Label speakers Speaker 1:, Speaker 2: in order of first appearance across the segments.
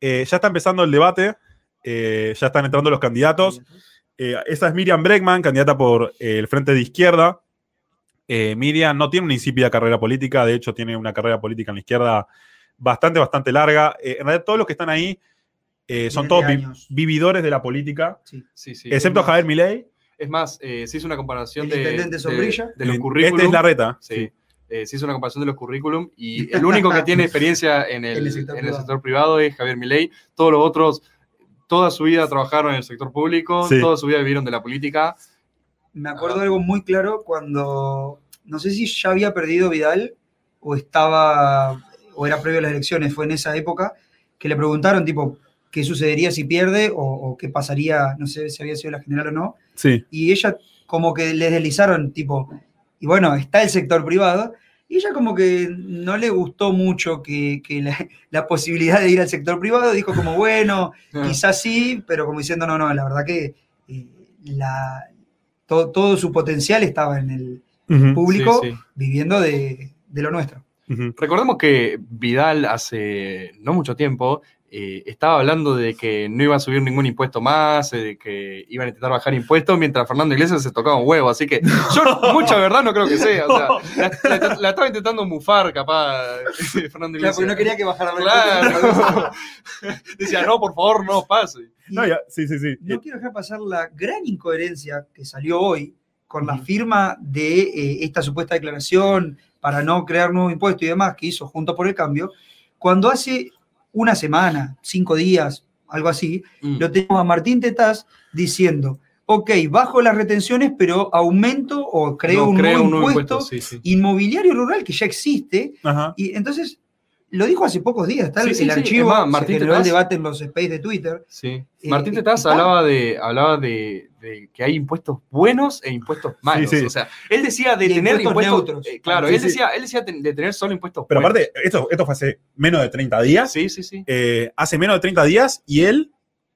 Speaker 1: eh, ya está empezando el debate, eh, ya están entrando los candidatos. Eh, esa es Miriam Bregman, candidata por eh, el Frente de Izquierda. Eh, Miriam no tiene una insípida carrera política, de hecho tiene una carrera política en la izquierda bastante, bastante larga. Eh, en realidad todos los que están ahí eh, son todos
Speaker 2: de
Speaker 1: vi- vividores de la política,
Speaker 2: Sí.
Speaker 3: Sí, sí.
Speaker 1: excepto Javier Milei.
Speaker 3: Es más, eh, se hizo una comparación
Speaker 2: El
Speaker 3: de,
Speaker 2: intendente
Speaker 3: de-
Speaker 2: Sombrilla.
Speaker 3: de los
Speaker 1: Este
Speaker 3: currículum.
Speaker 1: es la reta.
Speaker 3: Sí. Eh, se hizo una comparación de los currículum y el único que tiene experiencia en el,
Speaker 2: En el sector
Speaker 3: en el
Speaker 2: privado.
Speaker 3: sector privado es Javier Milei. Todos los otros, toda su vida trabajaron en el sector público,
Speaker 1: Sí.
Speaker 3: toda su vida vivieron de la política.
Speaker 2: Me acuerdo de algo muy claro cuando, no sé si ya había perdido Vidal o estaba, o era previo a las elecciones, fue en esa época, que le preguntaron, tipo, qué sucedería si pierde o, o qué pasaría, no sé si había sido la general o no,
Speaker 1: Sí.
Speaker 2: y ella como que les deslizaron, tipo, y bueno, está el sector privado, y ella como que no le gustó mucho que, que la, la posibilidad de ir al sector privado, dijo como, bueno, quizás sí, pero como diciendo, no, no, la verdad que eh, la, to- todo su potencial estaba en el público
Speaker 3: Sí, sí.
Speaker 2: viviendo de, de lo nuestro.
Speaker 3: Recordemos que Vidal hace no mucho tiempo eh, estaba hablando de que no iba a subir ningún impuesto más, eh, de que iban a intentar bajar impuestos, mientras Fernando Iglesias se tocaba un huevo. Así que yo, mucha verdad, no creo que sea. O sea, la, la- la estaba intentando mufar, capaz, Fernando
Speaker 2: Claro,
Speaker 3: Iglesias.
Speaker 2: porque no quería que bajara la
Speaker 3: Claro. Decía, no, por favor, no pase.
Speaker 2: Y
Speaker 1: No, ya, sí, sí, sí.
Speaker 2: no quiero dejar pasar la gran incoherencia que salió hoy con la firma de eh, esta supuesta declaración para no crear nuevo impuesto y demás que hizo Juntos por el Cambio, cuando hace una semana, cinco días, algo así,
Speaker 3: Mm.
Speaker 2: lo tenemos a Martín Tetaz diciendo, ok, bajo las retenciones, pero aumento o creo,
Speaker 3: No,
Speaker 2: un,
Speaker 3: creo
Speaker 2: nuevo
Speaker 3: un nuevo
Speaker 2: impuesto
Speaker 3: impuesto, sí, sí.
Speaker 2: inmobiliario rural que ya existe.
Speaker 1: Ajá.
Speaker 2: Y entonces, lo dijo hace pocos días, está
Speaker 3: Sí,
Speaker 2: el,
Speaker 3: sí,
Speaker 2: el
Speaker 3: sí,
Speaker 2: archivo,
Speaker 3: es más,
Speaker 2: se
Speaker 3: Martín
Speaker 2: generó el debate en los space de Twitter.
Speaker 3: Sí.
Speaker 2: Eh,
Speaker 3: Martín
Speaker 2: eh,
Speaker 3: Tetaz hablaba, de, hablaba de, de que hay impuestos buenos e impuestos malos.
Speaker 1: Sí, sí.
Speaker 3: O sea, él decía de
Speaker 2: Y
Speaker 3: tener
Speaker 2: impuestos
Speaker 3: impuestos.
Speaker 2: neutros.
Speaker 3: eh, claro,
Speaker 1: Sí,
Speaker 3: él,
Speaker 1: sí.
Speaker 3: Decía, él decía de tener solo impuestos
Speaker 1: Pero
Speaker 3: buenos.
Speaker 1: aparte, esto, esto fue hace menos de 30 días.
Speaker 3: Sí, sí, sí.
Speaker 1: eh, hace menos de 30 días y él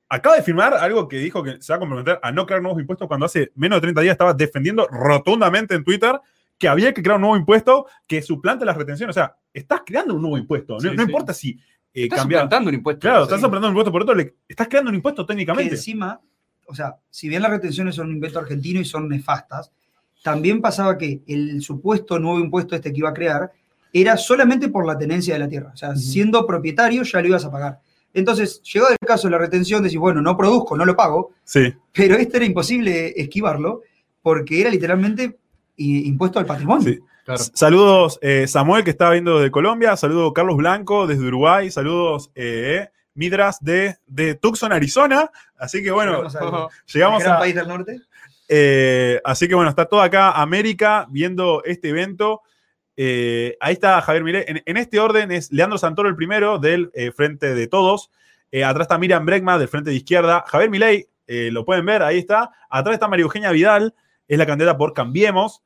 Speaker 1: acaba de firmar algo que dijo que se va a comprometer a no crear nuevos impuestos cuando hace menos de 30 días estaba defendiendo rotundamente en Twitter que había que crear un nuevo impuesto que suplante las retenciones. O sea, estás creando un nuevo impuesto. No,
Speaker 3: Sí,
Speaker 1: no
Speaker 3: sí.
Speaker 1: importa si eh,
Speaker 3: Estás
Speaker 1: cambiar.
Speaker 3: suplantando un impuesto.
Speaker 1: Claro, estás suplantando un impuesto por otro, le- estás creando un impuesto
Speaker 2: Que
Speaker 1: técnicamente.
Speaker 2: encima, o sea, si bien las retenciones son un invento argentino y son nefastas, también pasaba que el supuesto nuevo impuesto este que iba a crear era solamente por la tenencia de la tierra. O sea, siendo propietario ya lo ibas a pagar. Entonces, llegó el caso de la retención, decís, bueno, no produzco, no lo pago,
Speaker 1: Sí.
Speaker 2: pero este era imposible esquivarlo porque era literalmente impuesto al patrimonio.
Speaker 1: Sí.
Speaker 3: Claro.
Speaker 1: S- Saludos, eh, Samuel, que está viendo desde Colombia. Saludos, Carlos Blanco, desde Uruguay. Saludos, eh, Midras, de, de Tucson, Arizona. Así que bueno,
Speaker 2: Llegamos
Speaker 1: a.
Speaker 2: país del norte.
Speaker 1: eh, así que bueno, está toda acá América viendo este evento. Eh, ahí está Javier Milei. En, en este orden es Leandro Santoro el primero del eh, Frente de Todos. Eh, atrás está Miriam Bregma del Frente de Izquierda. Javier Milei, eh, lo pueden ver, ahí está. Atrás está María Eugenia Vidal, es la candidata por Cambiemos.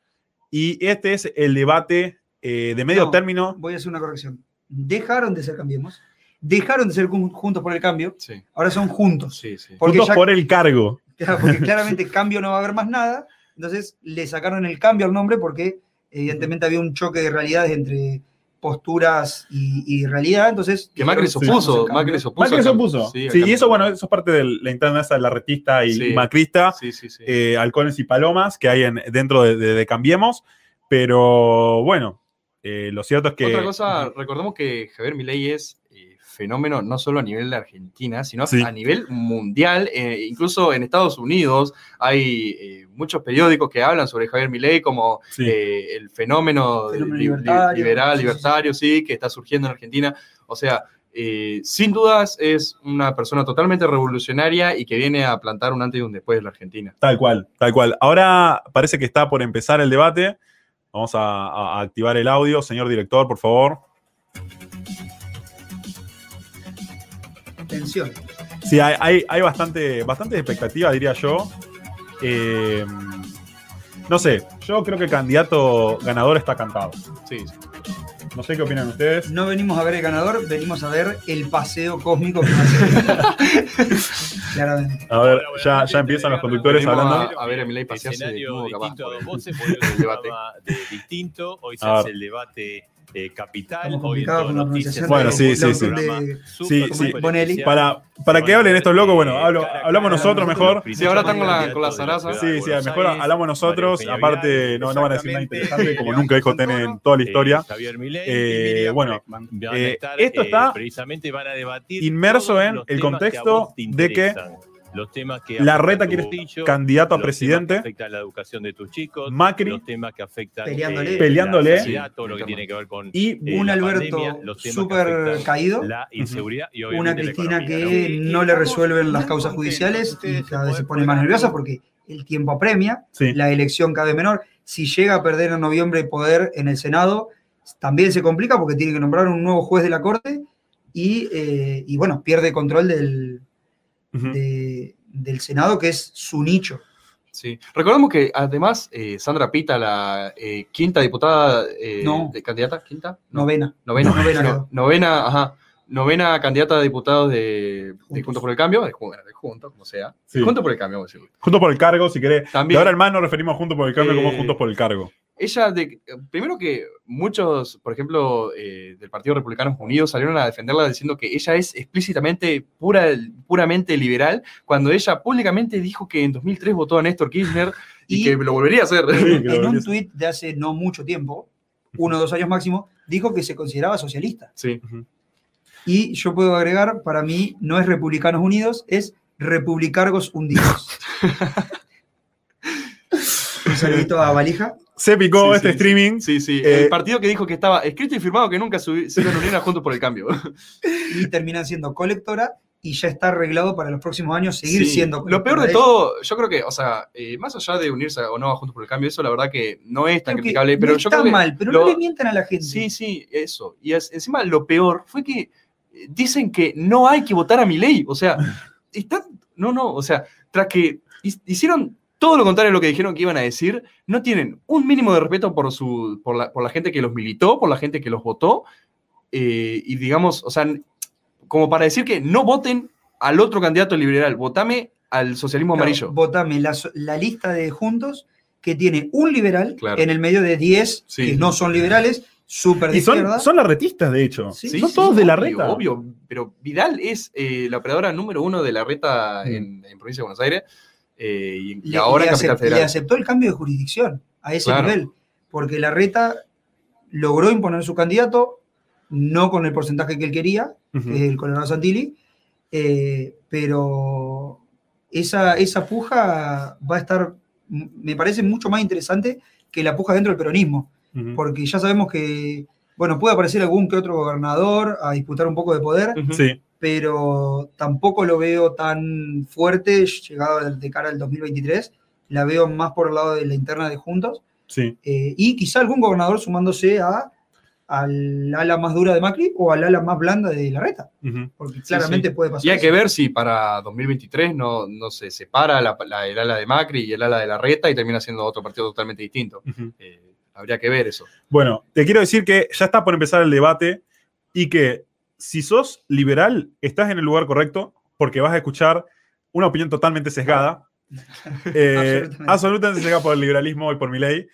Speaker 1: Y este es el debate eh, de medio
Speaker 2: No.
Speaker 1: término.
Speaker 2: Voy a hacer una corrección. Dejaron de ser Cambiemos, dejaron de ser Jun- Juntos por el Cambio,
Speaker 3: Sí,
Speaker 2: ahora son Juntos.
Speaker 3: sí, sí.
Speaker 2: Porque
Speaker 1: Juntos
Speaker 2: ya-
Speaker 1: por el cargo.
Speaker 2: Porque claramente cambio no va a haber más nada. Entonces le sacaron el cambio al nombre porque evidentemente había un choque de realidades entre posturas y, y realidad. Entonces,
Speaker 3: Que Macri se
Speaker 2: dijeron, "Sacamos
Speaker 3: opuso.
Speaker 2: el cambio".
Speaker 3: Macri se opuso.
Speaker 1: Macri se opuso.
Speaker 3: Sí,
Speaker 1: y eso, bueno, eso es parte de la interna esa de la retista y,
Speaker 3: Sí.
Speaker 1: y macrista.
Speaker 3: Sí, sí, sí.
Speaker 1: eh, halcones y palomas que hay en- dentro de, de- de Cambiemos. Pero bueno, eh, lo cierto es que.
Speaker 3: Otra cosa, recordemos que Javier Milei es fenómeno no solo a nivel de Argentina, sino
Speaker 1: Sí.
Speaker 3: a nivel mundial. eh, incluso en Estados Unidos hay eh, muchos periódicos que hablan sobre Javier Milei como
Speaker 1: Sí.
Speaker 3: eh, el fenómeno, de-
Speaker 2: Fenómeno
Speaker 3: li- li-
Speaker 2: libertario,
Speaker 3: liberal,
Speaker 2: sí, sí, sí.
Speaker 3: libertario, sí, que está surgiendo en Argentina. O sea, eh, sin dudas es una persona totalmente revolucionaria y que viene a plantar un antes y un después de la Argentina.
Speaker 1: Tal cual, tal cual. Ahora parece que está por empezar el debate. Vamos a activar el audio. Señor director, por favor.
Speaker 2: Tensión.
Speaker 1: Sí, hay, hay, hay bastante, bastante expectativa, diría yo. Eh, no sé, yo creo que el candidato ganador está cantado.
Speaker 3: Sí, sí.
Speaker 1: No sé qué opinan ustedes.
Speaker 2: No venimos a ver el ganador, venimos a ver el paseo cósmico que va a ser. Claramente.
Speaker 1: A ver, ya, ya empiezan los conductores
Speaker 3: Venimos
Speaker 1: hablando.
Speaker 3: a ver a Milei pasearse
Speaker 4: escenario
Speaker 3: desnudo, capaz,
Speaker 4: distinto
Speaker 3: el
Speaker 4: un
Speaker 3: debate.
Speaker 4: de distinto. Hoy se hace
Speaker 1: ver.
Speaker 4: el debate eh, Capital. Hoy Noticias.
Speaker 1: Bueno, sí, sí, sí. Sí, sí. Para, para que hablen estos locos, bueno, hablo- hablamos nosotros mejor.
Speaker 3: Sí, ahora están con la- con la zaraza.
Speaker 1: Sí, sí, mejor hablamos nosotros. Aparte, no, no van a decir nada interesante, como nunca dijo Ten en toda la
Speaker 4: Eh,
Speaker 1: historia.
Speaker 4: Javier Milei
Speaker 1: Eh,
Speaker 4: Miriam
Speaker 1: bueno, eh, esto
Speaker 4: eh,
Speaker 1: está
Speaker 4: precisamente van a debatir
Speaker 1: inmerso en el contexto de que.
Speaker 4: Los temas que
Speaker 1: La reta quiere
Speaker 4: bolsillo,
Speaker 1: candidato a
Speaker 4: los temas
Speaker 1: presidente,
Speaker 4: que afectan la educación de tus chicos,
Speaker 1: Macri
Speaker 4: los temas que afectan
Speaker 2: Peleándole.
Speaker 4: eh,
Speaker 1: Peleándole.
Speaker 4: la sociedad, todo lo que tiene que ver con
Speaker 1: y
Speaker 4: eh,
Speaker 2: un Alberto súper caído,
Speaker 4: la inseguridad y
Speaker 2: una
Speaker 4: la
Speaker 2: Cristina
Speaker 4: economía,
Speaker 2: que
Speaker 4: ¿no?
Speaker 2: no le resuelven las causas judiciales y cada vez se pone más nerviosa porque el tiempo apremia,
Speaker 1: sí,
Speaker 2: la elección cada vez menor. Si llega a perder en noviembre poder en el Senado, también se complica porque tiene que nombrar un nuevo juez de la Corte y, eh, y bueno, pierde control del, de- del Senado, que es su nicho.
Speaker 3: Sí. Recordemos que además eh, Sandra Pita, la eh, quinta diputada eh,
Speaker 2: No.
Speaker 3: de candidata, ¿quinta? No,
Speaker 2: Novena.
Speaker 3: Novena.
Speaker 2: Novena
Speaker 3: No, novena, ajá. Novena candidata a diputados de, de
Speaker 2: Juntos.
Speaker 3: Por el Cambio, de, de Juntos, como sea.
Speaker 1: Sí.
Speaker 3: Juntos por el Cambio, vamos a decirlo.
Speaker 1: Juntos por el cargo, si querés. De
Speaker 3: También.
Speaker 1: ahora en más nos referimos a Juntos por el cambio como Juntos por el cargo.
Speaker 3: Ella, de, primero que muchos, por ejemplo, eh, del Partido Republicanos Unidos salieron a defenderla diciendo que ella es explícitamente, pura, puramente liberal, cuando ella públicamente dijo que en 2003 votó a Néstor Kirchner y,
Speaker 2: Y-
Speaker 3: que lo volvería a hacer.
Speaker 2: En un tuit de hace no mucho tiempo, uno o dos años máximo, dijo que se consideraba socialista.
Speaker 3: Sí.
Speaker 2: Y yo puedo agregar, para mí no es Republicanos Unidos, es Republicargos Hundidos. Un saludito a Valija.
Speaker 1: Se picó
Speaker 3: Sí,
Speaker 1: este
Speaker 3: sí,
Speaker 1: streaming.
Speaker 3: Sí, sí.
Speaker 1: Eh,
Speaker 3: el partido que dijo que estaba escrito y firmado que nunca se iban a unir a Juntos por el Cambio.
Speaker 2: y terminan siendo colectora y ya está arreglado para los próximos años seguir
Speaker 3: Sí.
Speaker 2: siendo
Speaker 3: Lo peor de todo, yo creo que, o sea, eh, más allá de unirse o no a Juntos por el Cambio, eso la verdad que no es tan
Speaker 2: Creo que
Speaker 3: criticable,
Speaker 2: no
Speaker 3: pero yo
Speaker 2: está
Speaker 3: creo que
Speaker 2: mal, pero
Speaker 3: lo-
Speaker 2: no le mientan a la gente.
Speaker 3: Sí, sí, eso. Y es- encima lo peor fue que eh, dicen que no hay que votar a mi ley. O sea, están. No, no, o sea, tras que hi- hicieron todo lo contrario de lo que dijeron que iban a decir, no tienen un mínimo de respeto por, su, por, la, por la gente que los militó, por la gente que los votó. eh, y digamos, o sea, como para decir que no voten al otro candidato liberal, votame al socialismo
Speaker 2: Claro,
Speaker 3: amarillo.
Speaker 2: Votame la, lista de juntos que tiene un liberal
Speaker 3: Claro.
Speaker 2: en el medio de 10
Speaker 3: Sí.
Speaker 2: que no son liberales, súper de
Speaker 1: Y son,
Speaker 2: izquierda.
Speaker 1: son las retistas, de hecho.
Speaker 2: Sí,
Speaker 1: son todos de la reta.
Speaker 3: Obvio, pero Vidal es eh, la operadora número uno de la reta
Speaker 1: Mm.
Speaker 3: en, en provincia de Buenos Aires eh, y, y
Speaker 2: le,
Speaker 3: ahora Capital
Speaker 2: le
Speaker 3: Federal.
Speaker 2: aceptó el cambio de jurisdicción a ese
Speaker 3: Claro.
Speaker 2: nivel, porque la reta logró imponer su candidato, no con el porcentaje que él quería,
Speaker 1: Ujú.
Speaker 2: que es el Colorado Santilli, eh, pero esa, esa puja va a estar, me parece mucho más interesante que la puja dentro del peronismo, porque ya sabemos que, bueno, puede aparecer algún que otro gobernador a disputar un poco de poder.
Speaker 1: Sí.
Speaker 2: Pero tampoco lo veo tan fuerte llegado de cara al 2023. La veo más por el lado de la interna de Juntos
Speaker 1: Sí.
Speaker 2: eh, y quizá algún gobernador sumándose a al ala más dura de Macri o al ala más blanda de la reta,
Speaker 1: Ujú.
Speaker 2: porque claramente puede pasar.
Speaker 3: Y hay
Speaker 2: eso.
Speaker 3: que ver si para 2023 no, no se separa la, la- el ala de Macri y el ala de la reta y termina siendo otro partido totalmente distinto. Eh, habría que ver eso.
Speaker 1: Bueno, te quiero decir que ya está por empezar el debate y que si sos liberal, estás en el lugar correcto porque vas a escuchar una opinión totalmente sesgada. eh,
Speaker 2: Absolutamente.
Speaker 1: absolutamente sesgada por el liberalismo y por mi ley.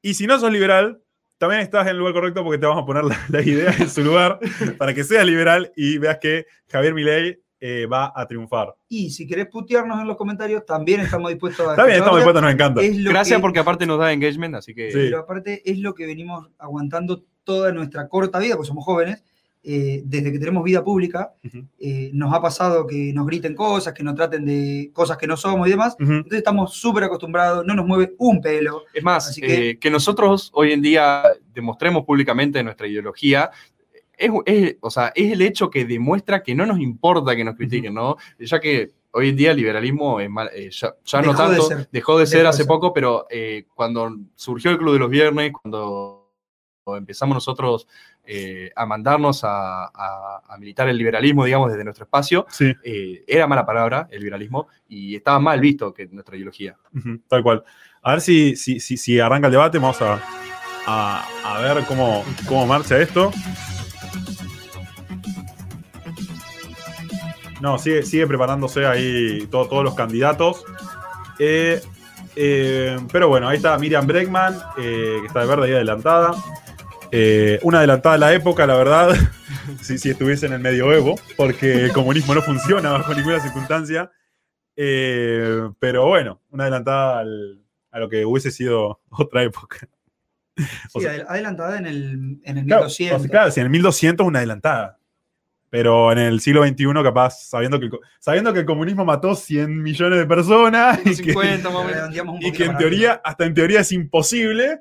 Speaker 1: Y si no sos liberal, también estás en el lugar correcto porque te vamos a poner la, la idea en su lugar para que seas liberal y veas que Javier Milei eh, va a triunfar.
Speaker 2: Y si querés putearnos en los comentarios, también estamos dispuestos a
Speaker 1: bien, estamos dispuestos, nos encanta.
Speaker 3: Gracias
Speaker 2: que-
Speaker 3: porque aparte nos da engagement, así que
Speaker 1: Sí.
Speaker 2: pero aparte es lo que venimos aguantando toda nuestra corta vida, porque somos jóvenes, eh, desde que tenemos vida pública, eh, nos ha pasado que nos griten cosas, que nos traten de cosas que no somos y demás. Entonces estamos súper acostumbrados, no nos mueve un pelo.
Speaker 3: Es más,
Speaker 2: Así que-
Speaker 3: eh, que, nosotros hoy en día demostremos públicamente nuestra ideología, es, es- o sea, es el hecho que demuestra que no nos importa que nos critiquen, ¿no? Ya que hoy en día el liberalismo es mal- eh, ya, ya no
Speaker 2: Dejó
Speaker 3: tanto, dejó de ser
Speaker 2: Dejó de
Speaker 3: hace
Speaker 2: ser.
Speaker 3: poco, pero eh, cuando surgió el Club de los Viernes, cuando empezamos nosotros eh, a mandarnos a, a- a militar el liberalismo, digamos, desde nuestro espacio,
Speaker 1: Sí,
Speaker 3: eh, era mala palabra el liberalismo y estaba mal visto que nuestra ideología.
Speaker 1: tal cual. A ver si, si, si, si arranca el debate, vamos a, a, ver cómo, cómo marcha esto. No, sigue, sigue preparándose ahí to- todos los candidatos. Eh, pero bueno, ahí está Miriam Bregman, que está de verde ahí adelantada. Eh, una adelantada a la época, la verdad, si, si estuviese en el medioevo, porque el comunismo no funciona bajo ninguna circunstancia. Eh, pero bueno, una adelantada al- a lo que hubiese sido otra época. O
Speaker 2: Sí,
Speaker 1: sea,
Speaker 2: adel- adelantada en el, en el
Speaker 1: Claro,
Speaker 2: 1200.
Speaker 1: o sea, claro, si en el 1200 una adelantada. Pero en el siglo XXI, capaz, sabiendo que, el sabiendo que el comunismo mató 100 millones de personas y que,
Speaker 3: 50 más o menos.
Speaker 2: Redondeamos un
Speaker 1: y que en teoría, hasta en teoría es imposible,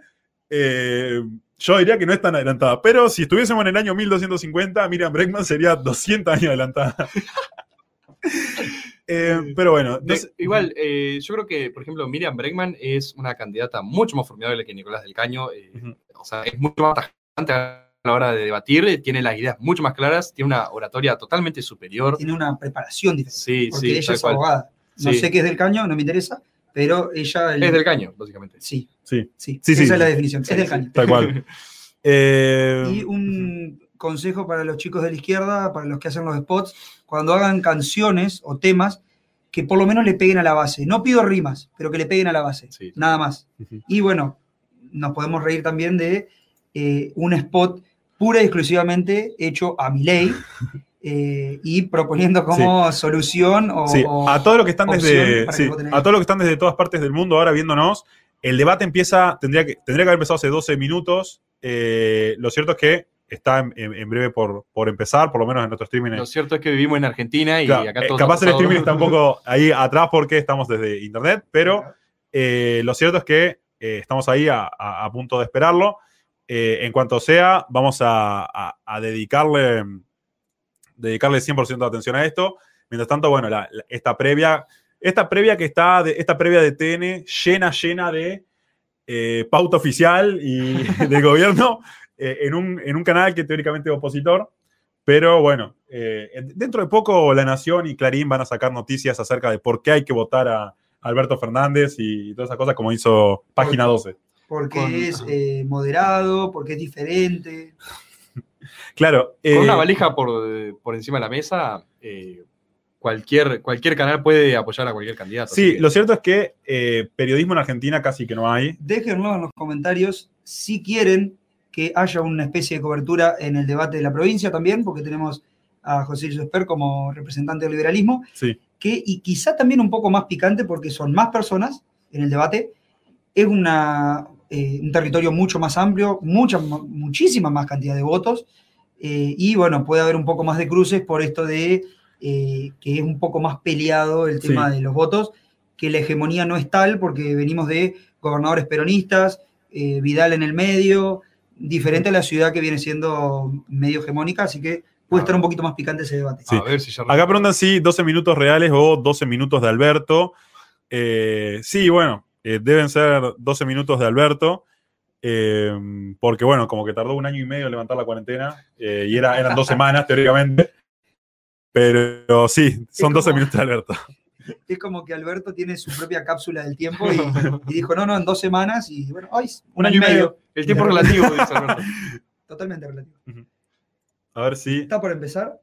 Speaker 1: eh, yo diría que no es tan adelantada. Pero si estuviésemos en el año 1250, Miriam Bregman sería 200 años adelantada. Eh, pero bueno, no sé-
Speaker 3: igual, eh, yo creo que, por ejemplo, Miriam Bregman es una candidata mucho más formidable que Nicolás del Caño. eh,
Speaker 1: Ujú.
Speaker 3: O sea, es mucho más tajante a la hora de debatir, tiene las ideas mucho más claras, tiene una oratoria totalmente superior.
Speaker 2: Tiene una preparación diferente.
Speaker 3: Sí,
Speaker 2: Porque
Speaker 3: sí,
Speaker 2: ella es
Speaker 3: cual.
Speaker 2: abogada. No
Speaker 3: Sí.
Speaker 2: sé qué es del caño, no me interesa, pero ella. el-
Speaker 3: Es del Caño, básicamente.
Speaker 2: Sí,
Speaker 1: sí,
Speaker 2: sí,
Speaker 1: Sí, sí.
Speaker 2: Esa es la definición.
Speaker 3: Sí,
Speaker 2: es del caño.
Speaker 1: tal cual. Eh,
Speaker 2: Y un consejo para los chicos de la izquierda, para los que hacen los spots, cuando hagan canciones o temas, que por lo menos le peguen a la base. No pido rimas, pero que le peguen a la base.
Speaker 3: Sí.
Speaker 2: Nada más. Y bueno, nos podemos reír también de eh, un spot pura y exclusivamente hecho a mi ley y proponiendo como solución o,
Speaker 1: Sí, a todos los que están desde sí, a todos los que están desde todas partes del mundo ahora viéndonos, el debate empieza, tendría que, tendría que haber empezado hace 12 minutos. eh, lo cierto es que está en, en- en breve por, por empezar, por lo menos en nuestro streaming.
Speaker 3: Lo cierto es que vivimos en Argentina y
Speaker 1: Claro,
Speaker 3: acá
Speaker 1: eh,
Speaker 3: todos
Speaker 1: capaz el streaming está un poco ahí atrás porque estamos desde internet, pero eh, lo cierto es que eh, estamos ahí a, a- a punto de esperarlo. Eh, en cuanto sea, vamos a, a- a dedicarle, dedicarle 100% de atención a esto. Mientras tanto, bueno, la- la- esta previa, esta previa que está, de, esta previa de TN llena, llena de eh, pauta oficial y del gobierno eh, en, un, en un canal que teóricamente es opositor. Pero bueno, eh, dentro de poco La Nación y Clarín van a sacar noticias acerca de por qué hay que votar a Alberto Fernández y todas esas cosas como hizo Página 12.
Speaker 2: Porque
Speaker 3: Con-
Speaker 2: es eh, moderado, porque es diferente.
Speaker 1: Claro.
Speaker 3: Con
Speaker 1: eh,
Speaker 3: una valija por, por encima de la mesa, eh, cualquier, cualquier canal puede apoyar a cualquier candidato.
Speaker 1: Sí,
Speaker 3: que-
Speaker 1: lo cierto es que eh, periodismo en Argentina casi que no hay.
Speaker 2: Déjenlo en los comentarios si quieren que haya una especie de cobertura en el debate de la provincia también, porque tenemos a José Luis Esper como representante del liberalismo,
Speaker 1: Sí.
Speaker 2: que, y quizá también un poco más picante porque son más personas en el debate, es una, eh, un territorio mucho más amplio, mucha, muchísima más cantidad de votos, eh, y bueno, puede haber un poco más de cruces por esto de eh, que es un poco más peleado el tema
Speaker 1: Sí.
Speaker 2: de los votos, que la hegemonía no es tal porque venimos de gobernadores peronistas, eh, Vidal en el medio, diferente a la ciudad que viene siendo medio hegemónica, así que puede estar un poquito más picante ese debate.
Speaker 1: Sí.
Speaker 3: A ver si ya
Speaker 1: Acá preguntan si 12 minutos reales o 12 minutos de Alberto. Eh, sí, bueno, eh, deben ser 12 minutos de Alberto. eh, porque bueno, como que tardó un año y medio en levantar la cuarentena eh, y era, eran dos semanas teóricamente. Pero sí, son 12
Speaker 2: como-
Speaker 1: minutos de Alberto.
Speaker 2: Es como que Alberto tiene su propia cápsula del tiempo y, y dijo, no, no, en dos semanas y bueno, ay,
Speaker 1: Un año y medio.
Speaker 3: El tiempo relativo, dice Alberto.
Speaker 2: Totalmente relativo.
Speaker 1: A ver si.
Speaker 2: ¿Está por empezar?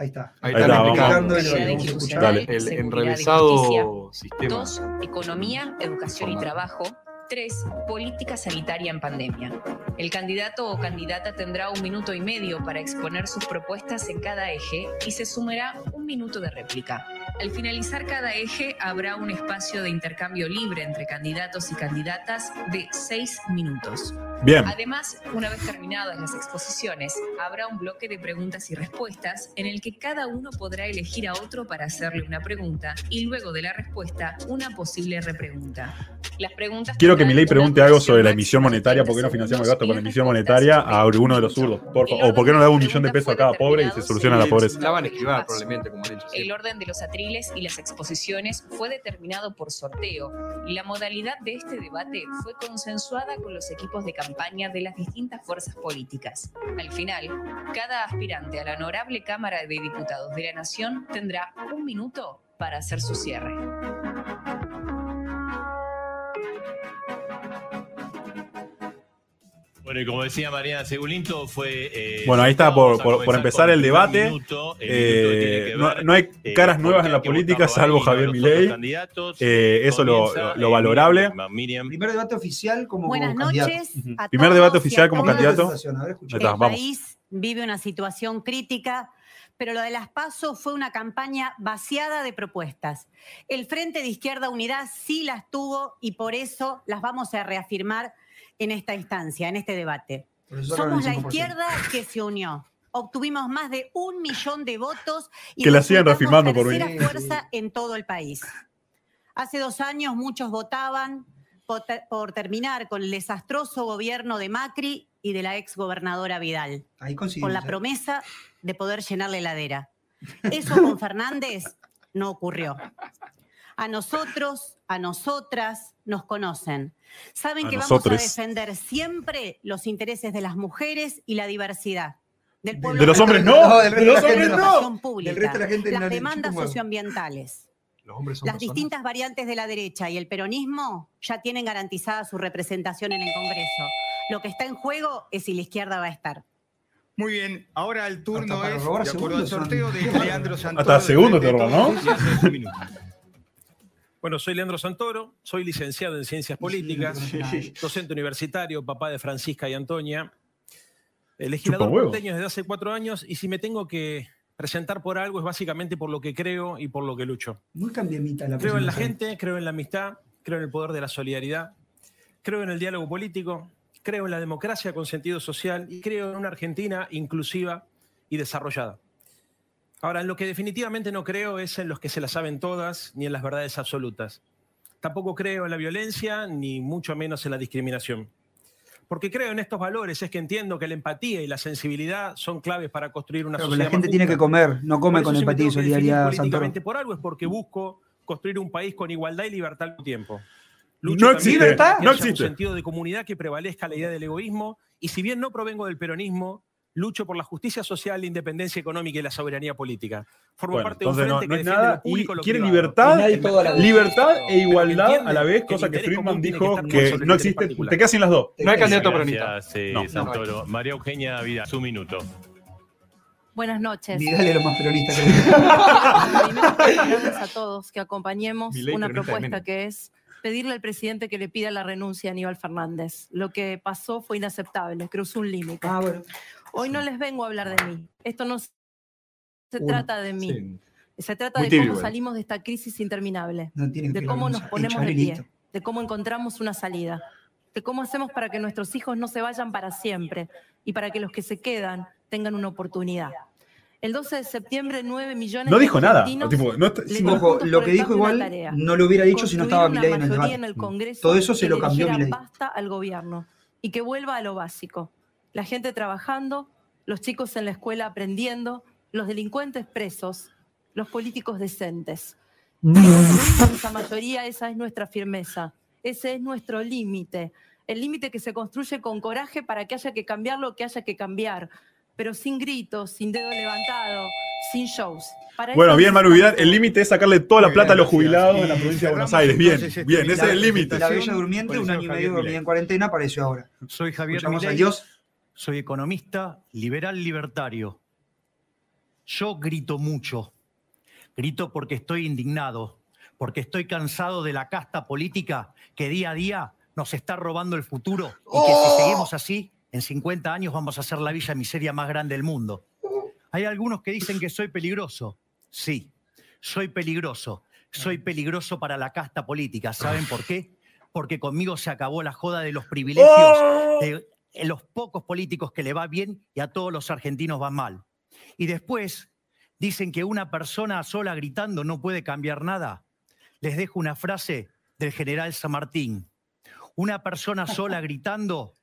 Speaker 2: Ahí está.
Speaker 3: Ahí
Speaker 1: Ahí
Speaker 3: está,
Speaker 1: está,
Speaker 3: explicando
Speaker 2: vamos.
Speaker 3: el, el- enrevesado sistema.
Speaker 5: Dos, economía, educación y trabajo. Tres, política sanitaria en pandemia. El candidato o candidata tendrá un minuto y medio para exponer sus propuestas en cada eje y se sumará un minuto de réplica. Al finalizar cada eje habrá un espacio de intercambio libre entre candidatos y candidatas de seis minutos.
Speaker 1: Bien.
Speaker 5: Además, una vez terminadas las exposiciones, habrá un bloque de preguntas y respuestas en el que cada uno podrá elegir a otro para hacerle una pregunta y luego de la respuesta una posible repregunta. Las preguntas
Speaker 1: Quiero que Milei
Speaker 5: una
Speaker 1: pregunte algo sobre la emisión monetaria.
Speaker 5: 30
Speaker 1: ¿Por qué no financiamos el gasto con la emisión monetaria a
Speaker 5: de
Speaker 1: alguno de los
Speaker 5: 20
Speaker 1: zurdos? Por. O por qué no le da un millón de pesos a cada pobre y se soluciona la pobreza.
Speaker 3: La van a esquivar probablemente, como han hecho.
Speaker 5: El orden de los atriles y las exposiciones fue determinado por sorteo y la modalidad de este debate fue consensuada con los equipos de campaña de las distintas fuerzas políticas. Al final, cada aspirante a la honorable Cámara de Diputados de la Nación tendrá un minuto para hacer su cierre.
Speaker 4: Bueno, y como decía Mariana Segulinto, fue. eh,
Speaker 1: Bueno, ahí está por, por- empezar el debate.
Speaker 4: minuto, el minuto que tiene
Speaker 1: Eh, no,
Speaker 4: ver,
Speaker 1: no hay
Speaker 4: eh,
Speaker 1: caras nuevas en la política, salvo
Speaker 4: ahí,
Speaker 1: Javier Milei.
Speaker 4: candidatos.
Speaker 1: Eh, eso lo, lo
Speaker 4: eh,
Speaker 1: valorable.
Speaker 4: Miriam-.
Speaker 2: Primer debate oficial como,
Speaker 6: Buenas
Speaker 2: como candidato.
Speaker 6: noches.
Speaker 1: Primer debate
Speaker 6: a
Speaker 1: oficial como candidato.
Speaker 6: El
Speaker 1: vamos.
Speaker 6: país vive una situación crítica, pero lo de las PASO fue una campaña vaciada de propuestas. El Frente de Izquierda Unidad sí las tuvo y por eso las vamos a reafirmar en esta instancia, en este debate. Somos la
Speaker 2: 5%.
Speaker 6: izquierda que se unió. Obtuvimos más de un millón de votos y
Speaker 1: Que la sigan reafirmando por
Speaker 6: tercera
Speaker 2: mí.
Speaker 6: fuerza en todo el país. Hace dos años muchos votaban por, ter- por terminar con el desastroso gobierno de Macri y de la ex gobernadora Vidal,
Speaker 2: Ahí
Speaker 6: con la
Speaker 2: ¿eh?
Speaker 6: promesa de poder llenar la heladera. Eso con Fernández no ocurrió. A nosotros, a nosotras, nos conocen. Saben
Speaker 1: A
Speaker 6: que vamos a defender siempre los intereses de las mujeres y la diversidad. Del
Speaker 2: De-
Speaker 6: pueblo
Speaker 1: De los hombres
Speaker 2: no,
Speaker 1: no,
Speaker 2: del
Speaker 1: de los hombres
Speaker 2: no.
Speaker 1: no.
Speaker 6: educación pública,
Speaker 2: Del resto de la gente no
Speaker 6: las demandas socioambientales.
Speaker 3: Los hombres son
Speaker 6: Las
Speaker 3: personas.
Speaker 6: distintas variantes de la derecha y el peronismo ya tienen garantizada su representación en el Congreso. Lo que está en juego es si la izquierda va a estar.
Speaker 7: Muy bien, ahora el turno es, de acuerdo al
Speaker 2: segundos,
Speaker 7: sorteo,
Speaker 2: son-
Speaker 7: de Leandro Santoro.
Speaker 1: Hasta segundo te ¿no?
Speaker 8: Bueno, soy Leandro Santoro, soy licenciado en Ciencias Políticas, docente universitario, papá de Francisca y Antonia, legislador porteño desde hace cuatro años y si me tengo que presentar por algo es básicamente por lo que creo y por lo que lucho.
Speaker 2: Muy cambiamita la
Speaker 8: Creo en la gente, creo en la amistad, creo en el poder de la solidaridad, creo en el diálogo político, creo en la democracia con sentido social y creo en una Argentina inclusiva y desarrollada. Ahora, en lo que definitivamente no creo es en los que se las saben todas ni en las verdades absolutas. Tampoco creo en la violencia ni mucho menos en la discriminación. Porque creo en estos valores, es que entiendo que la empatía y la sensibilidad son claves para construir una
Speaker 2: que
Speaker 8: sociedad
Speaker 2: la gente tiene que comer, no come con empatía y solidaridad,
Speaker 8: por algo es porque busco construir un país con igualdad y libertad al mismo tiempo.
Speaker 1: No
Speaker 8: también
Speaker 1: existe, no
Speaker 8: un
Speaker 1: existe.
Speaker 8: sentido de comunidad que prevalezca la idea del egoísmo y si bien no provengo del peronismo, lucho por la justicia social, la independencia económica y la soberanía política. Formo
Speaker 1: Bueno,
Speaker 8: parte de un
Speaker 1: no,
Speaker 8: frente
Speaker 1: no
Speaker 8: que defiende
Speaker 1: nada
Speaker 8: lo público
Speaker 1: y
Speaker 8: lo
Speaker 1: quiere
Speaker 8: privado.
Speaker 1: libertad, libertad e igualdad a la vez, cosa que Friedman dijo que no existe,
Speaker 8: particular.
Speaker 1: te quedas sin las dos.
Speaker 3: No hay candidato peronista.
Speaker 4: Gracias, eh,
Speaker 1: No, no,
Speaker 4: Santoro. María Eugenia Vidal, su minuto.
Speaker 9: Buenas noches.
Speaker 2: Vidal es lo más peronista que
Speaker 9: pedirles a todos que acompañemos una
Speaker 3: peronista
Speaker 9: propuesta que es pedirle al presidente que le pida la renuncia a Aníbal Fernández. Lo que pasó fue inaceptable, cruzó un límite.
Speaker 2: Ah, bueno.
Speaker 9: Hoy no les vengo a hablar de mí. Esto no se trata de mí.
Speaker 3: Sí.
Speaker 9: Se trata
Speaker 1: Muy
Speaker 9: de
Speaker 1: tibio,
Speaker 9: cómo salir de esta crisis interminable,
Speaker 2: No
Speaker 9: de cómo nos ponemos de pie, de cómo encontramos una salida, de cómo hacemos para que nuestros hijos no se vayan para siempre y para que los que se quedan tengan una oportunidad. El 12 de septiembre, 9 millones
Speaker 1: No
Speaker 9: de
Speaker 1: dijo nada.
Speaker 9: argentinos
Speaker 1: Tipo, no está- sí,
Speaker 2: Ojo, lo que dijo igual
Speaker 9: tarea.
Speaker 2: no lo hubiera dicho si no estaba Milei en el debate.
Speaker 9: en el Congreso
Speaker 2: Todo eso se lo cambió Milei.
Speaker 9: basta al gobierno y que vuelva a lo básico. La gente trabajando, los chicos en la escuela aprendiendo, los delincuentes presos, los políticos decentes. Esa mayoría, esa es nuestra firmeza, ese es nuestro límite. El límite que se construye con coraje para que haya que cambiar lo que haya que cambiar, pero sin gritos, sin dedo levantado, sin shows. Para
Speaker 1: Bueno, bien, Manu
Speaker 9: necesitamos
Speaker 1: Vidal, el límite es sacarle toda la plata a
Speaker 7: bien,
Speaker 1: los jubilados en la provincia de Buenos Aires. Bien,
Speaker 7: entonces este
Speaker 1: bien, ese es el límite.
Speaker 2: La Bella Durmiente, un año y medio dormida en cuarentena, apareció ahora.
Speaker 10: Soy Javier
Speaker 2: Escuchamos a
Speaker 10: Milei,
Speaker 2: Dios.
Speaker 10: Soy economista liberal libertario. Yo grito mucho. Grito porque estoy indignado, porque estoy cansado de la casta política que día a día nos está robando el futuro y que si seguimos así, en 50 años vamos a ser la villa miseria más grande del mundo. Hay algunos que dicen que soy peligroso. Sí, soy peligroso. Soy peligroso para la casta política. ¿Saben por qué? Porque conmigo se acabó la joda de los privilegios de eh, los pocos políticos que le va bien y a todos los argentinos va mal. Y después dicen que una persona sola gritando no puede cambiar nada. Les dejo una frase del general San Martín. Una persona sola gritando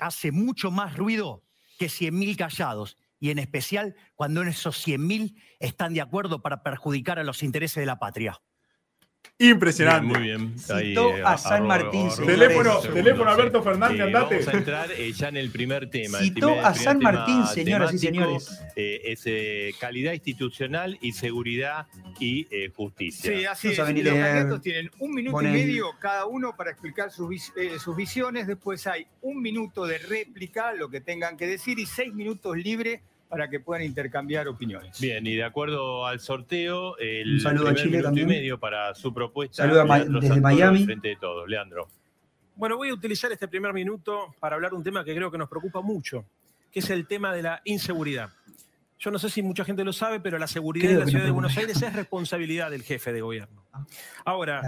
Speaker 10: hace mucho más ruido que 100.000 callados. Y en especial cuando esos 100.000 están de acuerdo para perjudicar a los intereses de la patria.
Speaker 1: Impresionante.
Speaker 4: Bien, muy bien. Ahí,
Speaker 2: Citó
Speaker 4: eh,
Speaker 2: a San Martín,
Speaker 4: arroba-
Speaker 2: señores.
Speaker 1: Teléfono, teléfono. Alberto Fernández,
Speaker 4: Eh,
Speaker 1: andate.
Speaker 4: Vamos a entrar eh, ya en el primer tema. El
Speaker 2: Citó
Speaker 4: primer-
Speaker 2: a San Martín, señoras y
Speaker 4: temático,
Speaker 2: señores.
Speaker 4: eh, es eh, calidad institucional y seguridad y eh, justicia.
Speaker 7: Sí, así es. Y los candidatos tienen un minuto y medio cada uno para explicar sus, vis- eh, sus visiones. Después hay un minuto de réplica, lo que tengan que decir, y seis minutos libres para que puedan intercambiar opiniones.
Speaker 4: Bien, y de acuerdo al sorteo, el
Speaker 2: Un saludo a
Speaker 4: primer
Speaker 2: Chile
Speaker 4: minuto
Speaker 2: también.
Speaker 4: y medio para su propuesta.
Speaker 2: Saludo
Speaker 4: Leandro
Speaker 2: desde
Speaker 4: Santoro,
Speaker 2: Miami.
Speaker 4: Frente de todos. Leandro.
Speaker 8: Bueno, voy a utilizar este primer minuto para hablar de un tema que creo que nos preocupa mucho, que es el tema de la inseguridad. Yo no sé si mucha gente lo sabe, pero la seguridad
Speaker 2: Creo
Speaker 8: en la ciudad de Buenos. Aires es responsabilidad del jefe de gobierno.
Speaker 2: La
Speaker 8: Ahora,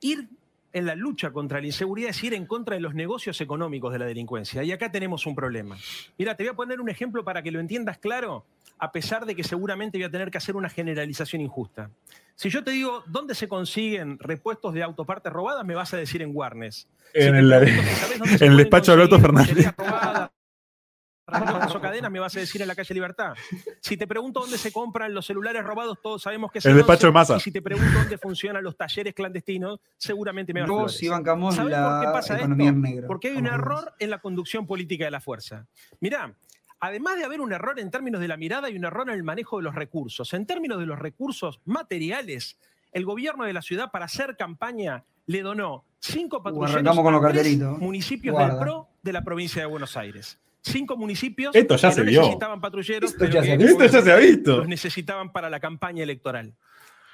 Speaker 8: ir en la lucha contra la inseguridad es ir en contra de los negocios económicos de la delincuencia. Y acá tenemos un problema. Mira, te voy a poner un ejemplo para que lo entiendas claro, a pesar de que seguramente voy a tener que hacer una generalización injusta. Si yo te digo dónde se consiguen repuestos de autopartes robadas, me vas a decir en Warnes.
Speaker 1: En el-
Speaker 8: pregunto
Speaker 1: en el despacho de Alberto Fernández.
Speaker 8: cadenas, me vas a decir en la calle Libertad. Si te pregunto dónde se compran los celulares robados, todos sabemos que es
Speaker 1: El despacho de. Massa.
Speaker 8: Y si te pregunto dónde funcionan los talleres clandestinos, seguramente me vas a
Speaker 2: Vos sí bancamos
Speaker 8: ¿Sabés por qué
Speaker 2: la
Speaker 8: pasa
Speaker 2: economía
Speaker 8: esto? Porque hay un error en la conducción política de la fuerza. Mirá, además de haber un error en términos de la mirada, hay un error en el manejo de los recursos. En términos de los recursos materiales, el gobierno de la ciudad para hacer campaña le donó cinco patrulleros a tres municipios
Speaker 2: Guarda.
Speaker 8: del PRO de la provincia de Buenos Aires. Cinco municipios
Speaker 1: Esto ya
Speaker 8: que
Speaker 1: se
Speaker 8: no
Speaker 1: vio.
Speaker 8: necesitaban patrulleros,
Speaker 2: Esto
Speaker 8: pero
Speaker 2: ya
Speaker 8: que
Speaker 2: se ha visto.
Speaker 1: Esto ya se ha visto.
Speaker 8: los necesitaban para la campaña electoral.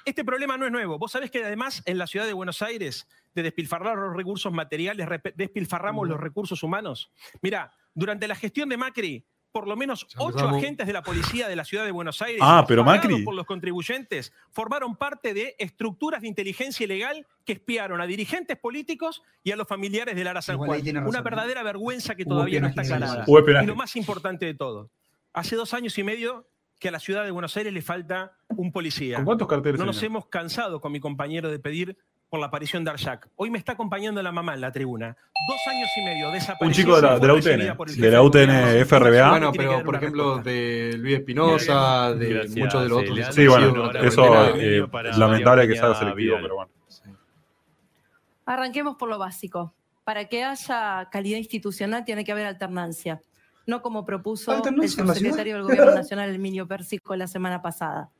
Speaker 8: Este problema no es nuevo. Vos sabés que además en la ciudad de Buenos Aires, de despilfarrar los recursos materiales, despilfarramos los recursos humanos. Mira, durante la gestión de Macri, por lo menos ocho agentes de la policía de la ciudad de Buenos Aires,
Speaker 1: Ah, pero
Speaker 8: pagados
Speaker 1: Macri.
Speaker 8: por los contribuyentes, formaron parte de estructuras de inteligencia ilegal que espiaron a dirigentes políticos y a los familiares del Ara San Juan. Una verdadera vergüenza que todavía no está aclarada. Y lo más importante de todo, hace dos años y medio que a la ciudad de Buenos Aires le falta un policía.
Speaker 1: ¿Con cuántos carteles?
Speaker 8: No nos hemos cansado con mi compañero de pedir por la aparición de Arshak. Hoy me está acompañando la mamá en la tribuna. Dos años y medio desaparecido.
Speaker 1: Un chico de la, de la UTN, de la UTN. FRBA.
Speaker 3: Bueno, pero por ejemplo,
Speaker 8: respuesta.
Speaker 3: de Luis Espinosa, de
Speaker 4: Gracias,
Speaker 3: muchos de los otros.
Speaker 1: Sí, bueno, eso eh, lamentable que sea selectivo, pero bueno.
Speaker 9: Arranquemos por lo básico. Para que haya calidad institucional tiene que haber alternancia, no como propuso el
Speaker 2: ¿Alternancia en la
Speaker 9: subsecretario del? Gobierno Nacional, Herminio Pérsico, la semana pasada.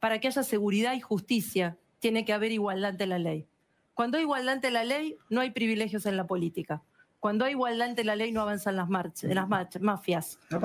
Speaker 9: Para que haya seguridad y justicia tiene que haber igualdad ante la ley. Cuando hay igualdad ante la ley, no hay privilegios en la política. Cuando hay igualdad ante la ley, no avanzan las, marchas, las march- mafias. Los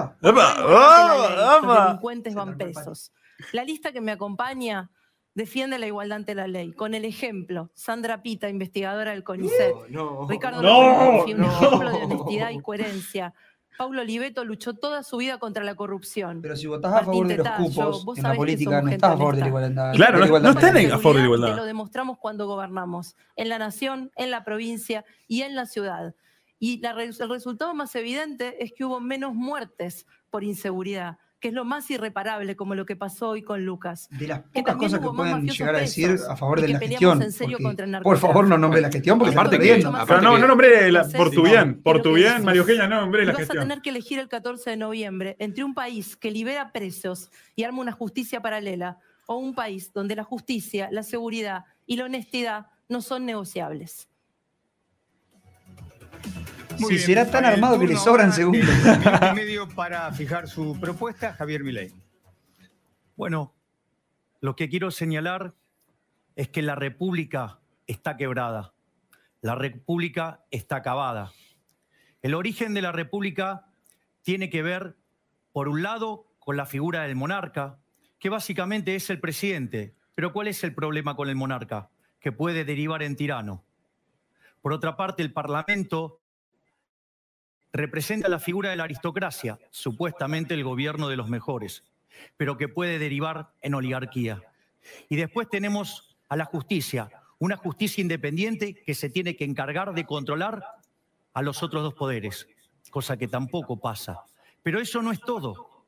Speaker 9: delincuentes van presos. La lista que me acompaña defiende la igualdad ante la ley. Con el ejemplo, Sandra Pita, investigadora del CONICET,
Speaker 3: No,
Speaker 9: Ricardo
Speaker 1: No,
Speaker 9: López un
Speaker 1: no.
Speaker 9: ejemplo de honestidad y coherencia. Paulo Oliveto luchó toda su vida contra la corrupción.
Speaker 2: Pero si votás a favor de los
Speaker 9: Martín
Speaker 2: cupos en la política, no estás a favor de la igualdad.
Speaker 1: Claro, no- no
Speaker 9: seguridad
Speaker 1: a favor de la igualdad.
Speaker 9: Te lo demostramos cuando gobernamos, en la nación, en la provincia y en la ciudad. Y la el resultado más evidente es que hubo menos muertes por inseguridad, que es lo más irreparable, como lo que pasó hoy con Lucas.
Speaker 2: De las
Speaker 9: Que
Speaker 2: pocas
Speaker 9: también
Speaker 2: cosas que
Speaker 9: hubo más
Speaker 2: pueden llegar a decir a favor de
Speaker 9: que
Speaker 2: la gestión.
Speaker 9: en serio
Speaker 2: porque,
Speaker 9: contra el
Speaker 2: por favor, no nombre la gestión porque
Speaker 1: Aparte que-.
Speaker 9: Mucho más
Speaker 1: Pero no, no nombré la- por tu
Speaker 9: no.
Speaker 1: bien, por tu
Speaker 9: que
Speaker 1: bien, María Eugenia, no nombré la
Speaker 9: vas a
Speaker 1: gestión.
Speaker 9: tener que elegir el 14 de noviembre entre un país que libera presos y arma una justicia paralela o un país donde la justicia, la seguridad y la honestidad no son negociables.
Speaker 7: Muy
Speaker 2: Si
Speaker 7: bien,
Speaker 2: será tan armado que le sobran segundos.
Speaker 7: medio para fijar su propuesta, Javier Milei.
Speaker 10: Bueno, lo que quiero señalar es que la República está quebrada. La República está acabada. El origen de la República tiene que ver, por un lado, con la figura del monarca, que básicamente es el presidente. Pero ¿cuál es el problema con el monarca? Que puede derivar en tirano. Por otra parte, el Parlamento representa la figura de la aristocracia, supuestamente el gobierno de los mejores, pero que puede derivar en oligarquía. Y después tenemos a la justicia, una justicia independiente que se tiene que encargar de controlar a los otros dos poderes, cosa que tampoco pasa. Pero eso no es todo.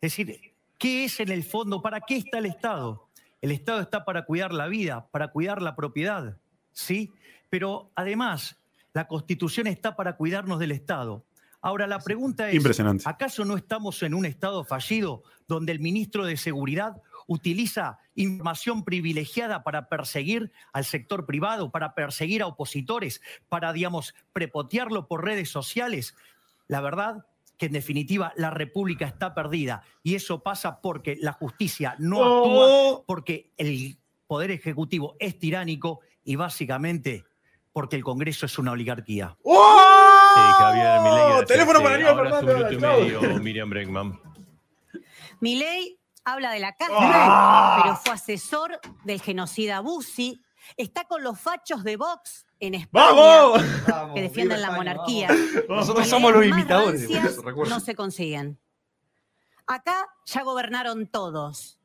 Speaker 10: Es decir, ¿qué es en el fondo? ¿Para qué está el Estado? El Estado está para cuidar la vida, para cuidar la propiedad, ¿sí? Pero además, la Constitución está para cuidarnos del Estado. Ahora, la pregunta es,
Speaker 1: Impresionante.
Speaker 10: ¿acaso no estamos en un Estado fallido donde el ministro de Seguridad utiliza información privilegiada para perseguir al sector privado, para perseguir a opositores, para, digamos, prepotearlo por redes sociales. La verdad que en definitiva la República está perdida y eso pasa porque la justicia no
Speaker 1: Oh.
Speaker 10: actúa, porque el Poder Ejecutivo es tiránico y básicamente porque el Congreso es una oligarquía.
Speaker 4: Sí, Javier Milei.
Speaker 1: ¡Oh! Teléfono para Aníbal
Speaker 4: ahora
Speaker 1: Fernández,
Speaker 4: un minuto y
Speaker 1: chao.
Speaker 4: medio, Miriam Bregman.
Speaker 6: Milei habla de la casta,
Speaker 1: ¡Ah!
Speaker 6: pero fue asesor del genocida Bussi. Está con los fachos de Vox en España
Speaker 1: ¡Vamos!
Speaker 6: Que defienden la monarquía.
Speaker 3: Nosotros somos los imitadores.
Speaker 6: No se consiguen. Acá ya gobernaron todos.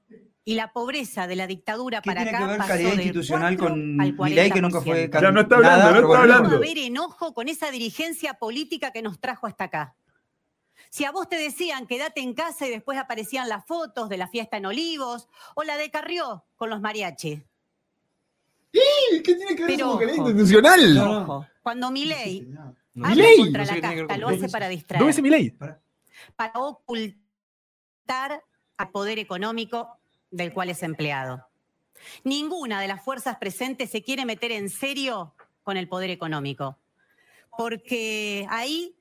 Speaker 6: Y la pobreza de la dictadura
Speaker 2: ¿Qué
Speaker 6: para
Speaker 2: tiene
Speaker 6: acá
Speaker 2: que ver
Speaker 6: pasó
Speaker 2: calidad institucional
Speaker 6: 4
Speaker 2: con Milei, que nunca fue
Speaker 6: 40%.
Speaker 1: Ya no está hablando,
Speaker 2: nada,
Speaker 1: no está hablando.
Speaker 6: Va a haber enojo con esa dirigencia política que nos trajo hasta acá. Si a vos te decían quédate en casa y después aparecían las fotos de la fiesta en Olivos o la de Carrió con los mariachis.
Speaker 1: ¿Qué tiene que ver
Speaker 6: Pero
Speaker 1: eso con calidad
Speaker 6: ojo.
Speaker 1: institucional?
Speaker 6: Ojo, cuando Milei
Speaker 3: No
Speaker 6: habla
Speaker 1: Milei.
Speaker 6: contra
Speaker 3: no sé
Speaker 6: la casta, lo hace para
Speaker 1: ¿Dónde
Speaker 6: distraer,
Speaker 1: dice Milei?
Speaker 6: para ocultar al poder económico del cual es empleado. Ninguna de las fuerzas presentes se quiere meter en serio con el poder económico, porque ahí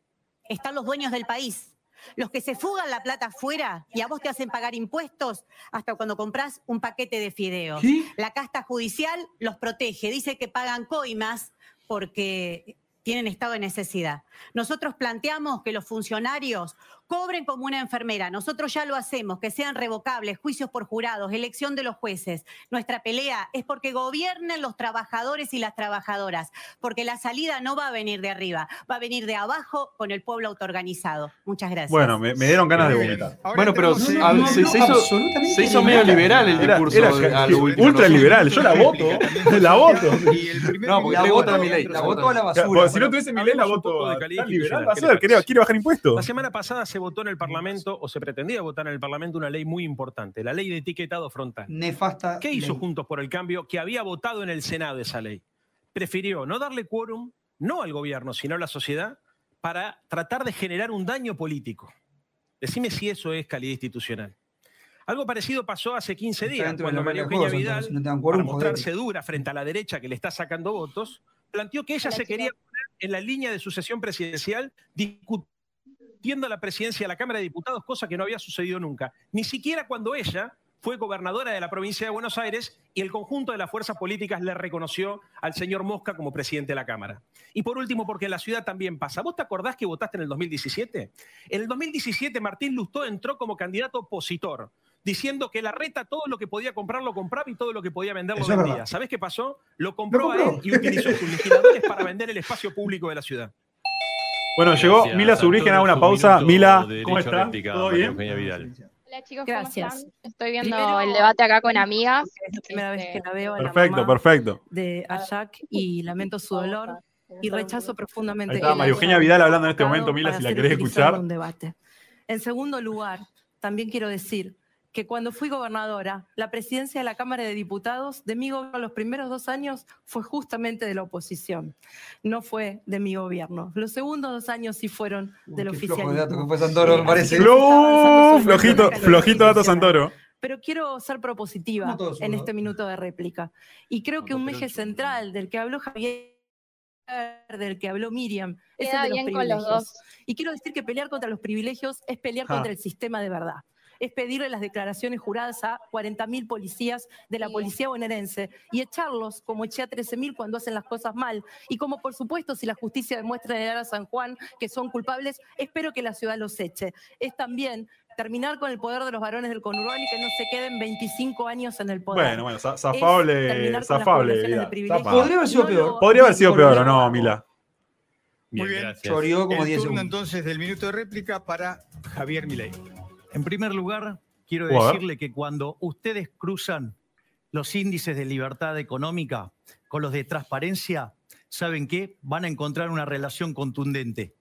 Speaker 6: están los dueños del país, los que se fugan la plata afuera y a vos te hacen pagar impuestos hasta cuando compras un paquete de fideos. La casta judicial los protege, dice que pagan coimas porque tienen estado de necesidad. Nosotros planteamos que los funcionarios cobren como una enfermera. Nosotros ya lo hacemos, que sean revocables, juicios por jurados, elección de los jueces. Nuestra pelea es porque gobiernen los trabajadores y las trabajadoras, porque la salida no va a venir de arriba, va a venir de abajo con el pueblo autoorganizado. Muchas gracias.
Speaker 1: Bueno, me, me dieron ganas de vomitar.
Speaker 7: Ahora
Speaker 3: Bueno, pero
Speaker 7: tenemos-
Speaker 3: se,
Speaker 2: no,
Speaker 3: a-
Speaker 2: no,
Speaker 3: se-
Speaker 2: no,
Speaker 3: se hizo,
Speaker 2: absolutamente
Speaker 3: se hizo
Speaker 2: nada.
Speaker 3: medio liberal el
Speaker 1: Era,
Speaker 3: discurso
Speaker 1: era ultra
Speaker 3: ¿no?
Speaker 1: liberal, yo la voto. La voto.
Speaker 7: Y el primer
Speaker 3: No, porque
Speaker 2: La voto,
Speaker 3: vota a Milei.
Speaker 2: la votó a la basura.
Speaker 1: porque si no tuviese la
Speaker 8: hablemos un poco
Speaker 1: voto liberal. Va a quiere bajar impuestos.
Speaker 8: La semana pasada se votó en el Parlamento, o se pretendía votar en el Parlamento, una ley muy importante, la ley de etiquetado frontal.
Speaker 2: Nefasta.
Speaker 8: ¿Qué hizo
Speaker 2: ley.
Speaker 8: Juntos por el Cambio que había votado en el Senado esa ley? Prefirió no darle quórum, no al gobierno, sino a la sociedad, para tratar de generar un daño político. Decime si eso es calidad institucional. Algo parecido pasó hace 15
Speaker 2: Está
Speaker 8: días, cuando María Eugenia Vidal,
Speaker 2: entonces, no
Speaker 8: para
Speaker 2: joder.
Speaker 8: mostrarse dura frente a la derecha que le está sacando votos, planteó que ella se quería poner en la línea de sucesión presidencial discutiendo la presidencia de la Cámara de Diputados, cosa que no había sucedido nunca. Ni siquiera cuando ella fue gobernadora de la provincia de Buenos Aires y el conjunto de las fuerzas políticas le reconoció al señor Mosca como presidente de la Cámara. Y por último, porque en la ciudad también pasa. ¿Vos te acordás que votaste en el 2017? En el 2017 Martín Lustó entró como candidato opositor, diciendo que la reta todo lo que podía comprar lo compraba y todo lo que podía vender lo vendía. ¿Sabés qué pasó? Lo compró,
Speaker 2: Lo
Speaker 8: a
Speaker 2: compró.
Speaker 8: él y utilizó sus legisladores para vender el espacio público de la ciudad.
Speaker 1: Bueno, llegó
Speaker 4: Gracias,
Speaker 1: Mila Zubrigen a una pausa. Mila,
Speaker 4: de
Speaker 1: ¿cómo está?
Speaker 4: réplica,
Speaker 1: ¿Todo bien?
Speaker 4: Eugenia Vidal.
Speaker 11: Hola chicos,
Speaker 9: Gracias.
Speaker 11: Estoy viendo
Speaker 9: Primero,
Speaker 11: el debate acá con amigas.
Speaker 9: Es la primera vez
Speaker 11: Este,
Speaker 9: que la veo a la
Speaker 1: Perfecto,
Speaker 9: mamá
Speaker 1: perfecto.
Speaker 9: de Ayak y lamento su dolor y rechazo profundamente
Speaker 1: Ahí está María Eugenia Vidal hablando en este momento, Mila, si la querés escuchar.
Speaker 9: un debate. En segundo lugar, también quiero decir que cuando fui gobernadora, la presidencia de la Cámara de Diputados de mi gobierno los primeros dos años fue justamente de la oposición, no fue de mi gobierno. Los segundos dos años sí fueron del
Speaker 2: Qué flojo
Speaker 9: oficialismo.
Speaker 2: de dato que fue Santoro, me
Speaker 9: Así
Speaker 2: parece.
Speaker 9: sobre
Speaker 1: Flojito, flojito dato. Santoro.
Speaker 9: Pero quiero ser propositiva
Speaker 2: No
Speaker 9: en
Speaker 2: ¿no?
Speaker 9: este minuto de réplica. Y creo que un eje central del que habló Javier, del que habló Miriam, es el de los
Speaker 11: los
Speaker 9: privilegios.
Speaker 11: dos.
Speaker 9: Y quiero decir que pelear contra los privilegios es pelear
Speaker 1: Ah.
Speaker 9: contra el sistema de verdad. Es pedirle las declaraciones juradas a 40.000 policías de la policía bonaerense y echarlos como eché a 13.000 cuando hacen las cosas mal. Y como por supuesto si la justicia demuestra en el Ara San Juan que son culpables, espero que la ciudad los eche. Es también terminar con el poder de los varones del conurbano y que no se queden 25 años en el poder.
Speaker 1: Bueno, bueno, zafable, zafable.
Speaker 2: Podría haber sido
Speaker 9: No
Speaker 2: peor.
Speaker 9: lo-
Speaker 1: Podría haber sido peor, ¿o no. Mila?
Speaker 4: Bien,
Speaker 7: Muy bien.
Speaker 4: gracias.
Speaker 2: Choreó como
Speaker 7: el
Speaker 2: 10
Speaker 7: turno entonces del minuto de réplica para Javier Milei.
Speaker 10: En primer lugar, quiero decirle que cuando ustedes cruzan los índices de libertad económica con los de transparencia, ¿saben qué? Van a encontrar una relación contundente.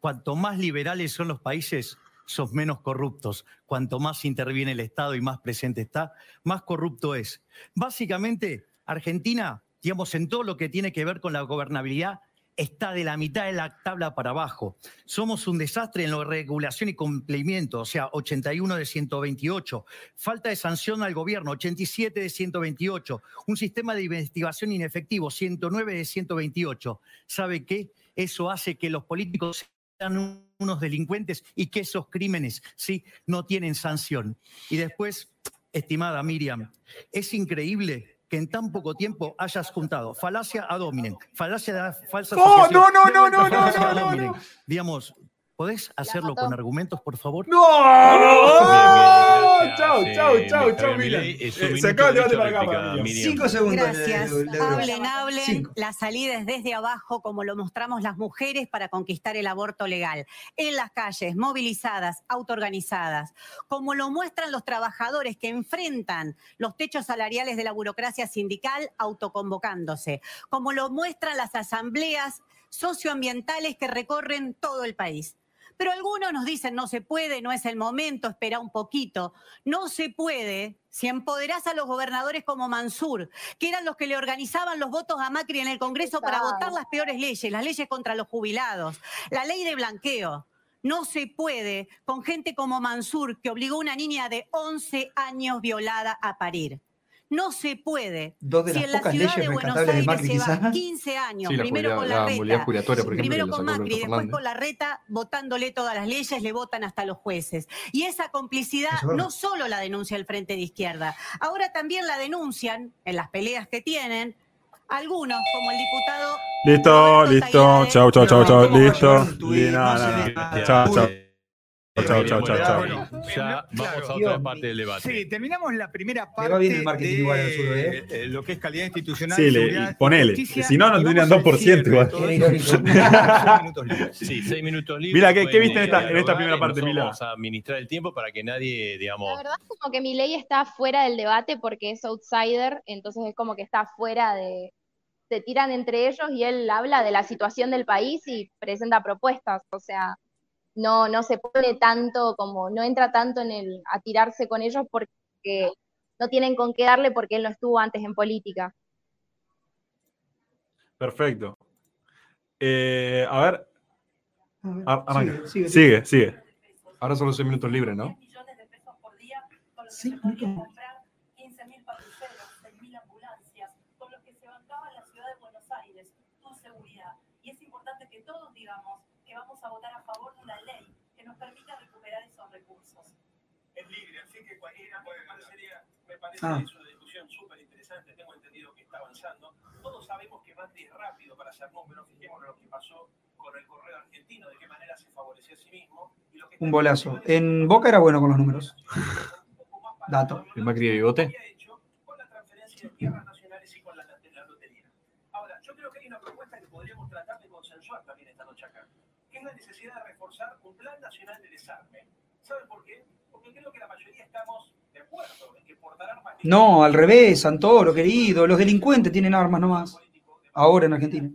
Speaker 10: Cuanto más liberales son los países, son menos corruptos. Cuanto más interviene el Estado y más presente está, más corrupto es. Básicamente, Argentina, digamos, en todo lo que tiene que ver con la gobernabilidad, está de la mitad de la tabla para abajo. Somos un desastre en la regulación y cumplimiento, o sea, 81 de 128. Falta de sanción al gobierno, 87 de 128. Un sistema de investigación inefectivo, 109 de 128. ¿Sabe qué? Eso hace que los políticos sean unos delincuentes y que esos crímenes, sí, no tienen sanción. Y después, estimada Miriam, es increíble que en tan poco tiempo hayas juntado falacia a dominen, falacia de falsa
Speaker 1: ¡Oh, no, no, no, no, no,
Speaker 10: falacia
Speaker 1: no, no, no!
Speaker 10: Digamos, ¿podés hacerlo con argumentos, por favor?
Speaker 1: ¡No!
Speaker 4: Bien,
Speaker 1: Chau,
Speaker 4: eh,
Speaker 1: chau,
Speaker 4: Javier
Speaker 1: chau,
Speaker 4: Milei.
Speaker 1: Milan. Eh, Se acaba el
Speaker 4: de
Speaker 1: debate para acá, para.
Speaker 2: Cinco segundos. de-
Speaker 6: Gracias.
Speaker 2: de- de- de-
Speaker 6: Hablen, hablen.
Speaker 2: Cinco.
Speaker 6: La salida es desde abajo, como lo mostramos las mujeres para conquistar el aborto legal. En las calles, movilizadas, autoorganizadas. Como lo muestran los trabajadores que enfrentan los techos salariales de la burocracia sindical autoconvocándose. Como lo muestran las asambleas socioambientales que recorren todo el país. Pero algunos nos dicen, no se puede, no es el momento, espera un poquito. No se puede si empoderás a los gobernadores como Mansur, que eran los que le organizaban los votos a Macri en el Congreso para votar las peores leyes, las leyes contra los jubilados, la ley de blanqueo. No se puede con gente como Mansur, que obligó a una niña de 11 años violada a parir. No se puede.
Speaker 2: Dos de
Speaker 6: si
Speaker 2: las
Speaker 6: en la
Speaker 2: pocas
Speaker 6: ciudad de Buenos Aires
Speaker 2: Macri,
Speaker 6: lleva
Speaker 2: quizás.
Speaker 6: 15 años,
Speaker 3: Sí, la
Speaker 6: primero con
Speaker 3: la
Speaker 6: reta,
Speaker 3: jubilatoria, por ejemplo,
Speaker 6: primero con Macri, después
Speaker 3: Fernández.
Speaker 6: con la reta, votándole todas las leyes, le votan hasta los jueces. Y esa complicidad
Speaker 2: es
Speaker 6: no solo la denuncia el Frente de Izquierda, ahora también la denuncian en las peleas que tienen algunos, como el diputado
Speaker 1: Listo, listo. Chau, chau, chau.
Speaker 2: Pero
Speaker 1: Listo.
Speaker 2: mayor, tu-
Speaker 4: Eh,
Speaker 1: chau, chau.
Speaker 4: Bueno, ya
Speaker 7: Claro.
Speaker 4: vamos a otra parte del debate.
Speaker 7: Sí, terminamos la primera parte
Speaker 2: va bien el marketing
Speaker 7: de
Speaker 2: igual al sur, ¿eh?
Speaker 7: eh, lo que es calidad institucional.
Speaker 1: Sí, le- ponele. Si no, no tendrían
Speaker 7: vamos al
Speaker 1: 2%
Speaker 7: cierre de
Speaker 1: igual.
Speaker 4: Sí, seis minutos libres.
Speaker 1: Mira, ¿qué- qué
Speaker 4: pueden,
Speaker 1: viste en
Speaker 4: eh,
Speaker 1: esta- en esta
Speaker 4: dialogar
Speaker 1: primera parte, Mila?
Speaker 4: Vamos a administrar el tiempo para que nadie, digamos,
Speaker 11: La verdad es como que Milei está fuera del debate porque es outsider, entonces es como que está fuera de... Se tiran entre ellos y él habla de la situación del país y presenta propuestas, o sea, no, no se pone tanto como, no entra tanto en el a tirarse con ellos porque no tienen con qué darle porque él no estuvo antes en política.
Speaker 1: Perfecto. Eh, a ver,
Speaker 2: A ver,
Speaker 1: a- arranca.
Speaker 2: sigue, sigue.
Speaker 1: Sigue, sigue.
Speaker 3: Ahora son los seis minutos libres, ¿no?
Speaker 2: Sí,
Speaker 6: que se podían
Speaker 2: no.
Speaker 6: comprar 15.000 patrulleros, 6.000 ambulancias, con los que se bancaba la ciudad de Buenos Aires, tu seguridad. Y es importante que todos digamos que vamos a votar a favor de una ley que nos permita recuperar esos recursos.
Speaker 12: es libre, así que cualquiera puede parecería, me parece
Speaker 2: Ah.
Speaker 12: que es una discusión súper interesante, tengo entendido que está avanzando. Todos sabemos que Macri es rápido para hacer números, fijémonos lo que pasó con el correo argentino, de qué manera se favoreció a sí mismo. Y lo que
Speaker 2: Un bolazo. En Boca era bueno con los números. Dato.
Speaker 3: El Macri de bigote.
Speaker 12: había hecho con la transferencia de tierras nacionales y con la, la lotería. Ahora, yo creo que hay una propuesta que podríamos tratar de consensuar también esta noche acá, que es la necesidad de reforzar un plan nacional de desarme. ¿Saben por qué? Porque creo que la mayoría estamos de acuerdo en que portar armas
Speaker 2: No, al revés, Santoro, querido. Los delincuentes tienen armas nomás. Ahora en Argentina.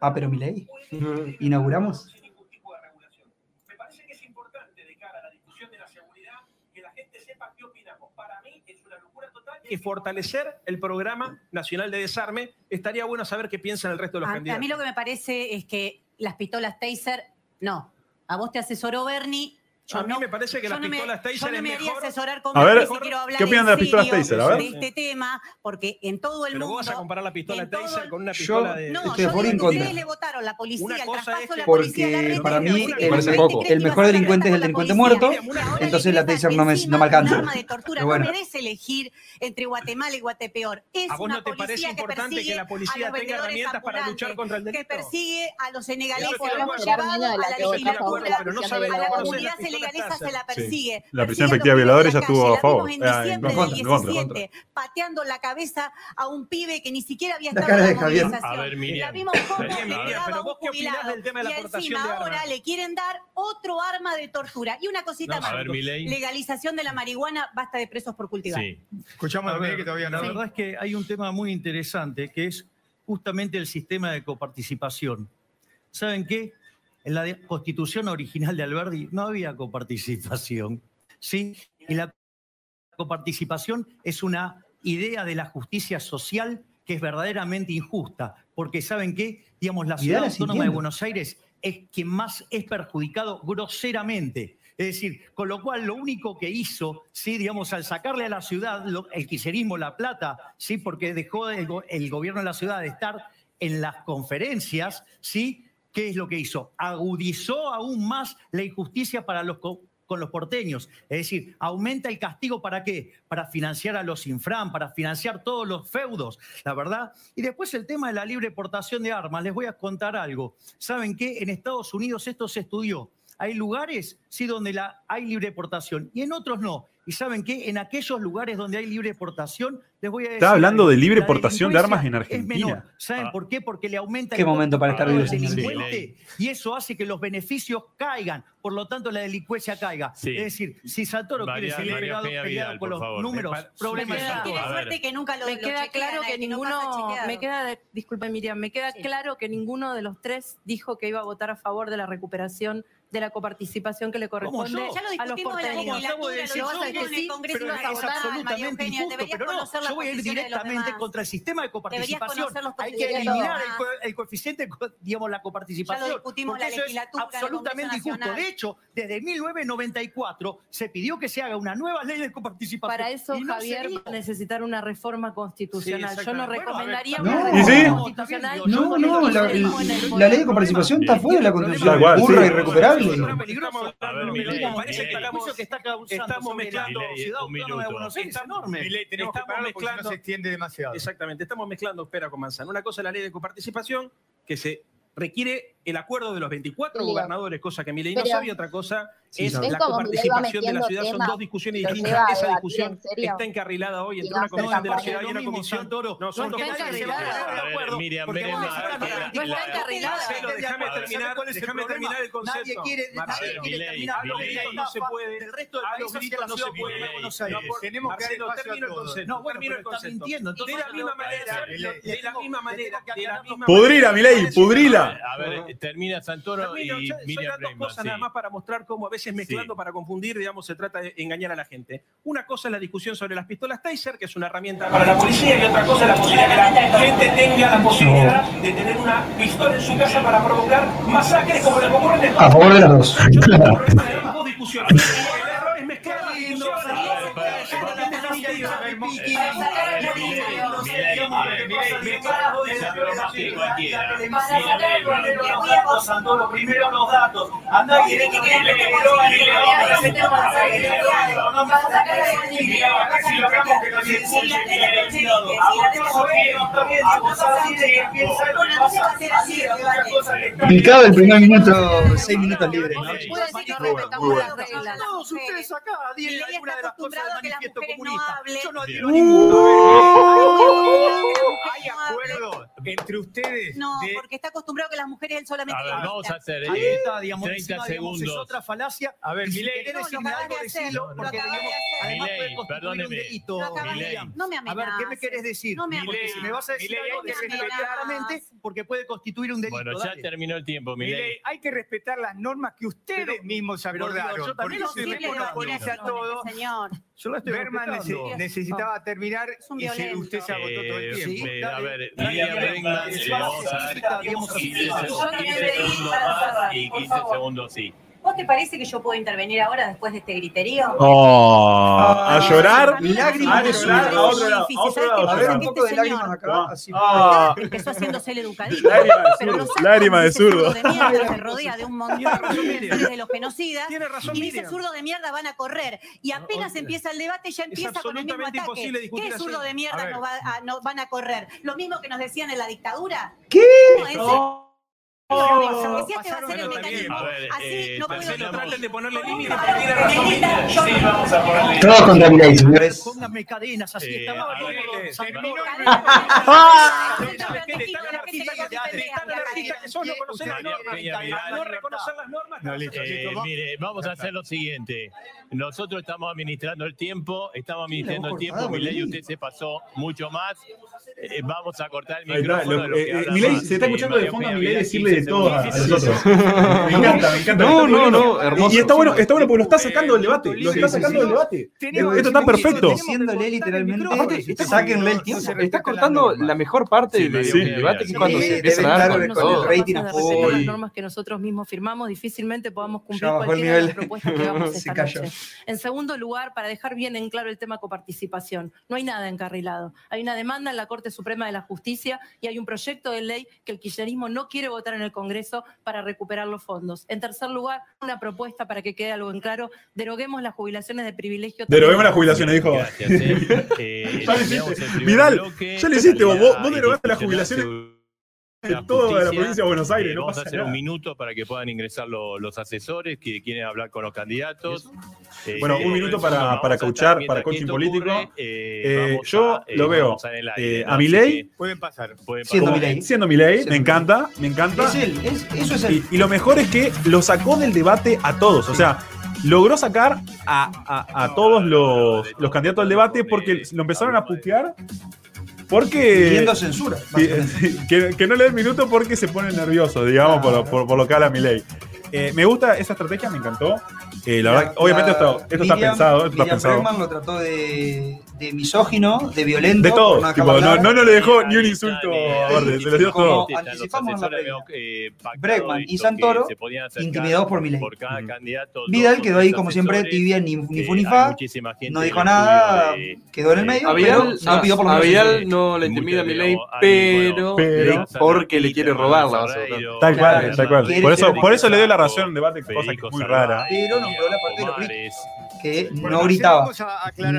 Speaker 2: Ah, pero Milei. ¿Inauguramos?
Speaker 12: sin ningún tipo de regulación. Me parece que es importante de cara a la discusión de la seguridad que la gente sepa qué opinamos. Para mí es una
Speaker 8: Y fortalecer el programa nacional de desarme, estaría bueno saber qué piensan el resto de los
Speaker 6: A, a
Speaker 8: candidatos.
Speaker 6: mí lo que me parece es que las pistolas Taser, no. A vos te asesoró Bernie. Yo
Speaker 8: A mí
Speaker 6: no,
Speaker 8: me parece que
Speaker 6: yo
Speaker 8: las
Speaker 6: no me-
Speaker 8: pistolas Taser
Speaker 6: Yo no
Speaker 8: es
Speaker 6: me haría
Speaker 8: mejor.
Speaker 6: asesorar con
Speaker 1: A ver,
Speaker 6: si quiero hablar
Speaker 1: ¿qué opinan
Speaker 6: en
Speaker 1: de las pistolas
Speaker 6: serio
Speaker 1: Taser? A ver.
Speaker 6: de este tema, porque en todo el
Speaker 8: Pero vos
Speaker 6: mundo...
Speaker 8: vas a comparar la pistola Taser con una
Speaker 2: Yo-
Speaker 8: pistola de.
Speaker 6: No,
Speaker 2: Estoy a
Speaker 6: yo digo que
Speaker 2: contra.
Speaker 6: ustedes le votaron la policía,
Speaker 8: Una
Speaker 6: el traspaso la
Speaker 8: que-
Speaker 6: policía a la
Speaker 2: Porque para mí el mejor-
Speaker 6: que a
Speaker 2: delincuente es el delincuente muerto, entonces la taser no me- me alcanza.
Speaker 6: Un arma de tortura, no merece elegir entre Guatemala y Guatepeor. Es
Speaker 8: ¿A vos
Speaker 6: una
Speaker 8: no te parece
Speaker 6: policía que
Speaker 8: importante
Speaker 6: persigue
Speaker 8: que la
Speaker 6: a
Speaker 8: policía
Speaker 6: los
Speaker 8: tenga herramientas para luchar contra el
Speaker 6: que
Speaker 8: delito?
Speaker 6: persigue a los senegaleses,
Speaker 8: Eso
Speaker 6: lo
Speaker 8: estoy
Speaker 6: hemos
Speaker 8: de
Speaker 6: llevado
Speaker 11: acuerdo.
Speaker 6: a la
Speaker 11: Yo
Speaker 6: legislatura, a la comunidad se la persigue.
Speaker 1: La
Speaker 6: persigue
Speaker 1: prisión efectiva violadores ya
Speaker 6: la
Speaker 1: estuvo a
Speaker 6: La
Speaker 1: favor. Ah, en
Speaker 6: diciembre
Speaker 2: contra,
Speaker 6: del
Speaker 2: en contra, en
Speaker 6: 17, pateando la cabeza a un pibe que ni siquiera había
Speaker 2: La
Speaker 6: estado
Speaker 2: cara
Speaker 6: en la movilización.
Speaker 4: A ver, Miriam.
Speaker 6: La vimos cómo
Speaker 8: pero vos qué opinás
Speaker 6: jubilado.
Speaker 8: del tema de la
Speaker 6: y encima
Speaker 8: de
Speaker 6: ahora le quieren dar otro arma de tortura. Y una cosita
Speaker 8: No,
Speaker 6: más.
Speaker 4: A ver, Milei.
Speaker 6: Legalización de la marihuana, basta de presos por cultivar.
Speaker 4: Sí.
Speaker 7: Escuchamos a
Speaker 10: ver,
Speaker 7: que todavía
Speaker 10: la
Speaker 7: no.
Speaker 10: verdad es que hay un tema muy interesante que es justamente el sistema de coparticipación. ¿Saben qué? En la constitución original de Alberti no había coparticipación. ¿sí? Y la coparticipación es una idea de la justicia social que es verdaderamente injusta, porque ¿saben qué? Digamos, la ciudad autónoma de. Buenos Aires es quien más es perjudicado groseramente. Es decir, con lo cual lo único que hizo, sí, digamos, al sacarle a la ciudad lo- el quiserismo la plata, sí, porque dejó el, el gobierno de la ciudad de estar en las conferencias, sí, ¿qué es lo que hizo? Agudizó aún más la injusticia para los co- con los porteños. Es decir, aumenta el castigo para qué? Para financiar a los infran, para financiar todos los feudos, la verdad. Y después el tema de la libre portación de armas. Les voy a contar algo. ¿Saben qué? En Estados Unidos esto se estudió. Hay lugares, sí, donde la, hay libre portación y en otros no. ¿Y saben qué? En aquellos lugares donde hay libre portación, les voy a decir...
Speaker 1: Está hablando de libre
Speaker 10: la
Speaker 1: portación de armas en
Speaker 10: delincuencia es menor.
Speaker 1: Argentina.
Speaker 10: ¿Saben
Speaker 1: Ah.
Speaker 10: por qué? Porque le aumenta
Speaker 2: Qué
Speaker 10: el
Speaker 2: momento para estar vivo,
Speaker 10: al
Speaker 2: señor.
Speaker 10: delincuente y eso hace que los beneficios caigan, por lo tanto la delincuencia caiga.
Speaker 4: Sí.
Speaker 10: Es decir, si Santoro
Speaker 4: María-
Speaker 10: quiere seguir pegado, peleado
Speaker 4: Vidal,
Speaker 10: con
Speaker 4: por
Speaker 10: los
Speaker 4: favor.
Speaker 10: números,
Speaker 4: Me pa-
Speaker 10: problema
Speaker 4: me
Speaker 10: de
Speaker 4: queda-.
Speaker 6: Tiene suerte que nunca lo
Speaker 9: me
Speaker 6: lo
Speaker 9: queda
Speaker 6: chequean,
Speaker 9: claro que
Speaker 6: no
Speaker 9: ninguno,
Speaker 6: chequeado.
Speaker 9: me queda, disculpe Miriam, me queda
Speaker 6: Sí.
Speaker 9: claro que ninguno de los tres dijo que iba a votar a favor de la recuperación de la coparticipación que le corresponde
Speaker 10: yo?
Speaker 6: Ya lo
Speaker 9: a los
Speaker 6: discutimos en la
Speaker 9: porteños.
Speaker 6: legislatura, lo
Speaker 10: decir,
Speaker 6: en el Congreso
Speaker 10: pero
Speaker 6: a
Speaker 10: es
Speaker 6: votar,
Speaker 10: absolutamente injusto, pero no, yo voy a ir
Speaker 6: de
Speaker 10: directamente contra el sistema de coparticipación. Hay que
Speaker 6: de
Speaker 10: eliminar el,
Speaker 6: demás.
Speaker 10: co- el coeficiente, co- digamos, la coparticipación.
Speaker 6: Ya lo discutimos
Speaker 10: porque
Speaker 6: la
Speaker 10: eso es
Speaker 6: legislatura, el
Speaker 10: absolutamente injusto.
Speaker 6: Nacional.
Speaker 10: De hecho, desde 1994 se pidió que se haga una nueva ley de coparticipación.
Speaker 9: Para eso
Speaker 10: no
Speaker 9: Javier va a necesitar una reforma constitucional.
Speaker 10: Sí,
Speaker 9: Yo no recomendaría
Speaker 2: Bueno,
Speaker 9: una
Speaker 2: ver.
Speaker 1: ¿Y sí?
Speaker 9: reforma constitucional.
Speaker 2: No, no, la, ley de coparticipación está fuera de la constitución. Burra irrecuperable.
Speaker 10: Peligroso.
Speaker 4: A ver,
Speaker 10: Pero
Speaker 4: Milei,
Speaker 10: digamos, parece que juicio que está
Speaker 8: estamos mezclando-
Speaker 10: ciudad autónoma de. Buenos Aires es enorme.
Speaker 7: Tenemos que
Speaker 8: Estamos
Speaker 7: porque si no
Speaker 8: mezclando-
Speaker 7: se extiende demasiado.
Speaker 8: Exactamente, estamos mezclando pera con manzana. Una cosa es la ley de coparticipación, que se requiere el acuerdo de los 24
Speaker 11: Lío.
Speaker 8: gobernadores, cosa que Milei no sabe, y otra cosa
Speaker 2: Sí,
Speaker 8: es la
Speaker 11: ¿Ven cómo Milei va
Speaker 8: coparticipación de la ciudad. Son dos discusiones distintas. Esa
Speaker 11: debatir
Speaker 8: discusión
Speaker 11: en serio?
Speaker 8: está encarrilada hoy entre una comisión de la ciudad y una comisión.
Speaker 10: Santoro.
Speaker 8: No, son dos
Speaker 10: se a poner de acuerdo,
Speaker 4: Miriam,
Speaker 10: porque
Speaker 4: veremos,
Speaker 10: vos decís,
Speaker 4: a ver,
Speaker 10: "Para,
Speaker 4: la-
Speaker 10: no está
Speaker 4: la-
Speaker 10: encarrilada".
Speaker 8: Marcelo,
Speaker 10: Nadie
Speaker 8: déjame terminar-
Speaker 10: acuerdo. ¿Cuál es el
Speaker 8: déjame
Speaker 10: problema?
Speaker 8: terminar el concepto.
Speaker 10: Nadie quiere, nadie quiere terminar
Speaker 8: no se puede.
Speaker 10: del resto del país
Speaker 8: no se puede.
Speaker 7: Tenemos que
Speaker 8: termino el concepto.
Speaker 10: No, bueno,
Speaker 8: el concepto. De la misma manera, de la misma manera, de la misma
Speaker 1: Pudrila, Milei, pudrila.
Speaker 4: A ver, termina Santoro y
Speaker 8: son
Speaker 4: Miriam
Speaker 8: las dos cosas nada más para mostrar cómo a veces mezclando
Speaker 4: Sí.
Speaker 8: para confundir, digamos, se trata de engañar a la gente. Una cosa es la discusión sobre las pistolas Taser, que es una herramienta para la policía, y otra cosa es la posibilidad que la gente tenga la posibilidad de tener una pistola en su casa para provocar masacres como la que ocurre en
Speaker 2: A favor de las dos.
Speaker 8: Yo tengo de las dos discusiones.
Speaker 10: Primero los datos. Anda directo que le
Speaker 2: Picado el primer minuto, seis minutos libres.
Speaker 10: Adhiero ninguno.
Speaker 7: ¿Hay acuerdo entre ustedes?
Speaker 6: No,
Speaker 7: de-
Speaker 6: porque está acostumbrado que las mujeres él solamente
Speaker 4: A ver, vamos a hacer
Speaker 10: Ahí
Speaker 4: eh,
Speaker 10: está, digamos,
Speaker 4: 30
Speaker 10: encima, digamos, es otra falacia.
Speaker 7: A ver,
Speaker 10: Y si
Speaker 7: Milei-
Speaker 10: querés decirme algo, decilo,
Speaker 6: lo
Speaker 10: porque digamos, además
Speaker 4: Milei,
Speaker 10: puede constituir un
Speaker 4: perdóneme.
Speaker 10: delito.
Speaker 4: Milei.
Speaker 6: No me
Speaker 10: A ver, ¿qué me
Speaker 6: amenaces.
Speaker 10: querés decir?
Speaker 6: No me
Speaker 10: Porque
Speaker 6: amenaces.
Speaker 10: si me vas a decir
Speaker 7: Milei,
Speaker 10: algo,
Speaker 7: hay que
Speaker 10: decilo
Speaker 6: respetar-
Speaker 10: claramente, porque puede constituir un delito.
Speaker 4: Bueno, ya
Speaker 10: dale.
Speaker 4: terminó el tiempo, Milei.
Speaker 7: Milei, hay que respetar las normas que ustedes
Speaker 10: Pero-
Speaker 7: mismos
Speaker 10: digo,
Speaker 7: acordaron.
Speaker 10: yo
Speaker 7: Por
Speaker 10: también
Speaker 7: se
Speaker 10: respetando.
Speaker 7: reconoce a todo.
Speaker 6: Señor.
Speaker 10: Yo
Speaker 7: Berman nece- necesitaba terminar
Speaker 6: un
Speaker 7: y se- usted se agotó todo el
Speaker 4: Eh,
Speaker 7: tiempo.
Speaker 4: a ver,
Speaker 10: dale,
Speaker 4: le vamos a dar
Speaker 10: digamos,
Speaker 4: 15
Speaker 6: Yo
Speaker 4: segundos 15
Speaker 6: quería
Speaker 4: segundos
Speaker 6: para
Speaker 4: más y
Speaker 6: por
Speaker 4: 15
Speaker 6: favor.
Speaker 4: segundos sí.
Speaker 6: ¿Vos te parece que yo puedo intervenir ahora después de este griterío?
Speaker 1: Oh, a llorar.
Speaker 2: Lágrimas de
Speaker 1: llorar a
Speaker 2: sudor.
Speaker 1: otro lado. A otro lado
Speaker 2: A ver, un
Speaker 1: llorar.
Speaker 2: poco de
Speaker 6: Este
Speaker 2: lágrimas
Speaker 6: señor.
Speaker 2: acá. Así.
Speaker 1: Ah,
Speaker 6: Empezó haciéndose el educadito.
Speaker 1: Lágrima de zurdo, de
Speaker 6: ese
Speaker 1: zurdo.
Speaker 6: de mierda se rodea de un montón de los genocidas.
Speaker 8: Tiene razón,
Speaker 6: Y dice
Speaker 8: Miriam.
Speaker 6: zurdo de mierda van a correr. Y apenas empieza el debate ya empieza con el mismo ataque. ¿Qué zurdo de mierda
Speaker 8: ver.
Speaker 6: no, va a- no van a correr? ¿Lo mismo que nos decían en la dictadura?
Speaker 2: ¿Qué?
Speaker 6: Decía que va a ser el
Speaker 8: Bueno, está bien.
Speaker 6: mecanismo.
Speaker 4: A ver,
Speaker 6: Así
Speaker 4: eh,
Speaker 6: no
Speaker 4: mire, vamos a hacer lo siguiente. Nosotros estamos administrando el tiempo, estamos administrando el tiempo. Milei, usted se pasó mucho más. Eh, vamos a cortar el micrófono.
Speaker 1: lo- eh, eh, se está
Speaker 4: Eh,
Speaker 1: escuchando de fondo a Milei decirle
Speaker 4: 15
Speaker 1: de todos a, a nosotros. Me encanta, me encanta.
Speaker 3: No, no, no, hermoso.
Speaker 1: Y está bueno, está bueno porque lo está sacando del debate. Lo está sacando del debate. Esto está perfecto.
Speaker 2: Diciéndole literalmente, sáquenle el tiempo.
Speaker 3: Está cortando la mejor parte del debate, que cuando se empiezan a dar con todo.
Speaker 2: rating a
Speaker 9: las normas que nosotros mismos firmamos, difícilmente podamos cumplir cualquiera de las propuestas que hagamos
Speaker 2: Se
Speaker 9: esta noche. En segundo lugar, para dejar bien en claro el tema coparticipación, no hay nada encarrilado. Hay una demanda en la Corte Suprema de la Justicia y hay un proyecto de ley que el kirchnerismo no quiere votar en el Congreso para recuperar los fondos. En tercer lugar, una propuesta para que quede algo en claro, deroguemos las jubilaciones de privilegio.
Speaker 1: Deroguemos las jubilaciones, dijo.
Speaker 4: Gracias, eh. Eh,
Speaker 1: Ya hiciste. Vidal,
Speaker 4: bloque.
Speaker 1: ya lo hiciste vos. Vos, derogaste las jubilaciones en toda la provincia de Buenos Aires.
Speaker 4: Eh,
Speaker 1: No
Speaker 4: vamos a hacer un minuto para que puedan ingresar lo- los asesores que quieren hablar con los candidatos. Eh,
Speaker 1: Bueno, un minuto para- para coachar, para coaching político.
Speaker 4: ocurre, eh,
Speaker 1: Eh, yo
Speaker 4: a, eh,
Speaker 1: lo veo
Speaker 4: aire,
Speaker 1: eh, a Milei
Speaker 4: que
Speaker 7: Pueden pasar.
Speaker 4: pueden
Speaker 2: Siendo
Speaker 4: pasar.
Speaker 2: Milei.
Speaker 1: Siendo mi ley,
Speaker 2: Siendo
Speaker 1: me
Speaker 2: mi
Speaker 1: encanta, me encanta.
Speaker 2: Es él, es- eso es él.
Speaker 1: Y, y lo mejor es que lo sacó del debate a todos. O sea, logró sacar a, a- a todos los, los candidatos al debate porque lo empezaron a putear. Porque.
Speaker 2: Pidiendo censura.
Speaker 1: Que, que no le den minuto porque se pone nervioso, digamos, por, lo- por, por lo que habla Milei. Eh, me gusta esa estrategia, me encantó. Eh, la verdad, obviamente esto, esto está
Speaker 2: Miriam-
Speaker 1: pensado, esto está
Speaker 2: Miriam
Speaker 1: pensado.
Speaker 2: Bregman lo trató de, de misógino, de violento.
Speaker 1: De todo.
Speaker 2: no
Speaker 1: tipo, no,
Speaker 2: hablar.
Speaker 1: no, no le dejó ni un insulto a Verde, se lo dio todo.
Speaker 2: Anticipamos en la previa.
Speaker 4: eh, pactado
Speaker 2: Bregman y Santoro, intimidados por Milei.
Speaker 4: Por cada candidato.
Speaker 2: Vidal quedó ahí como siempre, tibia, ni, ni fu ni
Speaker 4: hay
Speaker 2: fa.
Speaker 4: muchísima gente
Speaker 2: No dijo nada,
Speaker 4: de-
Speaker 2: quedó en el medio,
Speaker 3: A
Speaker 2: pero
Speaker 3: Vidal,
Speaker 2: no pidió por
Speaker 3: a. Vidal no le intimida a
Speaker 4: de
Speaker 3: Milei, pero,
Speaker 1: pero-
Speaker 3: porque le quiere robarla. vas a votar.
Speaker 1: Tal cual, tal cual. Por eso, por eso le dio la razón en el debate, cosa que es muy rara.
Speaker 2: Pero nombró la parte de los que no gritaba.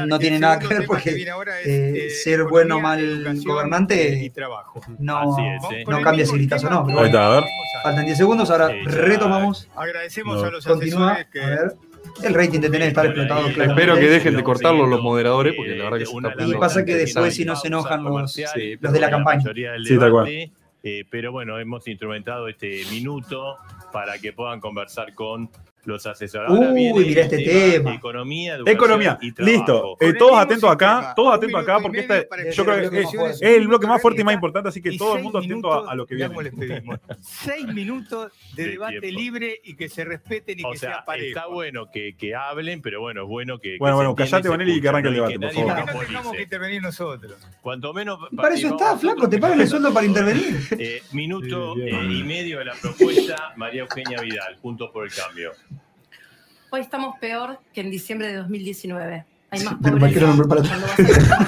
Speaker 2: No tiene nada que ver porque,
Speaker 7: viene ahora es,
Speaker 2: eh,
Speaker 7: eh,
Speaker 2: ser
Speaker 7: economía,
Speaker 2: bueno o mal gobernante
Speaker 7: y trabajo.
Speaker 2: No,
Speaker 4: es, ¿eh?
Speaker 2: Cambia si gritas o no.
Speaker 1: Ahí está, a ver.
Speaker 2: Faltan 10 segundos, ahora retomamos.
Speaker 7: Agradecemos
Speaker 1: No.
Speaker 7: a los
Speaker 2: Continúa.
Speaker 7: asesores que
Speaker 2: A ver. El rating de tener está explotado.
Speaker 4: Espero
Speaker 3: que dejen de cortarlo los moderadores, porque la verdad que se
Speaker 4: Una
Speaker 3: está
Speaker 2: Y pasa que después si no se enojan los- los de la campaña.
Speaker 1: Sí, tal cual.
Speaker 4: eh, pero bueno, hemos instrumentado este minuto para que puedan conversar con los asesores. Ahora
Speaker 2: Uy,
Speaker 4: el
Speaker 2: este tema.
Speaker 4: Economía,
Speaker 1: Economía,
Speaker 4: y
Speaker 1: listo. Eh, todos atentos acá, todos atentos acá porque este, yo
Speaker 7: que
Speaker 1: creo que es, el bloque más fuerte y más importante, así que todo el mundo atento a, a lo que viene.
Speaker 7: cómo les pedimos. Seis minutos de
Speaker 4: De
Speaker 7: debate
Speaker 4: tiempo.
Speaker 7: libre y que se respeten y
Speaker 4: O
Speaker 7: que
Speaker 4: sea,
Speaker 7: sea parejo.
Speaker 4: está bueno que, que hablen, pero bueno, es bueno que.
Speaker 1: Bueno,
Speaker 4: que
Speaker 1: bueno, callate,
Speaker 4: se
Speaker 1: Bonelli, y que arranque el debate, por favor.
Speaker 7: No tengamos que intervenir nosotros.
Speaker 4: Cuanto menos.
Speaker 2: Para eso está, flaco, te pagan el sueldo para intervenir.
Speaker 4: Eh, minuto eh, y medio de la propuesta, María Eugenia Vidal, Juntos por el Cambio.
Speaker 9: Hoy estamos peor que en diciembre de 2019. Hay más
Speaker 2: Pero
Speaker 9: pobreza,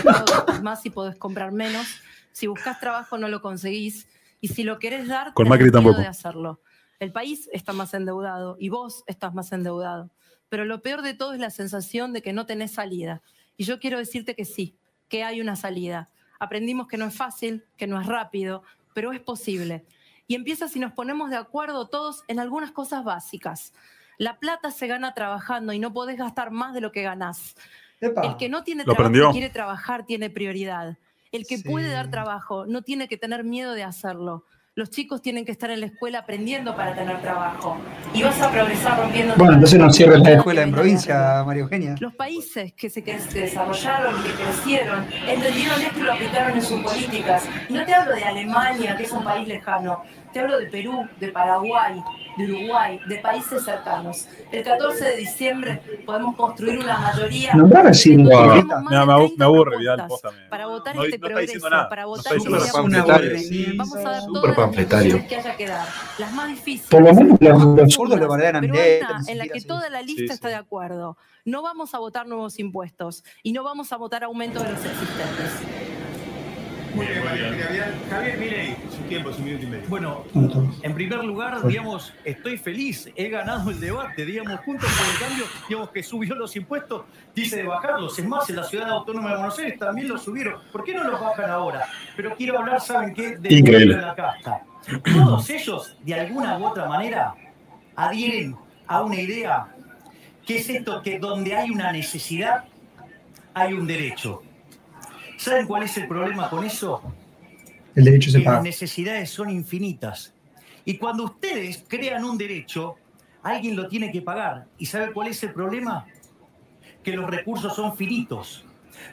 Speaker 2: para
Speaker 9: más y podés comprar menos. Si buscas trabajo no lo conseguís. Y si lo querés dar,
Speaker 1: Con Macri tampoco.
Speaker 9: de hacerlo. El país está más endeudado y vos estás más endeudado. Pero lo peor de todo es la sensación de que no tenés salida. Y yo quiero decirte que sí, que hay una salida. Aprendimos que no es fácil, que no es rápido, pero es posible. Y empieza si nos ponemos de acuerdo todos en algunas cosas básicas. La plata se gana trabajando y no podés gastar más de lo que ganás.
Speaker 2: Epa.
Speaker 9: El que no tiene
Speaker 1: ¿Lo
Speaker 9: trabajo y quiere trabajar tiene prioridad. El que
Speaker 2: Sí.
Speaker 9: puede dar trabajo no tiene que tener miedo de hacerlo. Los chicos tienen que estar en la escuela aprendiendo para tener trabajo. Y vas a progresar rompiendo.
Speaker 2: Bueno, entonces no cierres la escuela en provincia. María Eugenia.
Speaker 9: Los países que se, que se desarrollaron, que crecieron, entendieron esto y lo aplicaron en sus políticas. Y no te hablo de Alemania, que es un país lejano. Te hablo de Perú, de Paraguay, de Uruguay, de países cercanos. El 14 de diciembre podemos construir una mayoría.
Speaker 2: No,
Speaker 9: más
Speaker 1: Mira,
Speaker 9: de
Speaker 1: me abu-
Speaker 9: 30
Speaker 1: me aburre, Vidal, me-
Speaker 9: Para votar
Speaker 1: no-
Speaker 9: este
Speaker 1: no
Speaker 9: progreso,
Speaker 1: nada,
Speaker 9: para
Speaker 1: no
Speaker 9: votar este
Speaker 2: aburrimiento.
Speaker 9: Vamos a dar todas las que haya que dar. Las más difíciles.
Speaker 2: Por lo menos los, zurdos
Speaker 9: profundas,
Speaker 2: bardean
Speaker 9: en la que toda la lista
Speaker 1: Sí, sí.
Speaker 9: está de acuerdo. No vamos a votar nuevos impuestos y no vamos a votar aumento de los existentes.
Speaker 7: Muy bien. Javier Milei, su tiempo, su minuto y medio.
Speaker 10: Bueno, en primer lugar, digamos, estoy feliz, he ganado el debate, digamos, juntos por el cambio, digamos que subió los impuestos, dice de bajarlos, es más, en la ciudad autónoma de Buenos Aires también los subieron, ¿por qué no los bajan ahora? Pero quiero hablar, ¿saben qué?
Speaker 1: Increíble.
Speaker 10: de la casta. Todos ellos, de alguna u otra manera, adhieren a una idea, que es esto, que donde hay una necesidad, hay un derecho. ¿Saben cuál es el problema con eso?
Speaker 2: El derecho se
Speaker 10: que las
Speaker 2: paga.
Speaker 10: necesidades son infinitas. Y cuando ustedes crean un derecho, alguien lo tiene que pagar. ¿Y sabe cuál es el problema? Que los recursos son finitos.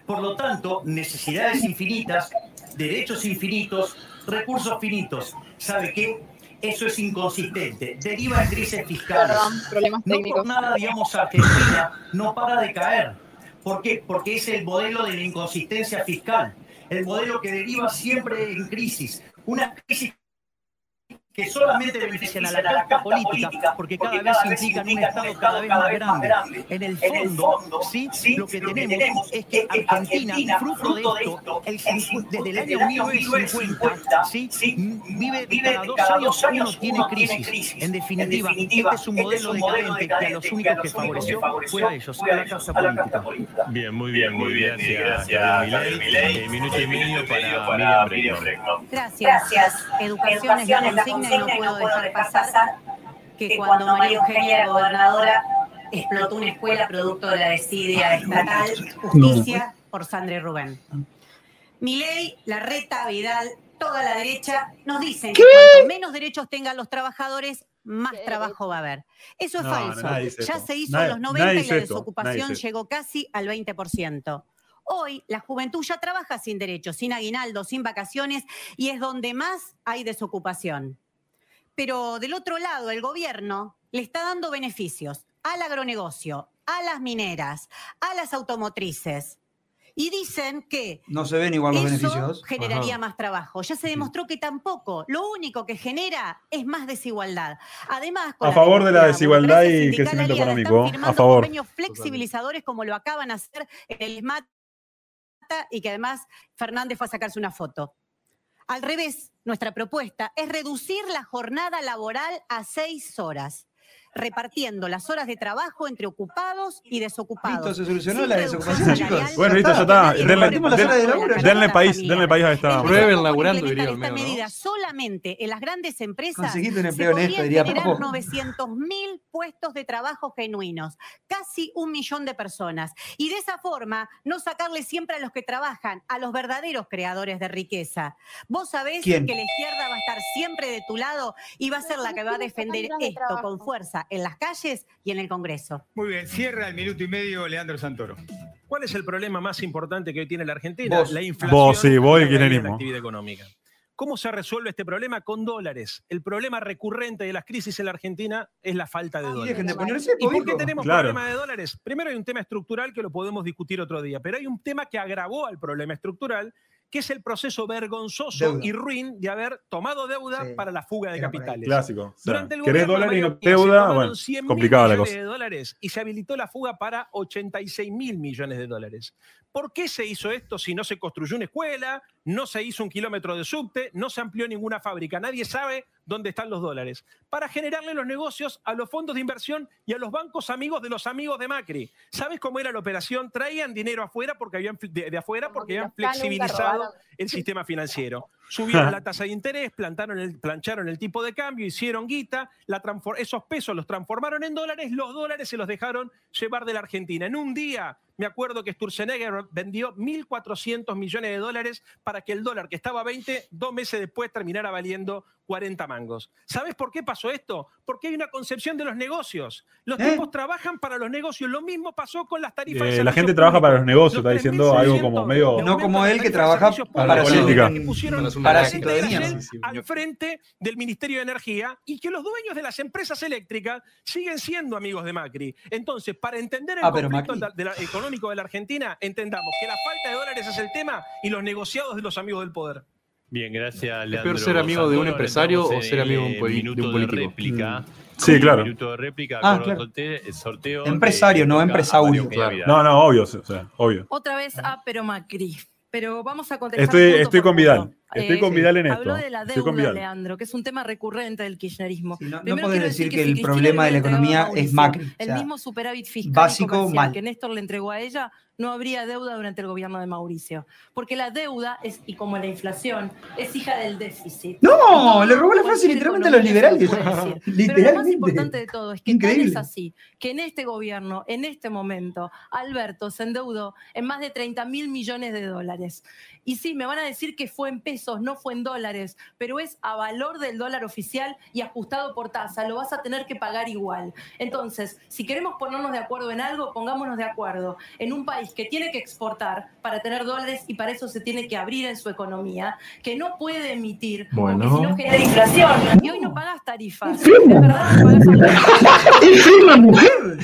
Speaker 10: Por lo tanto, necesidades infinitas, derechos infinitos, recursos finitos. ¿Sabe qué? Eso es inconsistente, deriva en crisis fiscales.
Speaker 11: Perdón, problemas
Speaker 10: No
Speaker 11: técnicos.
Speaker 10: por nada, digamos, Argentina no para de caer. ¿Por qué? Porque es el modelo de la inconsistencia fiscal, el modelo que deriva siempre en crisis. Una crisis que solamente benefician a la casta política, porque cada vez implican un Estado cada vez más grande. En el fondo, sí, lo que tenemos es que Argentina, fruto de esto, el desde el año 1950, sí, vive cada dos años uno tiene crisis. En definitiva, este es un modelo decadente que a los únicos que favoreció fue a ellos, a la casta política.
Speaker 4: Bien, muy bien, muy bien. Gracias, Javier Milei. Eh, minuto y medio para Miriam.
Speaker 6: Gracias. Educación, es la consigna y no puedo dejar pasar que cuando María Eugenia era gobernadora explotó una escuela producto de la desidia estatal justicia por Sandra Rubén. Milei, Larreta, Vidal, toda la derecha nos dicen que cuanto menos derechos tengan los trabajadores, más trabajo va a haber. Eso es
Speaker 1: No,
Speaker 6: falso. ya se hizo
Speaker 1: Nadie-
Speaker 6: en los 90
Speaker 1: nadie
Speaker 6: y la
Speaker 1: esto.
Speaker 6: Desocupación llegó casi al 20%. Hoy la juventud ya trabaja sin derechos, sin aguinaldo, sin vacaciones y es donde más hay desocupación. Pero del otro lado, el gobierno le está dando beneficios al agronegocio, a las mineras, a las automotrices. Y dicen que
Speaker 2: No se ven igual los
Speaker 6: eso
Speaker 2: beneficios.
Speaker 6: generaría
Speaker 2: Ajá.
Speaker 6: más trabajo. Ya se demostró que tampoco. Lo único que genera es más desigualdad. Además, con
Speaker 1: A favor de la desigualdad y crecimiento económico.
Speaker 6: están
Speaker 1: A
Speaker 6: firmando
Speaker 1: favor.
Speaker 6: convenios flexibilizadores como lo acaban de hacer en el SMAT y que además Fernández fue a sacarse una foto. Al revés, nuestra propuesta es reducir la jornada laboral a seis horas, repartiendo las horas de trabajo entre ocupados y desocupados.
Speaker 2: Listo, se solucionó la desocupación, chicos.
Speaker 1: Bueno, listo, ya está. Denle, país, denle país a esta.
Speaker 3: Prueben laburando, diría
Speaker 6: esta medida solamente en las grandes empresas,
Speaker 2: Conseguiste un
Speaker 6: se
Speaker 2: empleo honesto,
Speaker 6: podrían
Speaker 2: diría
Speaker 6: generar
Speaker 2: Papo.
Speaker 6: 900.000 puestos de trabajo genuinos, casi un millón de personas. Y de esa forma, no sacarle siempre a los que trabajan, a los verdaderos creadores de riqueza. Vos sabés
Speaker 2: ¿Quién?
Speaker 6: que la izquierda va a estar siempre de tu lado y va a ser la que va a defender esto con fuerza en las calles y en el Congreso.
Speaker 7: Muy bien, cierra el minuto y medio Leandro Santoro.
Speaker 8: ¿Cuál es el problema más importante que hoy tiene la Argentina?
Speaker 2: Vos.
Speaker 8: La inflación.
Speaker 1: Vos, sí, vos y
Speaker 8: la actividad económica. ¿Cómo se resuelve este problema? Con dólares. El problema recurrente de las crisis en la Argentina es la falta de dólares.
Speaker 2: dejen de ponerse
Speaker 8: ¿Y por qué tenemos
Speaker 1: Claro.
Speaker 8: problema de dólares? Primero hay un tema estructural que lo podemos discutir otro día, pero hay un tema que agravó al problema estructural, que es el proceso vergonzoso
Speaker 2: Deuda.
Speaker 8: y ruin de haber tomado deuda
Speaker 2: Sí.
Speaker 8: para la fuga de
Speaker 2: Era
Speaker 8: capitales.
Speaker 1: Clásico. O sea,
Speaker 8: Durante el
Speaker 1: querés dólares y no deuda, bueno,
Speaker 8: 100.000
Speaker 1: complicada la
Speaker 8: millones
Speaker 1: cosa.
Speaker 8: de dólares y se habilitó la fuga para 86 mil millones de dólares. ¿Por qué se hizo esto si no se construyó una escuela, no se hizo un kilómetro de subte, no se amplió ninguna fábrica? Nadie sabe dónde están los dólares. Para generarle los negocios a los fondos de inversión y a los bancos amigos de los amigos de Macri. ¿Sabes cómo era la operación? Traían dinero afuera porque habían, de, de afuera porque
Speaker 11: que
Speaker 8: habían flexibilizado el sistema financiero. Subieron la tasa de interés, plantaron el, plancharon el tipo de cambio, hicieron guita, la esos pesos los transformaron en dólares, los dólares se los dejaron llevar de la Argentina. En un día, me acuerdo que Sturzenegger vendió 1.400 millones de dólares para que el dólar, que estaba a 20, dos meses después terminara valiendo 40 mangos. ¿Sabes por qué pasó esto? Porque hay una concepción de los negocios. Los
Speaker 2: ¿Eh?
Speaker 8: tipos trabajan para los negocios. Lo mismo pasó con las tarifas de
Speaker 1: Eh, la gente trabaja para los negocios, está diciendo algo como medio.
Speaker 2: No como él que trabaja para
Speaker 1: la política.
Speaker 8: que pusieron
Speaker 3: Para
Speaker 2: de
Speaker 8: al frente del Ministerio de Energía y que los dueños de las empresas eléctricas siguen siendo amigos de Macri. Entonces, para entender el
Speaker 2: Ah,
Speaker 8: conflicto
Speaker 2: Macri.
Speaker 8: de la- económico de la Argentina, entendamos que la falta de dólares es el tema y los negociados de los amigos del poder.
Speaker 4: Bien, gracias, Leandro.
Speaker 3: ¿Es peor ser amigo de un empresario o ser amigo de un de
Speaker 4: minuto
Speaker 3: un político?
Speaker 4: réplica.
Speaker 1: Sí, claro.
Speaker 4: Minuto de réplica
Speaker 2: Ah, claro.
Speaker 4: sorte- el sorteo.
Speaker 2: Empresario,
Speaker 4: de-
Speaker 2: no
Speaker 4: a Eugenia
Speaker 3: Claro.
Speaker 1: No, no, obvio, o sea, obvio.
Speaker 9: Otra vez, ah, pero Macri. Pero vamos a contestar.
Speaker 1: Estoy, estoy con Vidal. Estoy
Speaker 9: Eh,
Speaker 1: con Vidal en esto.
Speaker 9: Habló de la
Speaker 1: Estoy con
Speaker 9: deuda,
Speaker 1: Vidal.
Speaker 9: Leandro, que es un tema recurrente del kirchnerismo.
Speaker 2: Sí, no, no podés decir
Speaker 9: decir
Speaker 2: que el problema de la economía es Macri. O
Speaker 9: El
Speaker 2: sea,
Speaker 9: mismo superávit fiscal
Speaker 2: básico,
Speaker 9: y comercial
Speaker 2: mal.
Speaker 9: que Néstor le entregó a ella, no habría deuda durante el gobierno de Mauricio. Porque la deuda, es, y como la inflación, es hija del déficit.
Speaker 2: No, le robó la frase literalmente a los liberales.
Speaker 9: Pero lo más importante de todo es que tal es así, que en este gobierno, en este momento, Alberto se endeudó en más de 30 mil millones de dólares. Y sí, me van a decir que fue en pesos. Pesos, no fue en dólares, pero es a valor del dólar oficial y ajustado por tasa. Lo vas a tener que pagar igual. Entonces, si queremos ponernos de acuerdo en algo, pongámonos de acuerdo. En un país que tiene que exportar para tener dólares y para eso se tiene que abrir en su economía, que no puede emitir, porque
Speaker 3: Bueno.
Speaker 9: si no genera inflación. Y hoy no pagas tarifas. De verdad, no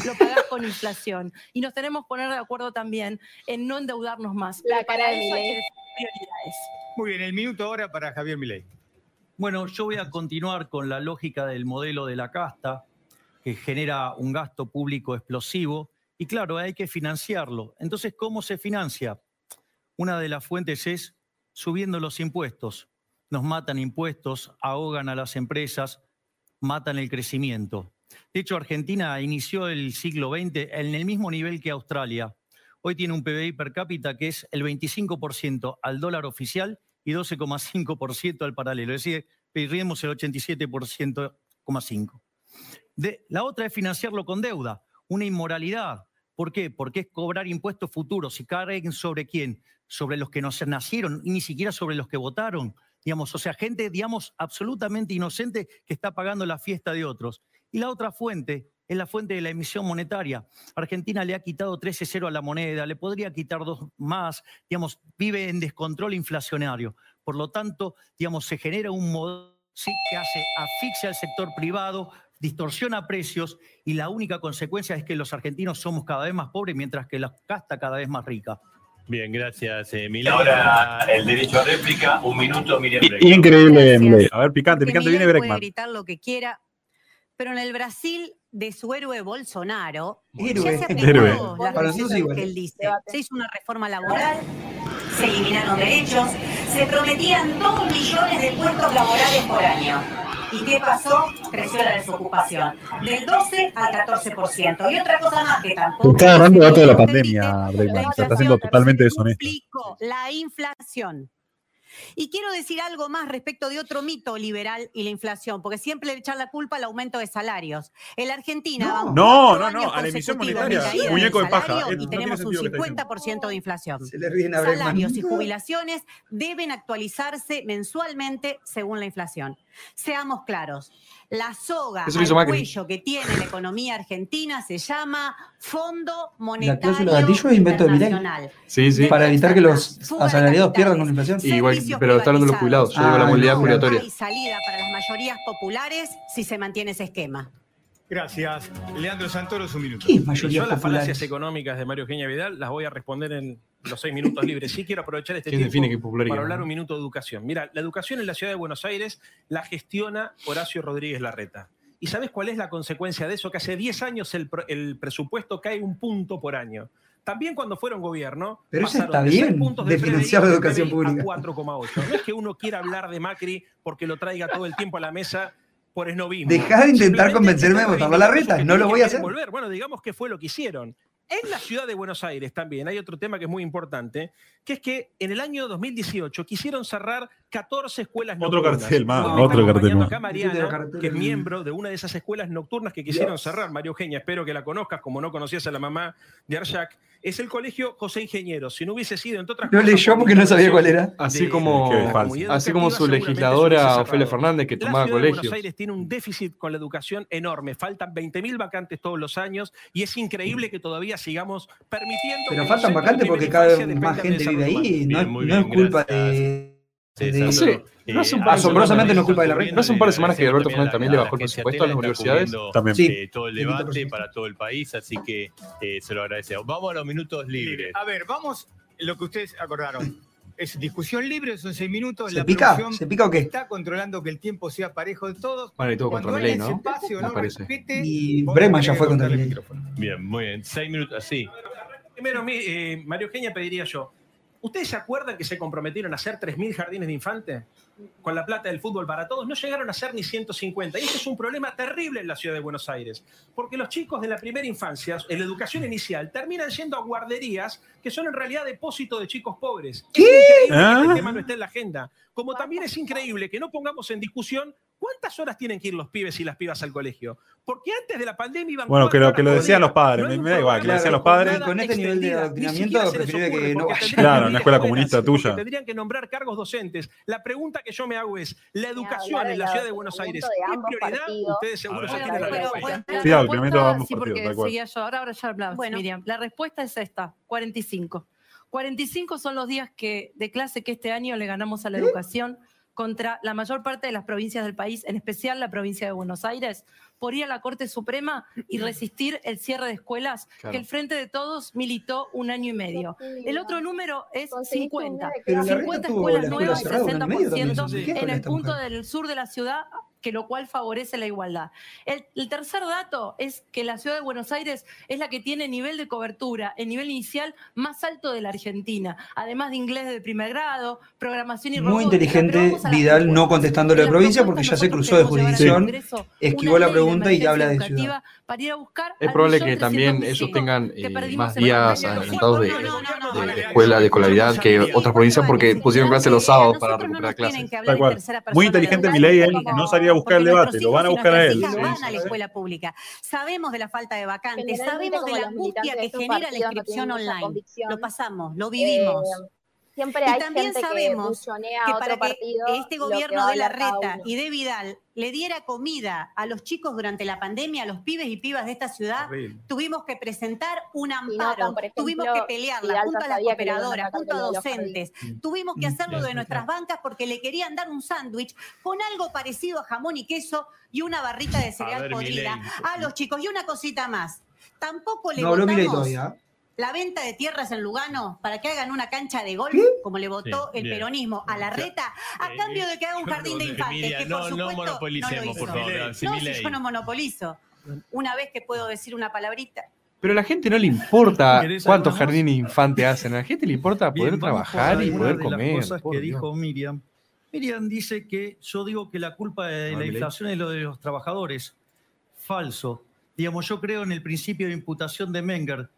Speaker 9: lo pagás con inflación. Y nos tenemos que poner de acuerdo también en no endeudarnos más.
Speaker 11: La cara de
Speaker 9: prioridades.
Speaker 7: Muy bien, el minuto ahora para Javier Milei.
Speaker 10: Bueno, yo voy a continuar con la lógica del modelo de la casta, que genera un gasto público explosivo, y claro, hay que financiarlo. Entonces, ¿cómo se financia? Una de las fuentes es subiendo los impuestos. Nos matan impuestos, ahogan a las empresas, matan el crecimiento. De hecho, Argentina inició el siglo XX en el mismo nivel que Australia. Hoy tiene un PBI per cápita que es el 25% al dólar oficial y 12,5% al paralelo. Es decir, perdimos el 87,5%. De- La otra es financiarlo con deuda, una inmoralidad. ¿Por qué? Porque es cobrar impuestos futuros y caen sobre quién? Sobre los que nos nacieron y ni siquiera sobre los que votaron. Digamos, o sea, gente, digamos, absolutamente inocente que está pagando la fiesta de otros. Y la otra fuente es la fuente de la emisión monetaria. Argentina le ha quitado 13-0 a la moneda, le podría quitar dos más, digamos, vive en descontrol inflacionario. Por lo tanto, digamos, se genera un modelo sí, que hace asfixia al sector privado, distorsiona precios y la única consecuencia es que los argentinos somos cada vez más pobres mientras que la casta cada vez más rica.
Speaker 4: Bien, gracias, eh,
Speaker 13: ahora el derecho a réplica, un minuto, Miriam.
Speaker 1: Increíble. A ver, picante,
Speaker 6: Porque
Speaker 1: picante, viene
Speaker 6: Milei puede
Speaker 1: Breckman.
Speaker 6: gritar lo que quiera, pero en el Brasil de su héroe Bolsonaro,
Speaker 2: Héroe.
Speaker 6: ya se
Speaker 1: Héroe.
Speaker 2: Para nosotros
Speaker 6: cosas
Speaker 2: igual.
Speaker 6: que él dice. Se hizo una reforma laboral, se eliminaron derechos, se prometían dos millones de puestos laborales por año. ¿Y qué pasó? Creció la desocupación, del 12 al 14%. Y otra cosa más que tampoco...
Speaker 1: Está agarrando datos de la pandemia, Se está haciendo totalmente deshonesto.
Speaker 6: Explico, la inflación. Y quiero decir algo más respecto de otro mito liberal y la inflación, porque siempre le echan la culpa al aumento de salarios. En la Argentina vamos
Speaker 1: No, no, no,
Speaker 6: años
Speaker 1: a la emisión monetaria,
Speaker 6: de
Speaker 1: muñeco de paja. Eh, no
Speaker 6: Y tenemos un
Speaker 1: sentido lo que está
Speaker 6: 50% de inflación.
Speaker 2: Se le ríen a.
Speaker 6: Salarios y jubilaciones deben actualizarse mensualmente según la inflación. Seamos claros, la soga al cuello que tiene la economía argentina se llama Fondo
Speaker 2: La
Speaker 6: Monetario
Speaker 2: invento Milei.
Speaker 6: Internacional.
Speaker 3: Sí, sí.
Speaker 2: Para evitar que los asalariados pierdan con la inflación.
Speaker 3: Y igual, pero está hablando de los jubilados. Yo digo la
Speaker 2: Ah,
Speaker 3: movilidad
Speaker 2: no.
Speaker 3: jubilatoria.
Speaker 6: Hay salida para las mayorías populares si se mantiene ese esquema.
Speaker 7: Gracias. Leandro Santoro, su minuto.
Speaker 2: ¿Qué mayoría
Speaker 8: yo las falacias económicas de Mario Eugenia Vidal las voy a responder en los seis minutos libres. Sí quiero aprovechar este
Speaker 3: ¿Quién
Speaker 8: tiempo para hablar un minuto de educación. Mira, la educación en la ciudad de Buenos Aires la gestiona Horacio Rodríguez Larreta. ¿Y sabes cuál es la consecuencia de eso? Que hace 10 años el, presupuesto cae un punto por año. También cuando fueron gobierno,
Speaker 2: Pero eso
Speaker 8: pasaron
Speaker 2: está
Speaker 8: de seis
Speaker 2: bien,
Speaker 8: puntos
Speaker 2: de
Speaker 8: PBI
Speaker 2: financiar la
Speaker 8: de
Speaker 2: educación pública.
Speaker 8: A 4,8. No es que uno quiera hablar de Macri porque lo traiga todo el tiempo a la mesa por esnovismo.
Speaker 2: Dejá de intentar convencerme de votar la
Speaker 8: eso
Speaker 2: no lo voy a hacer.
Speaker 8: volver. Bueno, digamos que fue lo que hicieron. En la ciudad de Buenos Aires también hay otro tema que es muy importante, que es que en el año 2018 quisieron cerrar 14 escuelas
Speaker 1: Otro
Speaker 8: nocturnas.
Speaker 1: cartel más,
Speaker 8: está
Speaker 1: otro cartel más.
Speaker 2: te cartel
Speaker 8: que es miembro de una de esas escuelas nocturnas que quisieron
Speaker 2: Dios.
Speaker 8: cerrar. María Eugenia, espero que la conozcas, como no conocías a la mamá de Arshak. Es el colegio José Ingeniero. Si no hubiese sido, entre otras
Speaker 2: Lo
Speaker 8: cosas,
Speaker 2: leyó
Speaker 8: por
Speaker 2: porque no sabía cuál era.
Speaker 3: Así
Speaker 8: de-
Speaker 3: como, así como su legisladora Ofelia. Fernández, que
Speaker 8: La
Speaker 3: tomaba
Speaker 8: ciudad de Buenos
Speaker 3: colegios.
Speaker 8: Aires tiene un déficit con la educación enorme. Faltan 20.000 vacantes todos los años y es increíble que todavía sigamos permitiendo.
Speaker 2: Pero
Speaker 8: que
Speaker 2: faltan vacantes porque cada vez más gente vive ahí.
Speaker 8: humano.
Speaker 2: No,
Speaker 4: Bien, muy
Speaker 2: no es
Speaker 4: bien,
Speaker 2: culpa
Speaker 4: gracias.
Speaker 2: de.
Speaker 4: Sí.
Speaker 3: Sí, no hace un
Speaker 4: Eh,
Speaker 3: par de
Speaker 2: asombrosamente no es culpa de la
Speaker 4: ocurriendo
Speaker 3: No hace un par de semanas que Alberto Fernández también le bajó el presupuesto a las universidades.
Speaker 1: También.
Speaker 2: Sí.
Speaker 4: eh, todo el debate para todo el país, así que eh, se lo agradecemos. Vamos a los minutos libres.
Speaker 7: A ver, vamos, lo que ustedes acordaron. Es discusión libre, son seis minutos.
Speaker 2: ¿Se
Speaker 7: la
Speaker 2: pica? ¿Se pica o qué?
Speaker 7: Está controlando que el tiempo sea parejo de todos.
Speaker 3: Bueno, y todo
Speaker 7: Cuando
Speaker 3: contra Milei, ¿no?
Speaker 7: pase o
Speaker 3: Me
Speaker 7: no
Speaker 3: parece.
Speaker 7: respete,
Speaker 2: Y
Speaker 7: tenés
Speaker 2: ya fue contra
Speaker 7: cortar el micrófono.
Speaker 4: Bien, muy bien. Seis minutos, así.
Speaker 8: Primero, mi- eh, Mario Eugenia pediría yo. ¿Ustedes se acuerdan que se comprometieron a hacer 3.000 jardines de infante? Con la plata del fútbol para todos. No llegaron a ser ni 150. Y este es un problema terrible en la ciudad de Buenos Aires. Porque los chicos de la primera infancia, en la educación inicial, terminan yendo a guarderías que son en realidad depósito de chicos pobres. Es increíble que este tema no esté en la agenda. Como también es increíble que no pongamos en discusión ¿Cuántas horas tienen que ir los pibes y las pibas al colegio? Porque antes de la pandemia iban
Speaker 1: Bueno, que lo, que lo decían los padres,
Speaker 8: No
Speaker 1: me, da igual, que lo decían los padres.
Speaker 2: Con este nivel de adoctrinamiento
Speaker 8: se
Speaker 2: preferiría que no
Speaker 8: porque
Speaker 2: vaya.
Speaker 8: tendrían
Speaker 1: Claro,
Speaker 8: que
Speaker 1: en la escuela comunista tuya.
Speaker 8: Tendrían que nombrar cargos docentes. La pregunta que yo me hago es, ¿la educación en la ciudad de Buenos Aires es prioridad?
Speaker 11: partidos.
Speaker 8: Ustedes seguro
Speaker 1: ver.
Speaker 8: tienen la
Speaker 1: Sí, adoctrinamiento
Speaker 9: sí,
Speaker 1: partidos,
Speaker 9: yo. Ahora, ahora ya hablamos,
Speaker 6: Bueno.
Speaker 9: Miriam. La respuesta es esta, 45. 45 son los días que, de clase que este año le ganamos a la educación contra la mayor parte de las provincias del país, en especial la provincia de Buenos Aires, por ir a la Corte Suprema y resistir el cierre de escuelas
Speaker 3: Claro.
Speaker 9: que el Frente de Todos militó un año y medio. El otro número es
Speaker 11: Conseguiste un
Speaker 9: 50.
Speaker 11: nueve
Speaker 2: Pero la reta
Speaker 9: 50
Speaker 2: tuvo
Speaker 9: escuelas
Speaker 2: la escuela
Speaker 9: nuevas,
Speaker 2: cerrada un año y medio también,
Speaker 9: 60%
Speaker 2: entonces, ¿qué
Speaker 9: en el punto del sur de la ciudad, que lo cual favorece la igualdad. El, el tercer dato es que la ciudad de Buenos Aires es la que tiene nivel de cobertura, el nivel inicial más alto de la Argentina, además de inglés de primer grado, programación y
Speaker 2: Muy inteligente Vidal no contestándole a la provincia porque ya se cruzó de jurisdicción, esquivó la
Speaker 9: ley de
Speaker 2: pregunta y ya habla de ciudad.
Speaker 9: Para ir a buscar
Speaker 3: Es probable que también
Speaker 9: 300.000
Speaker 3: ellos tengan eh, más días adelantados de, de
Speaker 9: no,
Speaker 3: escuela de escolaridad que otras provincias porque pusieron clases los sábados para recuperar clases.
Speaker 1: Muy
Speaker 6: de
Speaker 1: inteligente él
Speaker 6: como-
Speaker 1: no salía a buscar el debate, lo van a buscar a él.
Speaker 6: hijas
Speaker 1: Sí,
Speaker 6: van
Speaker 1: sí,
Speaker 6: a la escuela pública. Sabemos de la falta de vacantes, sabemos de la angustia que genera la inscripción online. Lo pasamos, lo vivimos.
Speaker 11: Eh, siempre
Speaker 6: Y
Speaker 11: hay
Speaker 6: también
Speaker 11: gente
Speaker 6: sabemos
Speaker 11: que
Speaker 6: que para
Speaker 11: otro
Speaker 6: que
Speaker 11: partido
Speaker 6: este gobierno de la Reta y de Vidal le diera comida a los chicos durante la pandemia, a los pibes y pibas de esta ciudad,
Speaker 8: Horrible.
Speaker 6: tuvimos que presentar un amparo,
Speaker 11: ejemplo,
Speaker 6: tuvimos que pelearla
Speaker 11: Vidal
Speaker 6: junto a las
Speaker 11: sabía que le iban a
Speaker 6: operadoras,
Speaker 11: sacar
Speaker 6: junto a docentes, tuvimos que hacerlo de nuestras bancas porque le querían dar un sándwich con algo parecido a jamón y queso y una barrita de cereal
Speaker 4: ver,
Speaker 6: podrida a los chicos. Y una cosita más, tampoco le
Speaker 2: No
Speaker 6: votamos
Speaker 2: todavía.
Speaker 6: La venta de tierras en Lugano para que hagan una cancha de golf, como le votó
Speaker 4: Sí,
Speaker 6: el
Speaker 4: bien.
Speaker 6: peronismo a la reta, a
Speaker 4: Eh,
Speaker 6: cambio de que haga un jardín de infantes,
Speaker 4: Miriam,
Speaker 6: que por
Speaker 4: no- no
Speaker 6: supuesto
Speaker 4: monopolicemos,
Speaker 6: no lo hizo.
Speaker 4: por favor, sí,
Speaker 6: no, si yo no monopolizo. Una vez que puedo decir una palabrita.
Speaker 3: Pero a la gente no le importa
Speaker 10: ¿Querés
Speaker 3: cuántos jardines infantes hacen. A la gente le importa poder
Speaker 10: Bien,
Speaker 3: trabajar y poder
Speaker 10: de las
Speaker 3: comer.
Speaker 10: cosas
Speaker 3: por
Speaker 10: que
Speaker 3: Dios.
Speaker 10: dijo Miriam. Miriam dice que yo digo que la culpa de la inflación es lo de los trabajadores. Falso. Digamos, yo creo en el principio de imputación de Menger.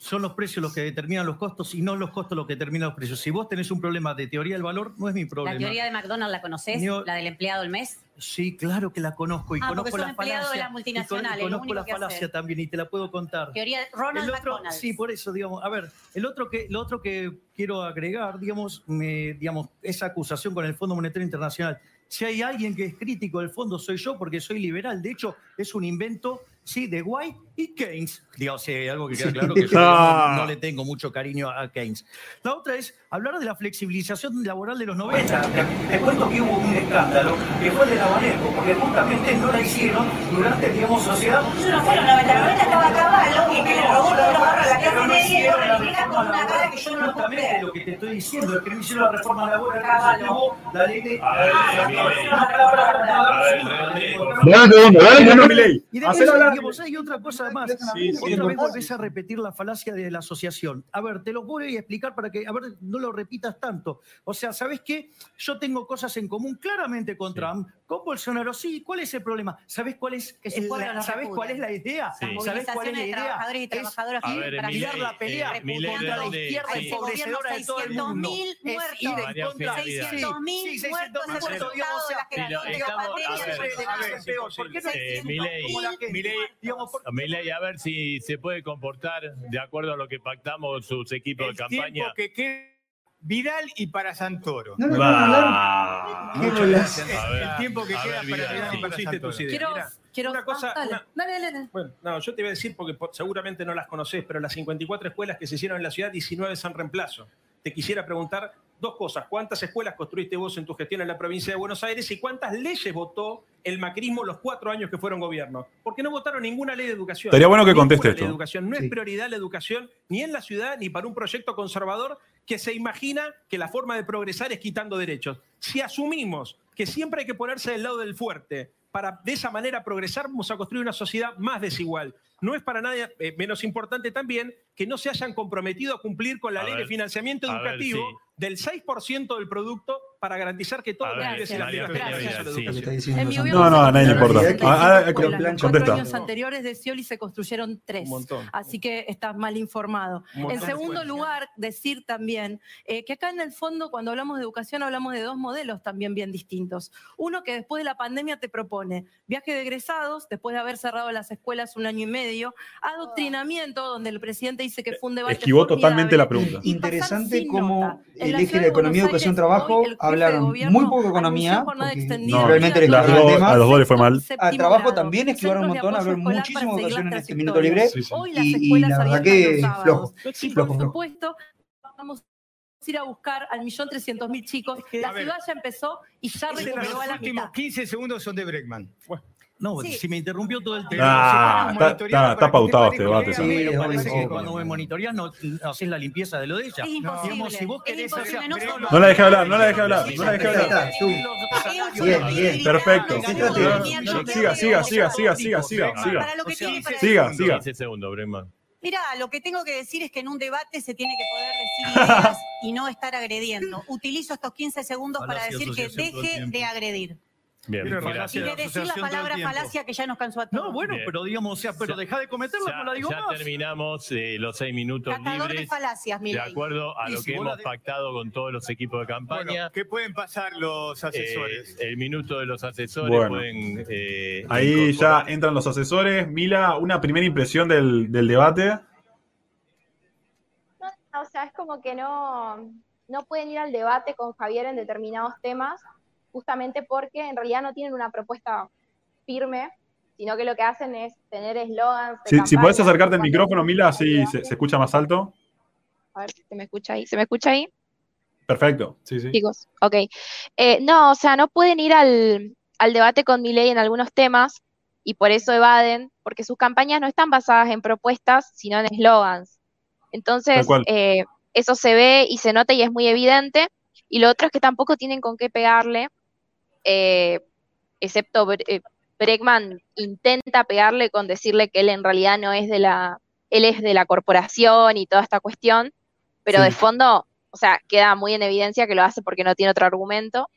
Speaker 10: Son los precios los que determinan los costos y no los costos los que determinan los precios. Si vos tenés un problema de teoría del valor, no es mi problema.
Speaker 6: La teoría de McDonald's la conoces,
Speaker 10: Ni o-
Speaker 6: la del empleado del mes.
Speaker 10: Sí, claro que la conozco y
Speaker 6: Ah, porque
Speaker 10: conozco
Speaker 6: son
Speaker 10: la
Speaker 6: empleados de
Speaker 10: falacia.
Speaker 6: las multinacionales,
Speaker 10: y
Speaker 6: lo
Speaker 10: conozco
Speaker 6: único
Speaker 10: la
Speaker 6: que
Speaker 10: falacia
Speaker 6: hacen.
Speaker 10: también y te la puedo contar.
Speaker 6: Teoría de Ronald
Speaker 10: El otro-
Speaker 6: McDonald.
Speaker 10: Sí, por eso, digamos, a ver, el otro que, lo otro que quiero agregar, digamos, me, digamos, esa acusación con el Fondo Monetario Internacional. Si hay alguien que es crítico del fondo, soy yo, porque soy liberal. De hecho, es un invento, sí, de White y Keynes. Digamos, sí, hay algo que queda claro que yo
Speaker 1: Ah.
Speaker 10: no, no le tengo mucho cariño a Keynes. La otra es hablar de la flexibilización laboral de los 90. Te cuento que hubo un escándalo, que fue el de la Banesco, porque justamente no la hicieron durante, digamos, sociedad.
Speaker 6: Eso no fue los 90, los 90 estaba a y que le robó todos los ahorros a la clase media y ahora le explica con una cara que yo no lo puedo
Speaker 10: Justamente
Speaker 6: creer.
Speaker 10: lo que te estoy diciendo es que no hicieron la reforma laboral,
Speaker 6: Caballo.
Speaker 10: que se tuvo la ley de...
Speaker 1: Dale un segundo, dale que no, Milei.
Speaker 10: Y
Speaker 1: Hacelo
Speaker 10: después,
Speaker 1: hablar.
Speaker 10: digamos, hay otra cosa más.
Speaker 1: Sí, sí.
Speaker 10: otra vez volvés a repetir la falacia de la asociación. A ver, te lo voy a explicar para que, a ver, no lo repitas tanto. O sea, ¿sabes qué? Yo tengo cosas en común claramente con Trump, con Bolsonaro. Sí, ¿cuál es el problema? ¿Sabes cuál es,
Speaker 6: Que
Speaker 10: el- la- ¿sabes cuál es la idea? ¿Sabes cuál es la idea?
Speaker 6: Trabajadores y
Speaker 10: Es
Speaker 6: trabajadoras
Speaker 4: A
Speaker 6: ir
Speaker 4: ver,
Speaker 6: para
Speaker 4: Milei,
Speaker 10: dar la pelea
Speaker 4: eh,
Speaker 10: contra la izquierda
Speaker 4: Sí.
Speaker 10: empobrecedora de todo el mundo.
Speaker 6: 600.000
Speaker 10: Es ir en
Speaker 6: muertos.
Speaker 4: María
Speaker 10: contra...
Speaker 4: Eugenia.
Speaker 6: 600.000
Speaker 10: Sí, 600.000
Speaker 6: muertos el resultado de la
Speaker 4: a ver,
Speaker 6: sobre la
Speaker 10: a ver,
Speaker 6: nación peor. ¿Por qué no
Speaker 4: Eh,
Speaker 6: hay
Speaker 4: Milei,
Speaker 6: 600.000
Speaker 4: Milei,
Speaker 10: digamos, por-
Speaker 4: Milei, a ver si se puede comportar de acuerdo a lo que pactamos sus equipos de
Speaker 7: El
Speaker 4: campaña.
Speaker 7: tiempo que queda Vidal y para Santoro.
Speaker 2: No, no, no,
Speaker 7: el tiempo que queda para
Speaker 4: Vidal,
Speaker 7: y para Santoro.
Speaker 9: Quiero, quiero
Speaker 8: una cosa,
Speaker 9: ah, dale,
Speaker 8: una-
Speaker 9: dale, dale, dale.
Speaker 8: Bueno, no, yo te voy a decir porque po- seguramente no las conoces, pero las 54 escuelas que se hicieron en la ciudad, 19 son reemplazo. Te quisiera preguntar dos cosas. ¿Cuántas escuelas construiste vos en tu gestión en la provincia de Buenos Aires y cuántas leyes votó el macrismo los cuatro años que fueron gobierno? Porque no votaron ninguna ley de educación.
Speaker 1: Estaría bueno que conteste esto.
Speaker 8: educación. No
Speaker 2: Sí.
Speaker 8: es prioridad la educación ni en la ciudad ni para un proyecto conservador que se imagina que la forma de progresar es quitando derechos. Si asumimos que siempre hay que ponerse del lado del fuerte para de esa manera progresar, vamos a construir una sociedad más desigual. No es para nadie eh, menos importante también que no se hayan comprometido a cumplir con la
Speaker 4: A
Speaker 8: ley
Speaker 4: ver,
Speaker 8: de financiamiento
Speaker 4: a ver,
Speaker 8: educativo
Speaker 4: sí.
Speaker 8: del 6% del producto para garantizar que pibes y las
Speaker 4: sí.
Speaker 9: En mi
Speaker 1: No, no, a nadie le importa.
Speaker 9: construyeron
Speaker 1: Ah, ah,
Speaker 9: 35 escuelas. Los
Speaker 1: contesta.
Speaker 9: cuatro años anteriores de Scioli se construyeron tres.
Speaker 8: Un montón.
Speaker 9: Así que estás mal informado. En segundo lugar, decir también eh, que acá en el fondo, cuando hablamos de educación, hablamos de dos modelos también bien distintos. Uno que después de la pandemia te propone viaje de egresados, después de haber cerrado las escuelas un año y medio, adoctrinamiento, donde el presidente dice que fue un debate
Speaker 1: Esquivó totalmente la pregunta.
Speaker 2: Interesante cómo el
Speaker 9: la
Speaker 2: eje de economía, educación, trabajo hablaron muy poco economía,
Speaker 9: extendida
Speaker 2: realmente les
Speaker 1: Las dos-
Speaker 2: tema.
Speaker 1: a los dos les fue mal.
Speaker 2: A trabajo
Speaker 9: grado,
Speaker 2: también esquivaron un montón, hablaron muchísimo de educación en este minuto libre.
Speaker 9: Hoy las
Speaker 2: Y, y
Speaker 9: escuelas
Speaker 2: la verdad
Speaker 9: los
Speaker 2: que flojo.
Speaker 9: Y
Speaker 2: flojo,
Speaker 9: por supuesto, vamos a ir a buscar al millón trescientos mil chicos. La ciudad ya empezó y ya
Speaker 7: Los
Speaker 9: recuperó a la
Speaker 7: últimos
Speaker 9: mitad.
Speaker 7: 15 segundos son de Breckman.
Speaker 10: No,
Speaker 9: Sí.
Speaker 10: si me interrumpió todo el.
Speaker 1: Ah, está, está, está pautado este debate.
Speaker 2: Sí,
Speaker 10: cuando me monitoreás no no haces la limpieza de lo de ella.
Speaker 9: Es imposible.
Speaker 10: Digamos, si vos
Speaker 9: es
Speaker 10: querés
Speaker 9: imposible,
Speaker 10: hacer-
Speaker 9: no
Speaker 1: la dejé hablar, no la dejé hablar, no la dejé hablar.
Speaker 2: Bien, bien.
Speaker 1: Perfecto. Siga, siga, siga, siga, siga, siga, siga.
Speaker 9: Para lo que tiene para
Speaker 1: Siga, siga.
Speaker 4: 15 segundos, Breckman.
Speaker 6: Mira, lo que tengo que decir es que en un debate se tiene que poder decir ideas y no estar agrediendo. Utilizo estos 15 segundos para decir que deje de agredir.
Speaker 4: Bien,
Speaker 10: Mira,
Speaker 4: mira.
Speaker 10: falacia
Speaker 6: Y de
Speaker 10: de
Speaker 6: decir la palabra falacia que ya nos cansó a todos.
Speaker 10: No, bueno,
Speaker 4: Bien.
Speaker 10: pero digamos, o sea, pero
Speaker 4: Ya-
Speaker 10: deja de cometerla, no la digo
Speaker 4: ya
Speaker 10: más.
Speaker 4: terminamos eh, los seis minutos
Speaker 6: Catador de falacias,
Speaker 4: acuerdo a
Speaker 10: Y
Speaker 4: lo
Speaker 10: si
Speaker 4: que hemos
Speaker 10: de-
Speaker 4: pactado con todos los equipos de campaña.
Speaker 7: Bueno, ¿qué pueden pasar los
Speaker 4: Eh,
Speaker 7: asesores?
Speaker 4: el minuto de los asesores
Speaker 1: Bueno.
Speaker 4: pueden. eh,
Speaker 1: Ahí ya entran los asesores. Mila, una primera impresión del, del debate.
Speaker 11: No, o sea, es como que no, no pueden ir al debate con Javier en determinados temas, justamente porque en realidad no tienen una propuesta firme, sino que lo que hacen es tener eslogans.
Speaker 1: Si, podés acercarte al micrófono, Mila, así se, se escucha más alto.
Speaker 11: A ver si se me escucha ahí. ¿Se me escucha ahí?
Speaker 1: Perfecto.
Speaker 3: Sí, sí.
Speaker 11: chicos. Ok. Eh, no, o sea, no pueden ir al, al debate con Milei en algunos temas y por eso evaden, porque sus campañas no están basadas en propuestas, sino en eslogans. Entonces, eh, eso se ve y se nota y es muy evidente. Y lo otro es que tampoco tienen con qué pegarle, eh, excepto eh, Bregman intenta pegarle con decirle que él en realidad no es de la, él es de la corporación y toda esta cuestión, pero
Speaker 1: Sí.
Speaker 11: de fondo, o sea, queda muy en evidencia que lo hace porque no tiene otro argumento.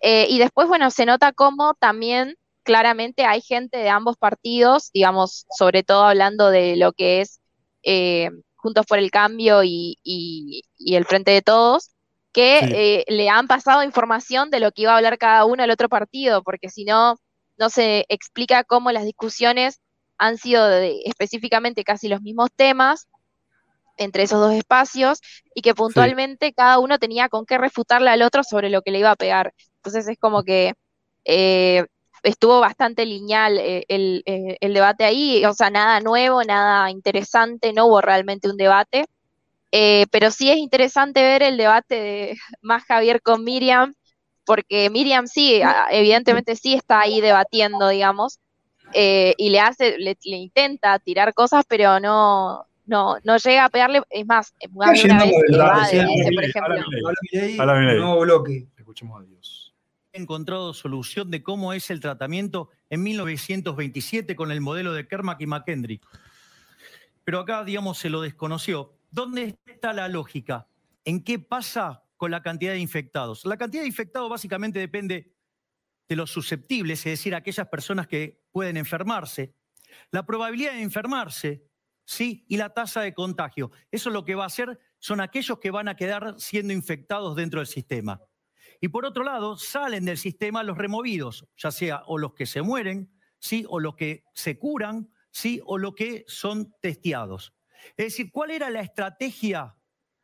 Speaker 11: Eh, y después, bueno, se nota cómo también claramente hay gente de ambos partidos, digamos, sobre todo hablando de lo que es eh, Juntos por el Cambio y, y- y el Frente de Todos, que
Speaker 1: Sí.
Speaker 11: eh, le han pasado información de lo que iba a hablar cada uno del otro partido, porque si no, no se explica cómo las discusiones han sido de específicamente casi los mismos temas entre esos dos espacios y que puntualmente cada uno tenía con qué refutarle al otro sobre lo que le iba a pegar. Entonces es como que eh, estuvo bastante lineal eh, el, eh, el debate ahí, o sea, nada nuevo, nada interesante, no hubo realmente un debate. Eh, pero sí es interesante ver el debate de más Javier con Miriam, porque Miriam sí, evidentemente sí está ahí debatiendo, digamos, eh, y le hace, le, le intenta tirar cosas, pero no, no, no llega a pegarle, es más, una vez por ejemplo.
Speaker 2: nuevo bloque.
Speaker 3: Escuchemos a Dios.
Speaker 10: He encontrado solución de cómo es el tratamiento en 1927 con el modelo de Kermack y McKendrick. Pero acá, digamos, se lo desconoció. ¿Dónde está la lógica? ¿En qué pasa con la cantidad de infectados? La cantidad de infectados básicamente depende de los susceptibles, es decir, aquellas personas que pueden enfermarse, la probabilidad de enfermarse, ¿sí? Y la tasa de contagio. Eso lo que va a hacer son aquellos que van a quedar siendo infectados dentro del sistema. Y por otro lado, salen del sistema los removidos, ya sea o los que se mueren, ¿sí? o los que se curan, ¿sí? o los que son testeados. Es decir, ¿cuál era la estrategia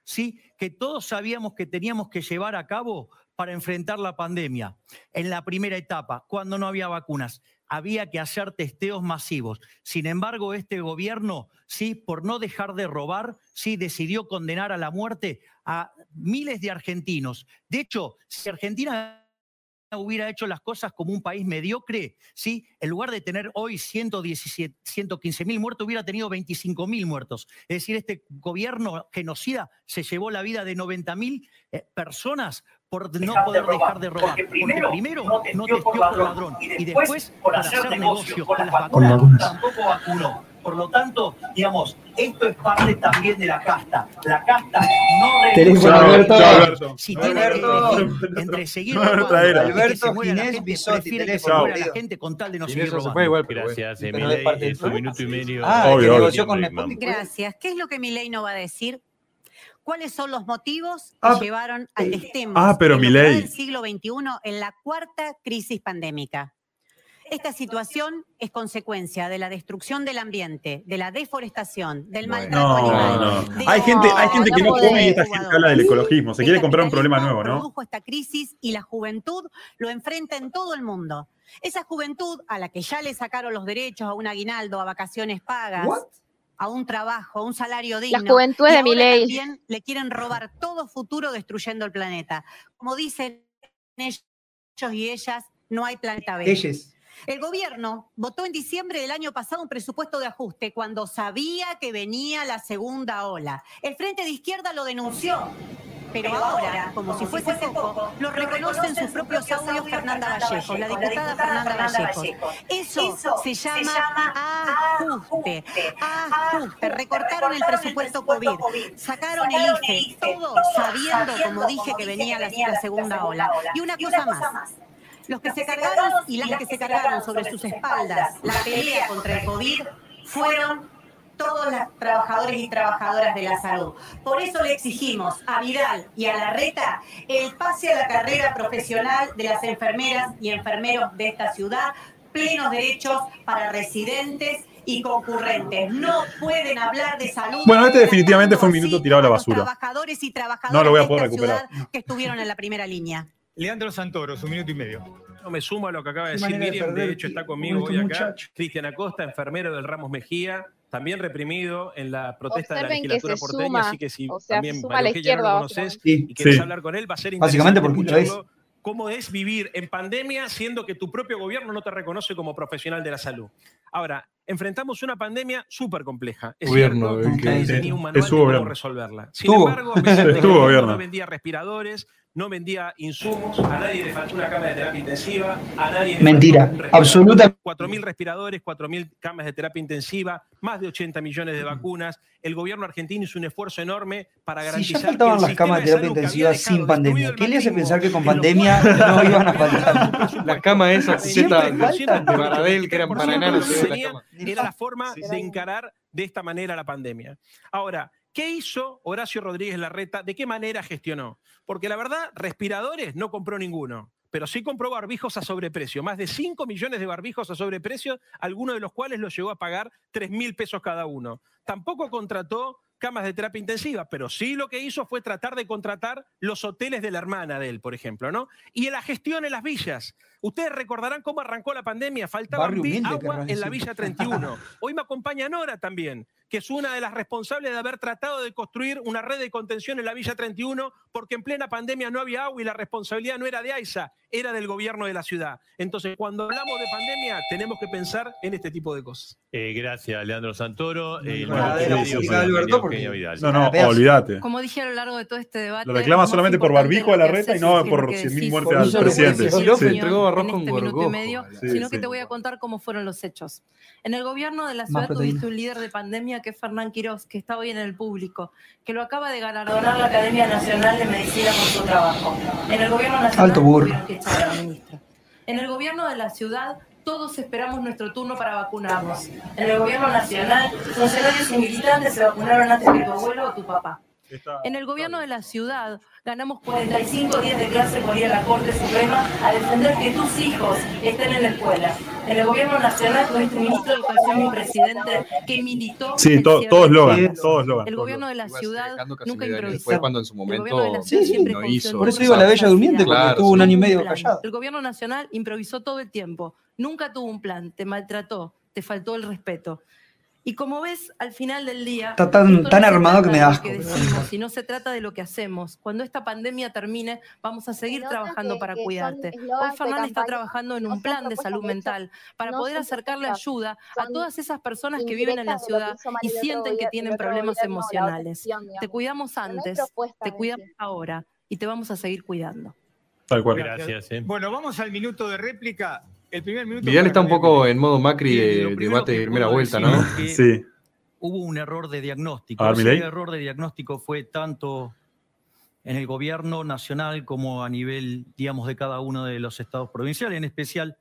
Speaker 10: ¿sí? que todos sabíamos que teníamos que llevar a cabo para enfrentar la pandemia? En la primera etapa, cuando no había vacunas, había que hacer testeos masivos. Sin embargo, este gobierno, sí, por no dejar de robar, sí, decidió condenar a la muerte a miles de argentinos. De hecho, si Argentina hubiera hecho las cosas como un país mediocre, ¿sí? en lugar de tener hoy 117, 115 mil muertos, hubiera tenido 25 mil muertos. Es decir, este gobierno genocida se llevó la vida de 90 mil eh, personas por no
Speaker 12: Dejar de
Speaker 10: poder
Speaker 12: robar.
Speaker 10: dejar de robar.
Speaker 12: Porque primero
Speaker 10: primero
Speaker 12: no
Speaker 10: no
Speaker 12: testió
Speaker 10: testió
Speaker 12: por ladrón,
Speaker 10: ladrón
Speaker 12: y
Speaker 10: y
Speaker 12: después
Speaker 10: después
Speaker 12: por hacer
Speaker 10: hacer
Speaker 12: negocio
Speaker 10: negocio
Speaker 12: con las
Speaker 10: las
Speaker 12: vacunas
Speaker 10: vacunas
Speaker 12: tampoco vacunó.
Speaker 10: Por lo tanto, digamos, esto es parte también de la casta. La casta no
Speaker 2: Teléfono, Alberto.
Speaker 1: Alberto.
Speaker 10: Si
Speaker 1: No,
Speaker 10: tiene que
Speaker 2: Alberto.
Speaker 10: entre seguir
Speaker 1: No, no,
Speaker 10: que
Speaker 2: Alberto
Speaker 10: la
Speaker 2: Ginés
Speaker 10: gente,
Speaker 2: Bisotti,
Speaker 10: prefiere que muera la gente con tal de no seguir robando.
Speaker 3: fue igual.
Speaker 4: Gracias,
Speaker 2: del
Speaker 4: Es un minuto y medio.
Speaker 2: Ah,
Speaker 1: que
Speaker 4: Obvio,
Speaker 2: con.
Speaker 6: Gracias. ¿Qué es lo que Milei no va a decir? ¿Cuáles son los motivos que
Speaker 2: Ah,
Speaker 6: llevaron a que estemos
Speaker 1: ah, pero
Speaker 6: que del siglo XXI en la cuarta crisis pandémica? Esta situación es consecuencia de la destrucción del ambiente, de la deforestación, del maltrato
Speaker 1: No,
Speaker 6: animal.
Speaker 1: no.
Speaker 6: de
Speaker 1: Hay gente, hay gente que no
Speaker 11: no
Speaker 1: come y esta gente habla del ecologismo. Se quiere comprar un problema nuevo, ¿no?
Speaker 6: Produjo esta crisis y la juventud lo enfrenta en todo el mundo. Esa juventud a la que ya le sacaron los derechos a un aguinaldo, a vacaciones pagas,
Speaker 2: What?
Speaker 6: a un trabajo, a un salario digno.
Speaker 11: La juventud de
Speaker 6: ahora
Speaker 11: Milei.
Speaker 6: También le quieren robar todo futuro destruyendo el planeta. Como dicen ellos y ellas, no hay planeta B.
Speaker 2: Leyes.
Speaker 6: El gobierno votó en diciembre del año pasado un presupuesto de ajuste cuando sabía que venía la segunda ola. El Frente de Izquierda lo denunció. Pero ahora, como si fuese poco, lo reconoce en sus propios audios Fernanda Vallejo, la diputada Fernanda Vallejo. Eso se llama ajuste. Ajuste. Recortaron el presupuesto COVID, sacaron el IFE, todo sabiendo, como dije, que venía la, la segunda ola. Y una cosa más. Los que se cargaron y las que se cargaron sobre sus espaldas la pelea contra el COVID fueron todos los trabajadores y trabajadoras de la salud. Por eso le exigimos a Vidal y a Larreta el pase a la carrera profesional de las enfermeras y enfermeros de esta ciudad, plenos derechos para residentes y concurrentes. No pueden hablar de salud.
Speaker 1: Bueno, este definitivamente fue un minuto tirado a la basura.
Speaker 6: Trabajadores y trabajadoras
Speaker 1: No lo voy a
Speaker 6: de
Speaker 1: poder
Speaker 6: esta
Speaker 1: recuperar.
Speaker 6: que estuvieron en la primera línea.
Speaker 7: Leandro Santoro, su minuto y medio.
Speaker 8: Yo me sumo a lo que acaba de decir
Speaker 2: de
Speaker 8: Miriam.
Speaker 2: perder
Speaker 8: De hecho, está conmigo
Speaker 2: con
Speaker 8: hoy acá. Cristian Acosta, enfermero del Ramos Mejía, también reprimido en la protesta de la
Speaker 11: Observen
Speaker 8: legislatura porteña.
Speaker 11: suma,
Speaker 8: así que si
Speaker 11: o sea,
Speaker 8: también
Speaker 11: a la
Speaker 8: Mario Eugenia no lo conoces
Speaker 11: básicamente.
Speaker 8: y querés
Speaker 1: Sí.
Speaker 8: hablar con él, va a ser
Speaker 2: Básicamente
Speaker 8: interesante
Speaker 2: porque lo es.
Speaker 8: escucharlo cómo es vivir en pandemia siendo que tu propio gobierno no te reconoce como profesional de la salud. Ahora, enfrentamos una pandemia súper compleja. Es
Speaker 3: Gobierno,
Speaker 8: cierto,
Speaker 3: el que-
Speaker 8: no
Speaker 2: Sí,
Speaker 8: tenía un manual de cómo resolverla. Sin
Speaker 2: Tuvo.
Speaker 8: embargo, a pesar de que el
Speaker 1: Estuvo
Speaker 8: gobierno
Speaker 1: gobierno.
Speaker 8: no vendía respiradores, no vendía insumos, a nadie le faltó una cama de terapia intensiva, a nadie le
Speaker 2: Mentira,
Speaker 8: faltó un respirador.
Speaker 2: absoluta.
Speaker 8: 4.000 respiradores, 4.000 camas de terapia intensiva, más de 80 millones de vacunas. El gobierno argentino hizo un esfuerzo enorme para
Speaker 2: Si
Speaker 8: garantizar
Speaker 2: ya faltaban
Speaker 8: que el
Speaker 2: las camas de terapia intensiva sin pandemia, ¿qué le hace pensar que con pandemia no iban a faltar?
Speaker 8: un presupuesto
Speaker 3: La cama esa,
Speaker 2: Siempre
Speaker 3: cita
Speaker 2: falta.
Speaker 3: de Baradel, que eran para enanos. Era la
Speaker 8: forma
Speaker 2: Sí,
Speaker 8: de
Speaker 2: sí.
Speaker 8: encarar de esta manera la pandemia. Ahora, ¿qué hizo Horacio Rodríguez Larreta? ¿De qué manera gestionó? Porque la verdad, respiradores no compró ninguno. Pero sí compró barbijos a sobreprecio, más de 5 millones de barbijos a sobreprecio, algunos de los cuales los llegó a pagar 3 mil pesos cada uno. Tampoco contrató camas de terapia intensiva, pero sí lo que hizo fue tratar de contratar los hoteles de la hermana de él, por ejemplo, ¿no? Y en la gestión en las villas. Ustedes recordarán cómo arrancó la pandemia, faltaba agua en la. Villa 31. Hoy me acompaña Nora también, que es una de las responsables de haber tratado de construir una red de contención en la Villa 31, porque en plena pandemia no había agua y la responsabilidad no era de AISA, era del gobierno de la ciudad. Entonces, cuando hablamos de pandemia, tenemos que pensar en este tipo de cosas.
Speaker 4: Eh, gracias, Leandro Santoro. Eugenia Vidal.
Speaker 1: No, no, olvídate.
Speaker 9: Como dije a lo largo de todo este debate.
Speaker 1: Lo reclama solamente por barbijo a la reta y no por
Speaker 9: lo que
Speaker 1: 100.000
Speaker 9: decís
Speaker 1: muertes al presidente.
Speaker 3: entregó arroz con
Speaker 9: este minuto y
Speaker 3: gorgojo.
Speaker 9: medio, sino que te voy a contar cómo fueron los hechos. En el gobierno de la ciudad tuviste un líder de pandemia que es Fernán Quirós, que está hoy en el público, que lo acaba de galardonar la Academia Nacional de Medicina por su trabajo. En el gobierno nacional
Speaker 2: Alto burro.
Speaker 9: que En el gobierno de la ciudad todos esperamos nuestro turno para vacunarnos. En el gobierno nacional, funcionarios y militantes se vacunaron antes que tu abuelo o tu papá. En el gobierno de la ciudad ganamos 45 días de clase por ir a la Corte Suprema a defender que tus hijos estén en la escuela. En el gobierno nacional tuviste un ministro de Educación y presidente que militó.
Speaker 1: Sí,
Speaker 9: el
Speaker 1: to-
Speaker 9: cierre
Speaker 1: todo
Speaker 9: de
Speaker 1: eslogan,
Speaker 9: escuelas.
Speaker 1: todo eslogan.
Speaker 9: El gobierno de la ciudad nunca improvisó.
Speaker 3: Después, cuando en su
Speaker 9: El gobierno de la
Speaker 3: momento
Speaker 9: ciudad siempre
Speaker 3: no hizo.
Speaker 2: Por eso iba a la Bella Durmiente, porque
Speaker 3: Claro,
Speaker 2: estuvo un
Speaker 3: sí.
Speaker 2: año y medio
Speaker 9: plan.
Speaker 2: callado.
Speaker 9: El gobierno nacional improvisó todo el tiempo. Nunca tuvo un plan, te maltrató, te faltó el respeto. Y como ves, al final del día.
Speaker 2: Está tan-
Speaker 9: no
Speaker 2: armado
Speaker 9: trata
Speaker 2: que me
Speaker 9: de
Speaker 2: da
Speaker 9: lo
Speaker 2: asco,
Speaker 9: que
Speaker 2: pero-
Speaker 9: decimos, y no se trata de lo que hacemos. Cuando esta pandemia termine, vamos a seguir trabajando
Speaker 11: que-
Speaker 9: para
Speaker 11: que
Speaker 9: cuidarte. Hoy Fernán está trabajando en un plan de salud mental para
Speaker 11: no
Speaker 9: poder acercarle ayuda a todas esas personas que viven en la ciudad y sienten que tienen problemas emocionales. Te cuidamos antes, te cuidamos
Speaker 11: sí.
Speaker 9: ahora y te vamos a seguir cuidando.
Speaker 1: Tal cual.
Speaker 4: Gracias. eh.
Speaker 7: Bueno, vamos al minuto de réplica. El primer minuto.
Speaker 3: Vidal está un poco en modo Macri de debate de primera vuelta, ¿no?
Speaker 1: Sí.
Speaker 10: Hubo un error de diagnóstico.
Speaker 1: Ver,
Speaker 10: Ese error de diagnóstico fue tanto en el gobierno nacional como a nivel, digamos, de cada uno de los estados provinciales, en especial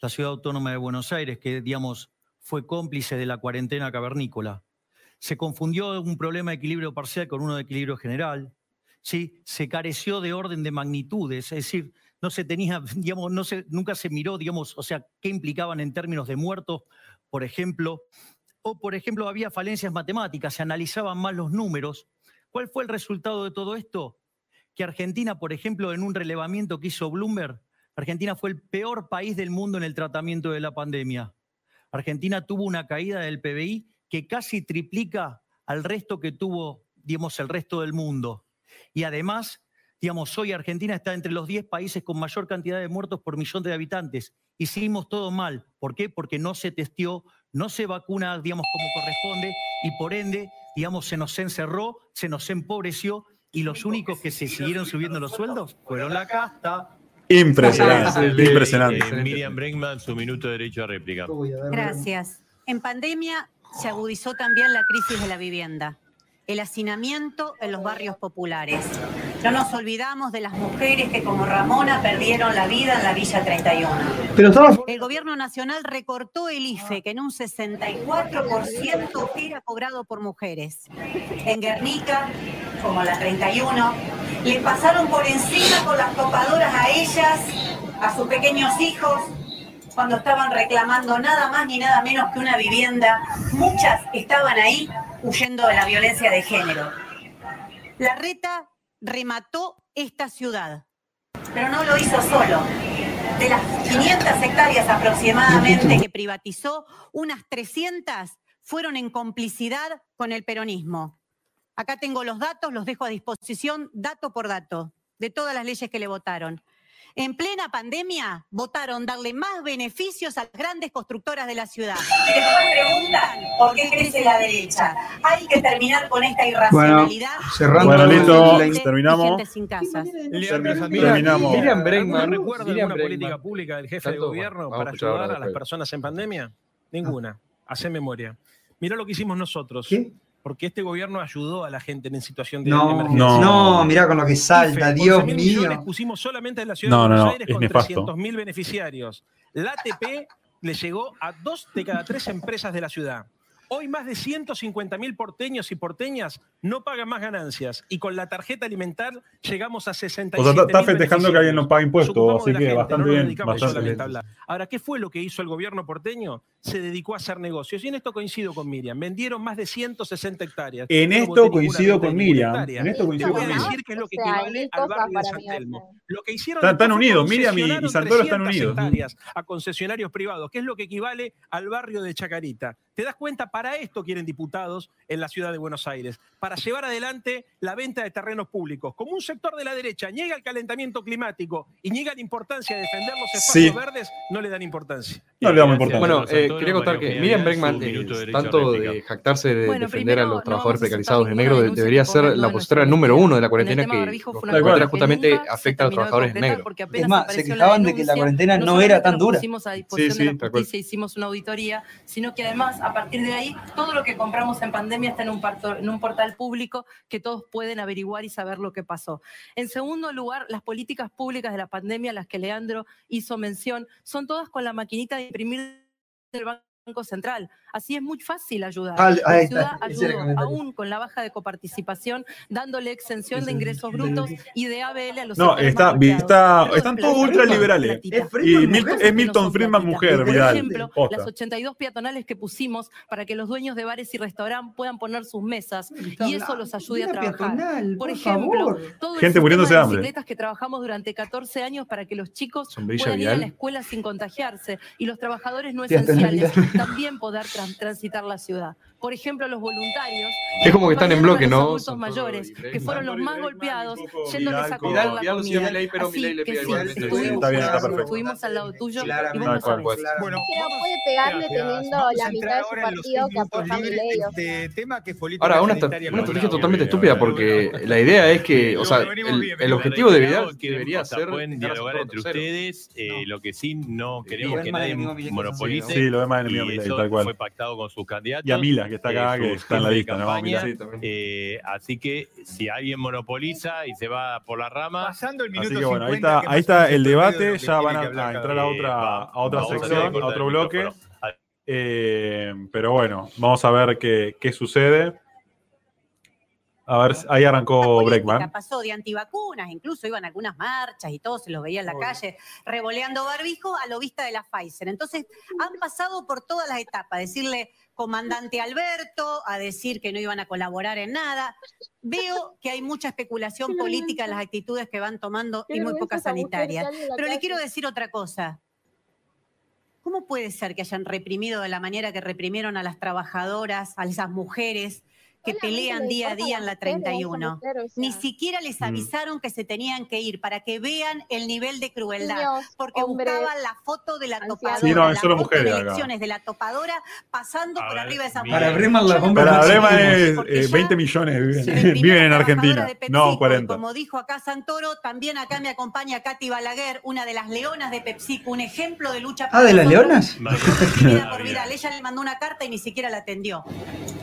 Speaker 10: la ciudad autónoma de Buenos Aires, que, digamos, fue cómplice de la cuarentena cavernícola. Se confundió un problema de equilibrio parcial con uno de equilibrio general. ¿sí? Se careció de orden de magnitudes, es decir, no se tenía, digamos, no se, nunca se miró, digamos, o sea, qué implicaban en términos de muertos, por ejemplo, o por ejemplo había falencias matemáticas, se analizaban mal los números. ¿Cuál fue el resultado de todo esto? Que Argentina, por ejemplo, en un relevamiento que hizo Bloomberg, Argentina fue el peor país del mundo en el tratamiento de la pandemia. Argentina tuvo una caída del PBI que casi triplica al resto que tuvo, digamos, el resto del mundo. Y además, digamos, hoy Argentina está entre los 10 países con mayor cantidad de muertos por millón de habitantes. Hicimos todo mal. ¿Por qué? Porque no se testió, no se vacuna, digamos, como corresponde y por ende, digamos, se nos encerró, se nos empobreció y los únicos que se siguieron subiendo los sueldos fueron la casta.
Speaker 1: Impresionante, impresionante.
Speaker 4: Eh, Miriam Bregman, su minuto de derecho a réplica.
Speaker 6: Gracias. En pandemia se agudizó también la crisis de la vivienda, el hacinamiento en los barrios populares. No nos olvidamos de las mujeres que como Ramona perdieron la vida en la Villa 31.
Speaker 2: Pero
Speaker 6: El gobierno nacional recortó el IFE, que en un 64% era cobrado por mujeres. En Guernica, como la 31, le pasaron por encima con las topadoras a ellas, a sus pequeños hijos, cuando estaban reclamando nada más ni nada menos que una vivienda. Muchas estaban ahí huyendo de la violencia de género. La reta remató esta ciudad, pero no lo hizo solo. De las 500 hectáreas aproximadamente que privatizó, unas 300 fueron en complicidad con el peronismo. Acá tengo los datos, los dejo a disposición, dato por dato, de todas las leyes que le votaron. En plena pandemia, votaron darle más beneficios a las grandes constructoras de la ciudad. Y después preguntan por qué crece la derecha. Hay que terminar con esta irracionalidad.
Speaker 2: cerrando
Speaker 1: Bueno, listo, terminamos.
Speaker 6: sin casas.
Speaker 1: Terminamos.
Speaker 3: Miriam Bregman.
Speaker 8: ¿No recuerda
Speaker 3: Miriam
Speaker 8: alguna
Speaker 3: Bregman.
Speaker 8: política pública del jefe de gobierno para ayudar a las personas en pandemia? Ninguna. Hacé memoria. Mirá lo que hicimos nosotros.
Speaker 2: ¿Qué?
Speaker 8: Porque este gobierno ayudó a la gente en situación de
Speaker 2: No,
Speaker 8: emergencia.
Speaker 2: no,
Speaker 1: No.
Speaker 2: mirá con lo que salta,
Speaker 8: IFE,
Speaker 2: Dios
Speaker 8: 11.000 millones
Speaker 2: mío.
Speaker 8: pusimos solamente en la ciudad
Speaker 1: No,
Speaker 8: de
Speaker 1: no,
Speaker 8: Buenos
Speaker 1: no,
Speaker 8: Aires
Speaker 1: es
Speaker 8: con
Speaker 1: nefasto.
Speaker 8: 300.000 beneficiarios. La ATP le llegó a dos de cada tres empresas de la ciudad. Hoy más de 150.000 porteños y porteñas no pagan más ganancias y con la tarjeta alimentar llegamos a 67
Speaker 1: O sea, está, festejando que alguien no paga impuestos, así que
Speaker 8: gente,
Speaker 1: bastante
Speaker 8: no
Speaker 1: bien. Bastante.
Speaker 8: Ahora, ¿qué fue lo que hizo el gobierno porteño? Se dedicó a hacer negocios. Y en esto coincido con Miriam. Vendieron más de 160 hectáreas.
Speaker 1: En
Speaker 8: no
Speaker 1: esto coincido con Miriam. En esto coincido con Miriam.
Speaker 8: decir que es lo que
Speaker 11: O sea,
Speaker 8: equivale al barrio de San Telmo.
Speaker 11: hacen.
Speaker 8: Lo que hicieron
Speaker 1: Están- unidos, Miriam y- y Santoro están
Speaker 8: 300
Speaker 1: unidos.
Speaker 8: hectáreas a concesionarios privados, que es lo que equivale al barrio de Chacarita. ¿Te das cuenta? Para esto quieren diputados en la ciudad de Buenos Aires, para llevar adelante la venta de terrenos públicos. Como un sector de la derecha niega el calentamiento climático y niega la importancia de defender los espacios
Speaker 1: Sí.
Speaker 8: verdes, no le dan importancia.
Speaker 1: No le damos importancia.
Speaker 3: Bueno, eh, quería contar que Miriam Bregman, eh, tanto de jactarse de
Speaker 9: Bueno,
Speaker 3: defender
Speaker 9: primero,
Speaker 3: a los trabajadores precarizados negro, de-
Speaker 9: denuncia
Speaker 3: debería ser la postura número uno de la cuarentena que
Speaker 9: que
Speaker 3: justamente
Speaker 9: nunca
Speaker 3: afecta a los trabajadores negros.
Speaker 2: Es más, se quejaban de que la cuarentena no era tan dura.
Speaker 9: pusimos a
Speaker 1: Sí,
Speaker 9: disposición
Speaker 1: sí,
Speaker 9: de la justicia, hicimos una auditoría, sino que además, a partir de ahí, todo lo que compramos en pandemia está en un, parto- en un portal público que todos pueden averiguar y saber lo que pasó. En segundo lugar, las políticas públicas de la pandemia, las que Leandro hizo mención, son todas con la maquinita de imprimir del Banco Central. Así es muy fácil ayudar.
Speaker 2: Ah,
Speaker 9: La ciudad ayudó, aún con la baja de coparticipación, dándole exención de ingresos brutos y de ABL a los
Speaker 1: No, está, está, están todos ultraliberales.
Speaker 2: Es
Speaker 1: es Milton Friedman mujer,
Speaker 9: Por ejemplo,
Speaker 1: Posta.
Speaker 9: las 82 peatonales que pusimos para que los dueños de bares y restaurantes puean poner sus mesas y eso los ayude a trabajar.
Speaker 2: peatonal,
Speaker 9: Por
Speaker 2: por
Speaker 9: ejemplo, todo
Speaker 1: Gente muriéndose
Speaker 9: de
Speaker 1: hambre.
Speaker 9: bicicletas que trabajamos durante 14 años para que los chicos
Speaker 3: Sombrilla
Speaker 9: puedan ir a la escuela sin contagiarse y los trabajadores no esenciales también poder tran- transitar la ciudad. Por ejemplo, los voluntarios.
Speaker 3: Es como que están en bloque,
Speaker 9: a los
Speaker 3: ¿no?
Speaker 9: adultos mayores, que fueron los más golpeados, yéndoles a
Speaker 1: Vidal,
Speaker 9: la comida. Así que sí, estuvimos,
Speaker 1: Está bien, está
Speaker 9: claro,
Speaker 1: perfecto.
Speaker 9: estuvimos al lado tuyo y vos
Speaker 1: cual,
Speaker 9: sabés.
Speaker 1: pues.
Speaker 7: Bueno,
Speaker 11: no puede pegarle
Speaker 7: Gracias.
Speaker 11: teniendo
Speaker 7: Vamos
Speaker 11: la
Speaker 7: a
Speaker 11: mitad de su partido que
Speaker 7: minutos
Speaker 11: apoya a
Speaker 7: libres
Speaker 11: Milei.
Speaker 7: Este tema que
Speaker 3: Ahora, una, estrategia totalmente estúpida porque la idea es que, o sea, el, objetivo de Vidal debería ser
Speaker 4: pueden dialogar entre ustedes. eh, lo que sí no queremos que nadie monopolice.
Speaker 1: Sí, lo demás enemigo
Speaker 4: y
Speaker 1: Milei, tal cual.
Speaker 4: fue pactado con sus candidatos.
Speaker 1: Y a Mila, que está acá,
Speaker 4: eh,
Speaker 1: que está en la lista, ¿no?
Speaker 4: campaña. Eh, así que si alguien monopoliza y se va por la rama,
Speaker 7: Pasando el minuto
Speaker 1: Así que bueno, ahí
Speaker 7: 50,
Speaker 1: está, ahí el
Speaker 7: de
Speaker 1: debate, ya van a,
Speaker 7: hablar
Speaker 1: a
Speaker 7: cada
Speaker 1: entrar a otra,
Speaker 4: va-
Speaker 1: a otra sección, a otro bloque. Eh, pero bueno, vamos a ver qué, qué sucede. A ver, ahí arrancó Breckman.
Speaker 6: Pasó de antivacunas, incluso iban algunas marchas y todo, se los veía en la calle revoleando barbijo a lo vista de la Pfizer. Entonces, han pasado por todas las etapas, decirle comandante Alberto, a decir que no iban a colaborar en nada. Veo que hay mucha especulación política en las actitudes que van tomando y muy poca sanitaria. Pero le quiero decir otra cosa. ¿Cómo puede ser que hayan reprimido de la manera que reprimieron a las trabajadoras, a esas mujeres que pelean día a día en la 31? Ni siquiera les
Speaker 1: Mm.
Speaker 6: avisaron que se tenían que ir para que vean el nivel de crueldad.
Speaker 11: Niños,
Speaker 6: Porque
Speaker 11: hombres,
Speaker 6: buscaban la foto de la topadora.
Speaker 1: Sí, no,
Speaker 6: la foto
Speaker 1: mujeres
Speaker 6: de
Speaker 1: acá.
Speaker 6: elecciones de la topadora pasando
Speaker 4: A
Speaker 6: por
Speaker 4: ver,
Speaker 6: arriba de esa
Speaker 4: mira.
Speaker 2: Para
Speaker 6: mujer.
Speaker 2: Breman, los hombres
Speaker 1: Para
Speaker 2: existimos.
Speaker 1: es eh,
Speaker 6: ya
Speaker 1: 20 millones viven,
Speaker 6: reprimieron
Speaker 1: viven en Argentina. No,
Speaker 6: PepsiCo, y
Speaker 1: 40.
Speaker 6: Como dijo acá Santoro, también acá me acompaña Katy Balaguer, una de las leonas de PepsiCo, un ejemplo de lucha
Speaker 2: Ah, ¿de las leonas?
Speaker 6: Por Vidal. Ella le mandó una carta y ni siquiera la atendió.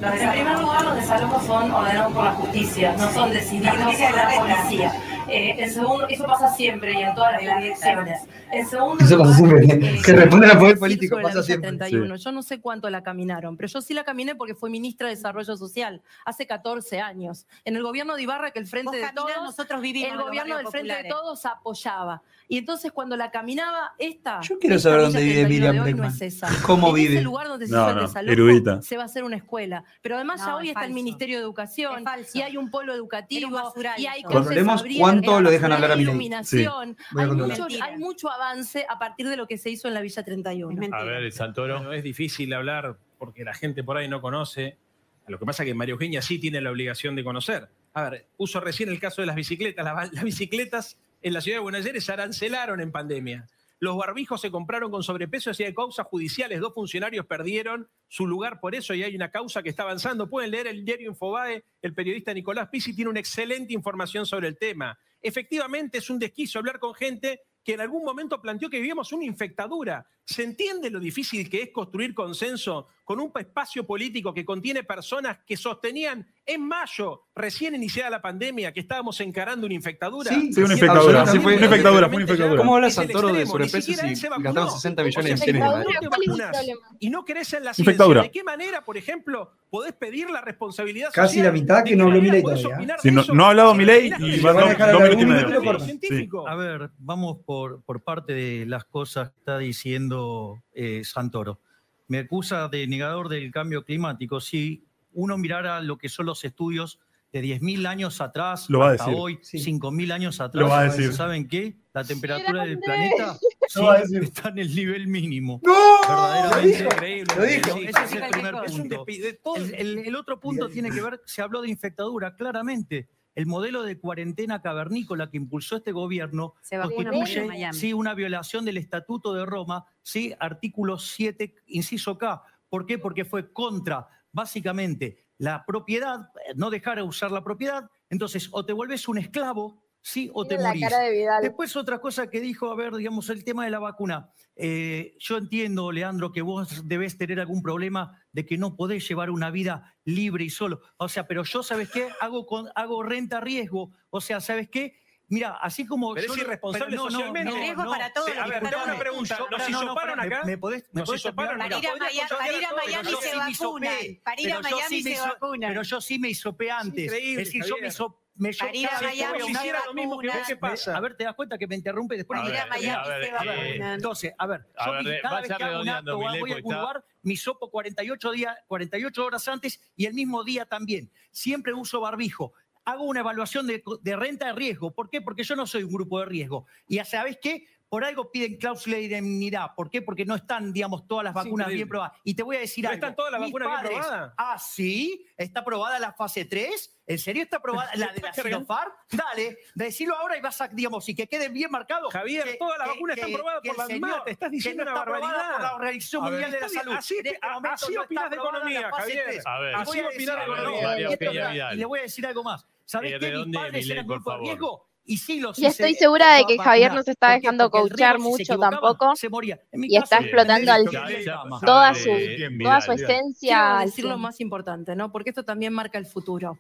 Speaker 9: En primer lugar, desalojos son ordenados por la justicia, no son decididos por la policía. Eh, en segundo, eso pasa siempre y en todas las jurisdicciones. En segundo
Speaker 2: Eso pasa
Speaker 9: lugar,
Speaker 2: siempre.
Speaker 9: eh,
Speaker 2: Que responden al poder político, pasa siempre.
Speaker 9: 31. Yo no sé cuánto la caminaron, pero yo sí la caminé porque fue ministra de Desarrollo Social hace 14 años. En el gobierno de Ibarra, que el Frente de Todos,
Speaker 6: nosotros vivimos
Speaker 9: el gobierno del Frente de
Speaker 6: populares.
Speaker 9: Todos apoyaba. Y entonces cuando la caminaba esta...
Speaker 2: Yo quiero
Speaker 9: esta
Speaker 2: saber dónde vive
Speaker 9: 31
Speaker 2: Miriam
Speaker 9: de hoy no es esa.
Speaker 2: ¿Y cómo
Speaker 9: En
Speaker 2: vive?
Speaker 9: ese lugar donde se
Speaker 1: No,
Speaker 9: hizo el
Speaker 1: no,
Speaker 9: se va a hacer una escuela. Pero además
Speaker 6: No,
Speaker 9: ya hoy
Speaker 6: es
Speaker 9: está el. Ministerio de Educación
Speaker 6: Es falso.
Speaker 9: y hay un polo educativo y hay abrir-
Speaker 2: cuánto lo dejan
Speaker 9: hay
Speaker 2: hablar a Milei.
Speaker 9: Hay mucho,
Speaker 6: Mentira.
Speaker 9: hay mucho avance a partir de lo que se hizo en la Villa 31.
Speaker 6: Es mentira.
Speaker 4: A ver, Santoro.
Speaker 8: Bueno, es difícil hablar porque la gente por ahí no conoce. Lo que pasa es que María Eugenia sí tiene la obligación de conocer. A ver, puso recién el caso de las bicicletas. Las, las bicicletas en la ciudad de Buenos Aires se arancelaron en pandemia. Los barbijos se compraron con sobrepeso y hay causas judiciales. Dos funcionarios perdieron su lugar por eso y hay una causa que está avanzando. Pueden leer el diario Infobae. El periodista Nicolás Pizzi tiene una excelente información sobre el tema. Efectivamente, es un desquicio hablar con gente que en algún momento planteó que vivíamos una infectadura. ¿Se entiende lo difícil que es construir consenso con un espacio político que contiene personas que sostenían en mayo, recién iniciada la pandemia, que estábamos encarando una infectadura?
Speaker 2: Sí,
Speaker 1: Sí, una infectadura. Sí, fue una infectadura, fue una infectadura.
Speaker 3: ¿Cómo habla Santoro de sobrepeso si gastaron
Speaker 9: vacunó.
Speaker 3: 60
Speaker 9: O
Speaker 3: millones de
Speaker 9: ¿tú
Speaker 3: Madrid?
Speaker 9: te
Speaker 11: ¿Cuál es el
Speaker 9: vacunás
Speaker 11: problema?
Speaker 9: y no crees en la
Speaker 1: Infectadura.
Speaker 9: ciencia. ¿De qué manera, por ejemplo, podés pedir la responsabilidad
Speaker 2: Casi
Speaker 9: social?
Speaker 2: la mitad que
Speaker 9: ¿De
Speaker 2: no habló Milei todavía.
Speaker 1: Sí, no, no ha hablado Milei y van
Speaker 2: a
Speaker 1: dos,
Speaker 2: dejar
Speaker 1: dos
Speaker 2: hablar
Speaker 1: minutos.
Speaker 10: A ver, vamos por, por parte de las cosas que está diciendo eh, Santoro. Me acusa de negador del cambio climático. Si uno mirara lo que son los estudios de 10.000 años atrás
Speaker 1: Lo va a
Speaker 10: hasta
Speaker 1: decir.
Speaker 10: hoy,
Speaker 2: Sí.
Speaker 10: 5.000 años atrás,
Speaker 1: Lo va a decir.
Speaker 10: ¿saben qué? La temperatura del planeta sí,
Speaker 2: Lo va a decir.
Speaker 10: está en el nivel mínimo.
Speaker 2: ¡No!
Speaker 10: Verdaderamente.
Speaker 2: Lo dijo.
Speaker 8: Increíble.
Speaker 2: Lo dijo.
Speaker 10: Ese es el primer punto. el otro punto tiene que ver, se habló de infectadura, claramente. El modelo de cuarentena cavernícola que impulsó este gobierno
Speaker 6: Se
Speaker 10: constituye sí, una violación del Estatuto de Roma, sí, artículo 7, inciso K. ¿Por qué? Porque fue contra, básicamente, la propiedad, eh, no dejar de usar la propiedad. Entonces, o te vuelves un esclavo, sí, o te
Speaker 11: la
Speaker 10: morís.
Speaker 11: cara de Vidal.
Speaker 10: Después otra cosa que dijo, a ver, digamos, el tema de la vacuna. Eh, yo entiendo, Leandro, que vos debés tener algún problema de que no podés llevar una vida libre y solo. O sea, pero yo, ¿sabes qué? Hago, con, hago renta riesgo. O sea, ¿sabes qué? Mira, así como...
Speaker 8: Pero
Speaker 10: yo
Speaker 8: es
Speaker 10: no-
Speaker 8: irresponsable
Speaker 10: no, no,
Speaker 8: socialmente.
Speaker 10: no,
Speaker 6: Riesgo
Speaker 10: no.
Speaker 6: para todos
Speaker 8: A
Speaker 6: los
Speaker 8: ver,
Speaker 6: que
Speaker 8: te hago una pregunta. ¿Nos
Speaker 10: no, no,
Speaker 8: hisoparon acá?
Speaker 10: ¿Me, me podés, me
Speaker 8: ¿Nos
Speaker 10: podés
Speaker 8: hisoparon acá?
Speaker 6: Para ir a Miami, se
Speaker 8: hisopé.
Speaker 6: vacunan. Para ir a Miami se vacunan.
Speaker 10: Pero yo sí me hisopé antes.
Speaker 8: increíble,
Speaker 10: es decir, yo me
Speaker 8: Javier.
Speaker 10: Me, yo
Speaker 6: Para ir a Miami
Speaker 8: si hiciera lo mismo que vos, ¿qué
Speaker 10: Me-
Speaker 8: pasa?
Speaker 10: A ver, te das cuenta que me interrumpe después.
Speaker 6: Para
Speaker 10: me
Speaker 6: ir a Miami
Speaker 4: a ver,
Speaker 6: se
Speaker 4: eh,
Speaker 6: vacunan.
Speaker 10: Entonces, a ver,
Speaker 4: A
Speaker 10: yo
Speaker 4: eh,
Speaker 10: cada vez que hago un acto o voy a algún
Speaker 4: está-
Speaker 10: lugar, mi sopo 48, días, 48 horas antes y el mismo día también. Siempre uso barbijo. Hago una evaluación de, de renta de riesgo. ¿Por qué? Porque yo no soy un grupo de riesgo. Y ¿sabes qué? Por algo piden cláusula de indemnidad. ¿Por qué? Porque no están, digamos, todas las vacunas bien probadas. Y te voy a decir
Speaker 8: ¿No
Speaker 10: algo.
Speaker 8: están todas las
Speaker 10: Mis
Speaker 8: vacunas bien probadas?
Speaker 10: Ah, sí. ¿Está aprobada la fase 3? ¿En serio está aprobada la de la. Sinopharm? Dale, decilo ahora y vas a, digamos, y que quede bien marcado.
Speaker 8: Javier,
Speaker 10: que-
Speaker 8: todas las
Speaker 10: que-
Speaker 8: vacunas están
Speaker 10: que-
Speaker 8: probadas
Speaker 10: que
Speaker 8: por la
Speaker 10: señor-
Speaker 8: ANMAT. Estás
Speaker 10: que
Speaker 8: diciendo
Speaker 10: no
Speaker 8: una
Speaker 10: está aprobada
Speaker 8: barbaridad.
Speaker 10: por la Organización
Speaker 8: ver,
Speaker 10: Mundial de la Salud.
Speaker 8: así-
Speaker 10: este
Speaker 8: así
Speaker 10: no
Speaker 8: opinas de economía, Javier.
Speaker 10: 3.
Speaker 8: A ver. Así opinas de economía.
Speaker 10: y le voy a decir algo más. ¿Sabés
Speaker 4: Eh,
Speaker 10: que mis padres eran grupo de riesgo? Y sí, los
Speaker 11: Y estoy segura de que Javier no se está dejando coachar mucho tampoco y está explotando al
Speaker 10: ya, ya, ya,
Speaker 11: toda su, toda su esencia.
Speaker 9: Quiero decir lo más importante, ¿no? Porque esto también marca el futuro.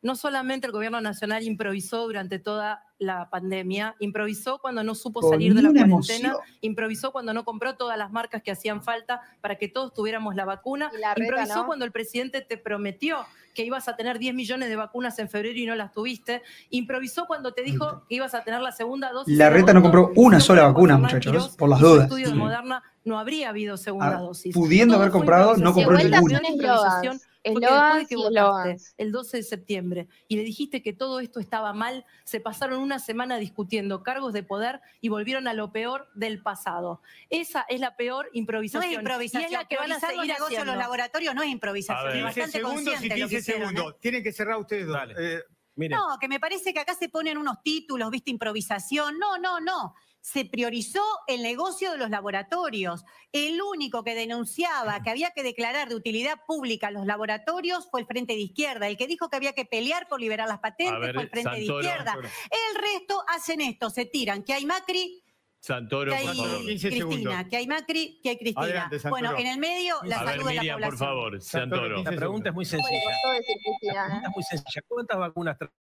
Speaker 9: No solamente el gobierno nacional improvisó durante toda la pandemia, improvisó cuando no supo
Speaker 2: Con
Speaker 9: salir de la cuarentena,
Speaker 2: emoción.
Speaker 9: improvisó cuando no compró todas las marcas que hacían falta para que todos tuviéramos la vacuna,
Speaker 11: Y la reta,
Speaker 9: improvisó
Speaker 11: ¿no?
Speaker 9: cuando el presidente te prometió que ibas a tener 10 millones de vacunas en febrero y no las tuviste, improvisó cuando te dijo que ibas a tener la segunda dosis.
Speaker 2: La reta no compró una sola vacuna, muchachos, por las dudas.
Speaker 9: estudio de. Moderna no habría habido segunda
Speaker 2: Ah,
Speaker 9: dosis.
Speaker 2: pudiendo
Speaker 9: Todo
Speaker 2: haber comprado, no compró ninguna.
Speaker 11: Eslogans,
Speaker 9: que después de
Speaker 11: eslogans
Speaker 9: que
Speaker 11: y
Speaker 9: votaste
Speaker 11: eslogans.
Speaker 9: el 12 de septiembre y le dijiste que todo esto estaba mal, se pasaron una semana discutiendo cargos de poder y volvieron a lo peor del pasado. Esa es la peor
Speaker 6: No
Speaker 9: improvisación.
Speaker 6: es improvisación.
Speaker 9: Y es la que van a
Speaker 6: Priorizar los
Speaker 9: seguir
Speaker 6: negocios
Speaker 9: haciendo.
Speaker 6: los laboratorios no es improvisación. Es bastante
Speaker 7: 15 segundos y
Speaker 6: consciente lo que
Speaker 7: 15
Speaker 6: hicieron. ¿eh?
Speaker 7: segundos. Tienen que cerrar ustedes dos. Eh,
Speaker 6: No, que me parece que acá se ponen unos títulos, viste, improvisación. No, no, no. Se priorizó el negocio de los laboratorios. El único que denunciaba que había que declarar de utilidad pública los laboratorios fue el Frente de Izquierda. El que dijo que había que pelear por liberar las patentes
Speaker 4: ver,
Speaker 6: fue el Frente
Speaker 4: Santoro.
Speaker 6: de Izquierda. El resto hacen esto, se tiran, que hay Macri,
Speaker 4: Santoro,
Speaker 6: que hay
Speaker 4: por favor.
Speaker 6: Cristina, que hay Macri, que hay Cristina.
Speaker 7: Adelante,
Speaker 6: bueno, en el medio la
Speaker 4: A ver,
Speaker 6: salud de la población.
Speaker 4: por favor, Santoro.
Speaker 8: la pregunta es muy
Speaker 11: ¿Cómo le
Speaker 8: sencilla. La
Speaker 11: Cristina,
Speaker 8: pregunta
Speaker 11: eh?
Speaker 8: es muy sencilla. ¿Cuántas vacunas tra-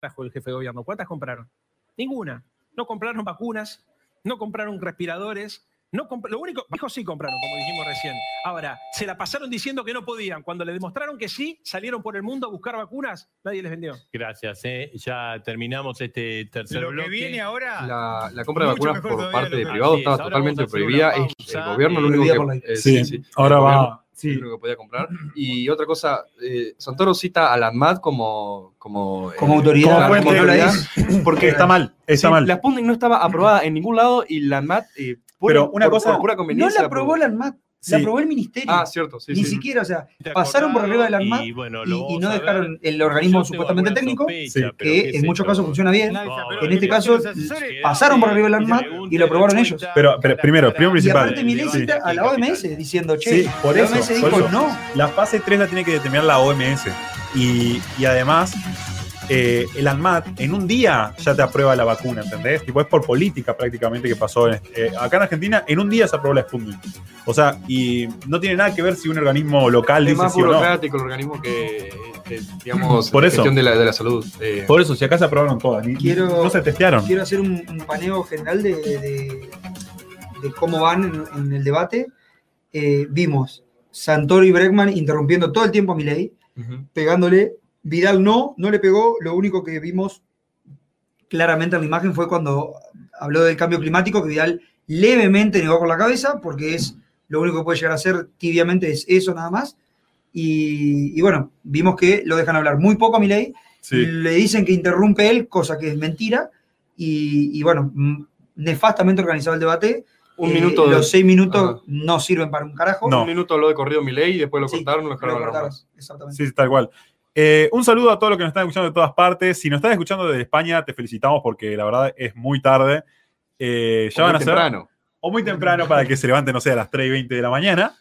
Speaker 8: trajo el jefe de gobierno? ¿Cuántas compraron? Ninguna. No compraron vacunas, no compraron respiradores, no lo único, dijo sí compraron, como dijimos recién. Ahora, se la pasaron diciendo que no podían. Cuando le demostraron que sí, salieron por el mundo a buscar vacunas, nadie les vendió.
Speaker 4: Gracias, eh. ya terminamos este tercer
Speaker 7: Lo que
Speaker 4: bloque.
Speaker 7: viene ahora.
Speaker 3: La, la compra de vacunas por parte de
Speaker 7: que-
Speaker 3: privados
Speaker 4: es,
Speaker 3: estaba totalmente prohibida. Es el gobierno lo único que, eh,
Speaker 1: Sí,
Speaker 3: sí,
Speaker 1: ahora va- sí.
Speaker 3: lo que podía comprar. Y otra cosa, eh, Santoro cita a la ANMAT como, como,
Speaker 2: Como
Speaker 3: eh,
Speaker 2: autoridad,
Speaker 1: como fuente,
Speaker 2: no la
Speaker 3: autoridad,
Speaker 2: es.
Speaker 1: Porque está mal, está
Speaker 3: Sí,
Speaker 1: mal.
Speaker 3: La Sputnik no estaba aprobada en ningún lado y la ANMAT, eh, por-
Speaker 1: Pero una
Speaker 3: por-
Speaker 1: cosa-
Speaker 3: por pura
Speaker 2: No
Speaker 3: conveniencia
Speaker 2: la aprobó la ANMAT, la
Speaker 1: Sí.
Speaker 2: aprobó el ministerio.
Speaker 3: Ah, cierto, sí,
Speaker 2: Ni
Speaker 3: sí.
Speaker 2: siquiera, o sea, pasaron por arriba de la
Speaker 4: acordado
Speaker 2: ANMAT
Speaker 4: y, bueno,
Speaker 2: y, y no
Speaker 4: ver.
Speaker 2: dejaron el organismo supuestamente técnico,
Speaker 4: sospecha,
Speaker 2: que en muchos casos funciona bien.
Speaker 4: No.
Speaker 2: En este caso, pasaron por arriba de la
Speaker 4: y
Speaker 2: ANMAT y lo aprobaron ellos.
Speaker 1: Pero- pero primero, primero
Speaker 2: Y
Speaker 1: principal.
Speaker 2: aparte mi
Speaker 4: del
Speaker 2: cita a la OMS diciendo, che,
Speaker 1: Sí, por
Speaker 2: la OMS dijo
Speaker 1: eso.
Speaker 2: no.
Speaker 1: La fase 3 la tiene que determinar la OMS. Y, y además, eh, el ANMAT en un día ya te aprueba la vacuna, ¿entendés? Tipo, es por política prácticamente que pasó. en- eh, acá en Argentina, en un día se aprobó la Sputnik. O sea, y no tiene nada que ver si un organismo local
Speaker 3: Es
Speaker 1: dice
Speaker 3: más
Speaker 1: sí o no.
Speaker 3: burocrático el organismo que, que, digamos,
Speaker 1: Por
Speaker 3: la
Speaker 1: eso.
Speaker 3: gestión de la, de la salud. eh,
Speaker 1: Por eso, si acá se aprobaron todas, ni-
Speaker 2: Quiero-
Speaker 1: no se testearon.
Speaker 2: Quiero hacer un, un paneo general de, de- de cómo van en, en el debate. Eh, vimos Santoro y Bregman interrumpiendo todo el tiempo a Milei,
Speaker 3: ujú.
Speaker 2: pegándole. Vidal no, no le pegó. Lo único que vimos claramente en la imagen fue cuando habló del cambio climático, que Vidal levemente negó con la cabeza, porque es lo único que puede llegar a hacer tibiamente es eso nada más. Y, y bueno, vimos que lo dejan hablar muy poco a Milei,
Speaker 1: Sí.
Speaker 2: le dicen que interrumpe él, cosa que es mentira, y, y bueno, mm, nefastamente organizado el debate.
Speaker 3: Un
Speaker 2: Eh,
Speaker 3: minuto de-
Speaker 2: Los seis minutos
Speaker 3: Ajá.
Speaker 2: no sirven para un carajo.
Speaker 1: No.
Speaker 3: Un minuto habló de corrido Milei y después lo
Speaker 2: Sí,
Speaker 3: cortaron, lo
Speaker 2: Lo
Speaker 3: dejaron hablar
Speaker 2: cortaron,
Speaker 3: más.
Speaker 2: exactamente.
Speaker 1: Sí, tal cual. Eh, un saludo a todos los que nos están escuchando de todas partes. Si nos están escuchando desde España, te felicitamos porque la verdad es muy tarde. Eh, ya
Speaker 3: O
Speaker 1: van
Speaker 3: muy
Speaker 1: a ser.
Speaker 3: temprano.
Speaker 1: O muy temprano para que se levante, no sé, a las 3 y 20 de la mañana.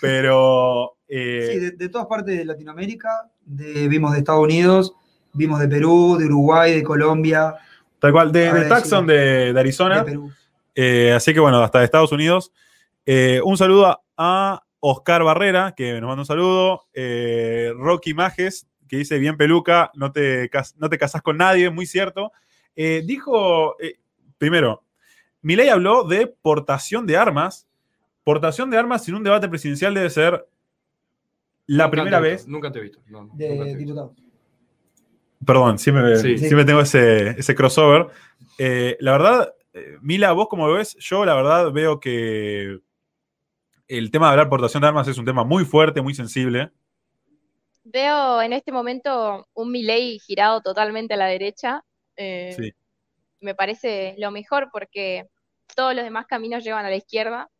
Speaker 1: Pero. eh,
Speaker 2: Sí, de, de todas partes de Latinoamérica, de- vimos de Estados Unidos, vimos de Perú, de Uruguay, de Colombia,
Speaker 1: tal cual, de, de. Tucson, de, de Arizona.
Speaker 2: de Perú.
Speaker 1: Eh, así que bueno, hasta de Estados Unidos. Eh, un saludo a, a Oscar Barrera, que nos manda un saludo. Eh, Rocky Majes, que dice bien peluca, no te, no te casás con nadie, muy cierto. Eh, dijo, eh, primero, Milei habló de portación de armas. Portación de armas en un debate presidencial debe ser la
Speaker 3: Nunca
Speaker 1: primera vez.
Speaker 3: Nunca te he visto. no, nunca te
Speaker 2: de
Speaker 3: he visto.
Speaker 2: diputados.
Speaker 1: Perdón, siempre,
Speaker 3: Sí.
Speaker 1: siempre tengo ese, ese crossover. Eh, la verdad, eh, Mila, vos como lo ves, yo la verdad veo que el tema de hablar portación de armas es un tema muy fuerte, muy sensible.
Speaker 11: Veo en este momento un Milei girado totalmente a la derecha. eh,
Speaker 1: Sí.
Speaker 11: Me parece lo mejor porque todos los demás caminos llevan a la izquierda.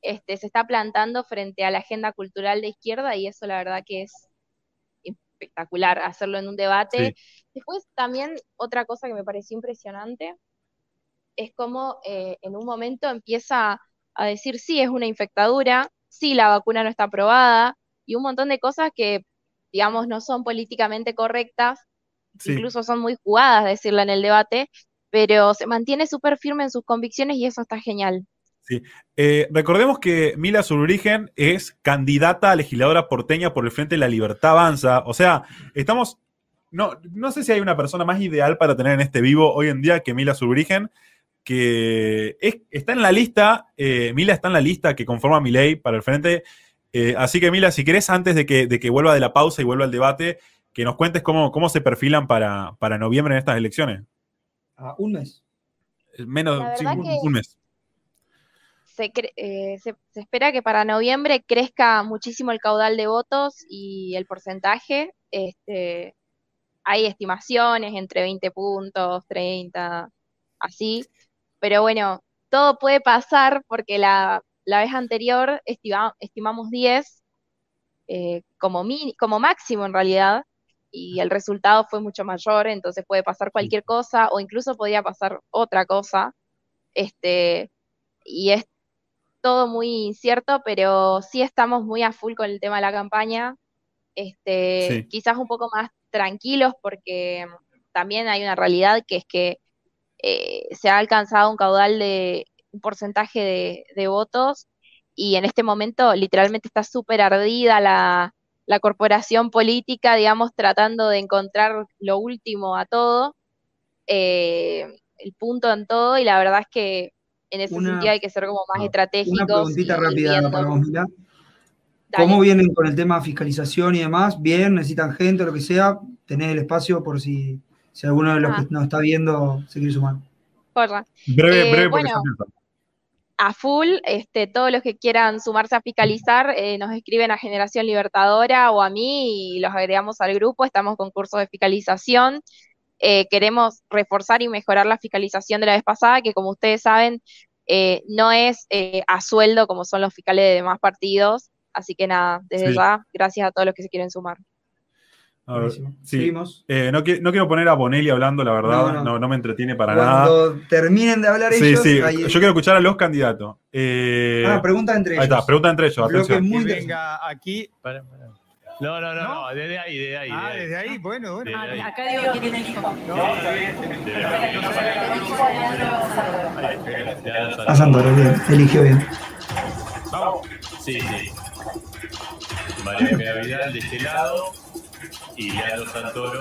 Speaker 11: Este, se está plantando frente a la agenda cultural de izquierda y eso la verdad que es espectacular hacerlo en un debate. Después también otra cosa que me pareció impresionante es como eh, en un momento empieza a decir, sí, es una infectadura, sí, la vacuna no está aprobada, y un montón de cosas que, digamos, no son políticamente correctas,
Speaker 1: Sí.
Speaker 11: incluso son muy jugadas decirla en el debate, pero se mantiene súper firme en sus convicciones y eso está genial.
Speaker 1: Sí. Eh, recordemos que Mila Zurbrigen es candidata a legisladora porteña por el Frente de la Libertad Avanza. O sea, estamos. No, no sé si hay una persona más ideal para tener en este vivo hoy en día que Mila Zurbrigen, que es- está en la lista. eh, Mila está en la lista que conforma mi ley para el Frente. Eh, así que, Mila, si querés, antes de que, de que vuelva de la pausa y vuelva al debate, que nos cuentes cómo, cómo se perfilan para, para noviembre en estas elecciones.
Speaker 2: A un mes.
Speaker 1: Menos,
Speaker 11: La
Speaker 1: sí, un- mes.
Speaker 11: Se, cre- eh, se, se espera que para noviembre crezca muchísimo el caudal de votos y el porcentaje. Este, hay estimaciones entre 20 puntos, 30, así. Pero bueno, todo puede pasar porque la, la vez anterior estima- estimamos 10 eh, como, mi- como máximo en realidad y el resultado fue mucho mayor, entonces puede pasar cualquier cosa o incluso podría pasar otra cosa. Este, y es todo muy incierto, pero sí estamos muy a full con el tema de la campaña. Este,
Speaker 14: Sí.
Speaker 11: quizás un poco más tranquilos porque también hay una realidad que es que eh, se ha alcanzado un caudal de un porcentaje de, de votos y en este momento literalmente está súper ardida la, la corporación política, digamos, tratando de encontrar lo último a todo, eh, el punto en todo y la verdad es que en ese
Speaker 2: Una-
Speaker 11: sentido hay que ser como más
Speaker 2: Una
Speaker 11: estratégicos.
Speaker 2: preguntita
Speaker 11: y
Speaker 2: rápida para vos, Mila. ¿Cómo vienen con el tema de fiscalización y demás? ¿Bien? ¿Necesitan gente o lo que sea? Tenés el espacio por si, si alguno de los
Speaker 11: Ah.
Speaker 2: que nos está viendo se quiere sumar.
Speaker 11: Porra.
Speaker 1: Breve,
Speaker 11: Eh,
Speaker 1: breve, porque
Speaker 11: bueno. A full, este, todos los que quieran sumarse a fiscalizar, eh, nos escriben a Generación Libertadora o a mí y los agregamos al grupo, estamos con cursos de fiscalización. Eh, queremos reforzar y mejorar la fiscalización de la vez pasada, que como ustedes saben, eh, no es a sueldo como son los fiscales de demás partidos. Así que nada, desde
Speaker 1: Sí.
Speaker 11: ya, gracias a todos los que se quieren sumar.
Speaker 1: A ver, sí.
Speaker 2: Seguimos.
Speaker 1: Eh, no, qui- no quiero poner a Bonelli hablando, la verdad,
Speaker 2: No,
Speaker 1: no,
Speaker 2: no.
Speaker 1: no me entretiene para nada.
Speaker 2: Cuando terminen de hablar
Speaker 1: Sí,
Speaker 2: ellos,
Speaker 1: sí,
Speaker 2: ahí-
Speaker 1: yo quiero escuchar a los candidatos. Eh,
Speaker 2: Ah, pregunta entre
Speaker 1: Ahí está,
Speaker 2: ellos.
Speaker 1: pregunta entre ellos,
Speaker 2: muy
Speaker 7: Que venga aquí.
Speaker 4: No, no, no, no, desde ahí, desde ahí.
Speaker 7: Ah, desde ahí, bueno, bueno.
Speaker 4: Ahí.
Speaker 9: Acá digo quién elijo.
Speaker 2: A Santoro, bien, eligió bien.
Speaker 4: Sí, sí. María Vidal de este lado y Leandro Santoro.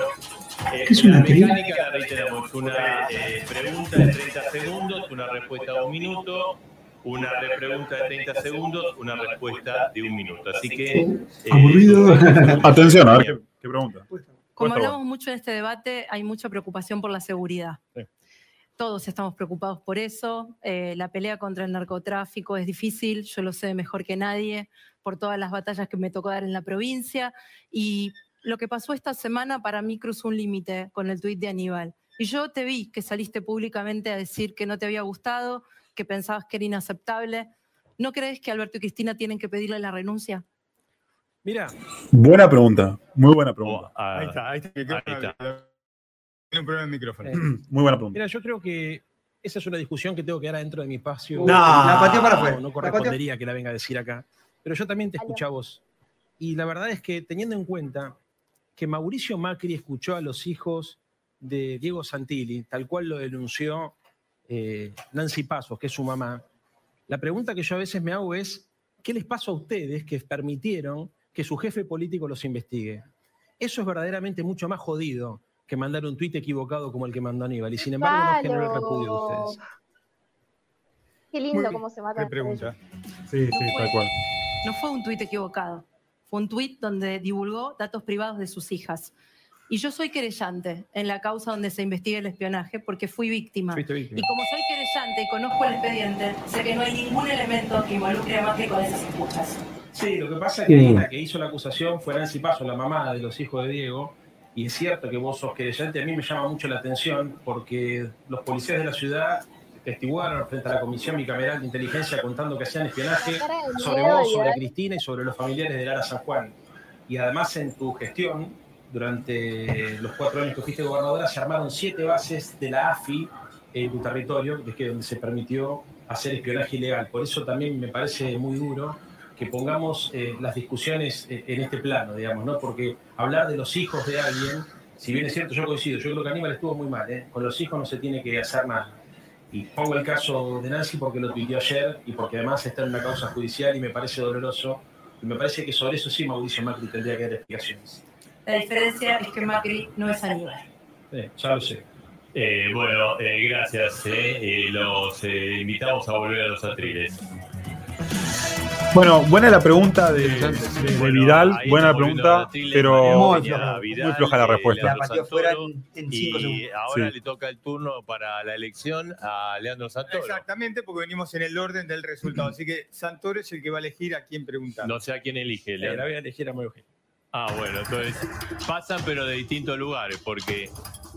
Speaker 4: Eh,
Speaker 2: ¿Qué es una
Speaker 4: la mecánica la reiteramos, una eh, pregunta de 30 segundos, una respuesta de un minuto, una repregunta de 30 segundos, una respuesta de un minuto. Así que... eh,
Speaker 2: Aburrido.
Speaker 1: Atención, a ver qué, qué pregunta.
Speaker 9: Como
Speaker 1: Cuesta
Speaker 9: hablamos mucho en este debate, hay mucha preocupación por la seguridad.
Speaker 1: Sí.
Speaker 9: Todos estamos preocupados por eso. Eh, la pelea contra el narcotráfico es difícil, yo lo sé mejor que nadie, por todas las batallas que me tocó dar en la provincia. Y lo que pasó esta semana para mí cruzó un límite con el tuit de Aníbal. Y yo te vi que saliste públicamente a decir que no te había gustado, que pensabas que era inaceptable. ¿No crees que Alberto y Cristina tienen que pedirle la renuncia?
Speaker 8: Mira,
Speaker 1: Buena pregunta, muy buena pregunta.
Speaker 7: Ahí está, ahí está. el micrófono.
Speaker 4: Ahí está.
Speaker 7: Tiene un problema el micrófono.
Speaker 1: Muy buena pregunta.
Speaker 8: mira, yo creo que esa es una discusión que tengo que dar adentro de mi espacio.
Speaker 2: No. La pateó para afuera.
Speaker 8: No, no
Speaker 2: La
Speaker 8: correspondería que la venga a decir acá. Pero yo también te escuché a vos. Y la verdad es que teniendo en cuenta que Mauricio Macri escuchó a los hijos de Diego Santilli, tal cual lo denunció eh, Nancy Pasos, que es su mamá, la pregunta que yo a veces me hago es, ¿qué les pasó a ustedes que permitieron que su jefe político los investigue? Eso es verdaderamente mucho más jodido que mandar un tuit equivocado como el que mandó Aníbal. Y sin embargo no generó el repudio de ustedes.
Speaker 11: Qué lindo cómo se mata.
Speaker 7: Qué pregunta.
Speaker 1: Sí, sí, tal cual.
Speaker 9: No fue un tuit equivocado, fue un tuit donde divulgó datos privados de sus hijas. Y yo soy querellante en la causa donde se investiga el espionaje porque fui víctima.
Speaker 8: Fuiste víctima.
Speaker 9: Y como soy querellante y conozco el expediente, sé que no hay ningún elemento que involucre a Macri con esas escuchas.
Speaker 8: Sí, lo que pasa es que la que hizo la acusación fue Nancy Paso, la mamá de los hijos de Diego, y es cierto que vos sos querellante, a mí me llama mucho la atención porque los policías de la ciudad testiguaron frente a la Comisión Bicameral de Inteligencia contando que hacían espionaje sobre vos, sobre. Cristina y sobre los familiares de Lara San Juan. Y además en tu gestión, durante los cuatro años que fuiste gobernadora, se armaron siete bases de la AFI en tu territorio, desde donde se permitió hacer espionaje ilegal. Por eso también me parece muy duro que pongamos eh, las discusiones eh, en este plano, digamos, ¿no? Porque hablar de los hijos de alguien, si bien es cierto, yo coincido, yo creo que Aníbal estuvo muy mal, ¿eh? Con los hijos no se tiene que hacer nada. Y pongo el caso de Nancy porque lo tuiteó ayer y porque además está en una causa judicial y me parece doloroso. Y me parece que sobre eso sí Mauricio Macri tendría que dar explicaciones.
Speaker 9: La diferencia es que Macri no es Aníbal.
Speaker 8: Eh, ya lo sé.
Speaker 4: Eh, bueno, eh, gracias. eh, eh, los eh, invitamos a volver a los atriles.
Speaker 1: Bueno, buena la pregunta de, de- de Vidal, buena la pregunta, pero muy, floja la
Speaker 4: eh,
Speaker 1: respuesta.
Speaker 4: Leandro
Speaker 2: La pateó fuera
Speaker 4: Santoro,
Speaker 2: en- en cinco
Speaker 4: y ahora
Speaker 1: Sí.
Speaker 4: le toca el turno para la elección a Leandro Santoro.
Speaker 7: Exactamente, porque venimos en el orden del resultado. Así que Santoro es el que va a elegir a quién preguntar.
Speaker 4: No sé a quién elige,
Speaker 8: Eh,
Speaker 4: Leandro.
Speaker 8: la voy a elegir a.
Speaker 4: Ah, bueno, entonces pasan pero de distintos lugares, porque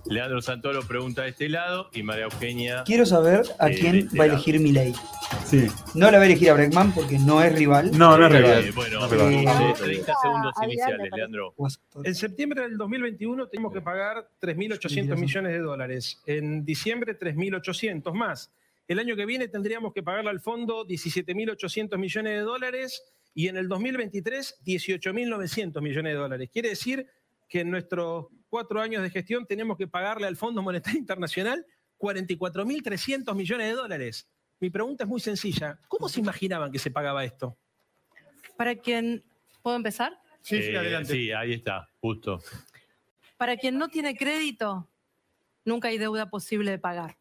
Speaker 4: Leandro Santoro pregunta de este lado y María Eugenia...
Speaker 2: Quiero saber a
Speaker 4: Eh,
Speaker 2: quién
Speaker 4: este
Speaker 2: va a elegir Milei.
Speaker 1: Sí.
Speaker 2: No la va a elegir a Breckman porque no es rival.
Speaker 1: No, no es
Speaker 4: Eh,
Speaker 1: rival.
Speaker 4: bueno,
Speaker 1: No es rival.
Speaker 4: eh, 30 segundos iniciales. Leandro.
Speaker 8: En septiembre del 2021 tenemos que pagar 3.800 millones de dólares. En diciembre, 3.800 más. El año que viene tendríamos que pagarle al fondo 17.800 millones de dólares y en el 2023, 18.900 millones de dólares. Quiere decir que en nuestros cuatro años de gestión tenemos que pagarle al Fondo Monetario Internacional 44.300 millones de dólares. Mi pregunta es muy sencilla. ¿Cómo se imaginaban que se pagaba esto?
Speaker 9: Para quien. ¿Puedo empezar?
Speaker 7: Sí, sí,
Speaker 4: Eh,
Speaker 7: adelante.
Speaker 4: sí, ahí está, justo.
Speaker 9: Para quien no tiene crédito, nunca hay deuda posible de pagar.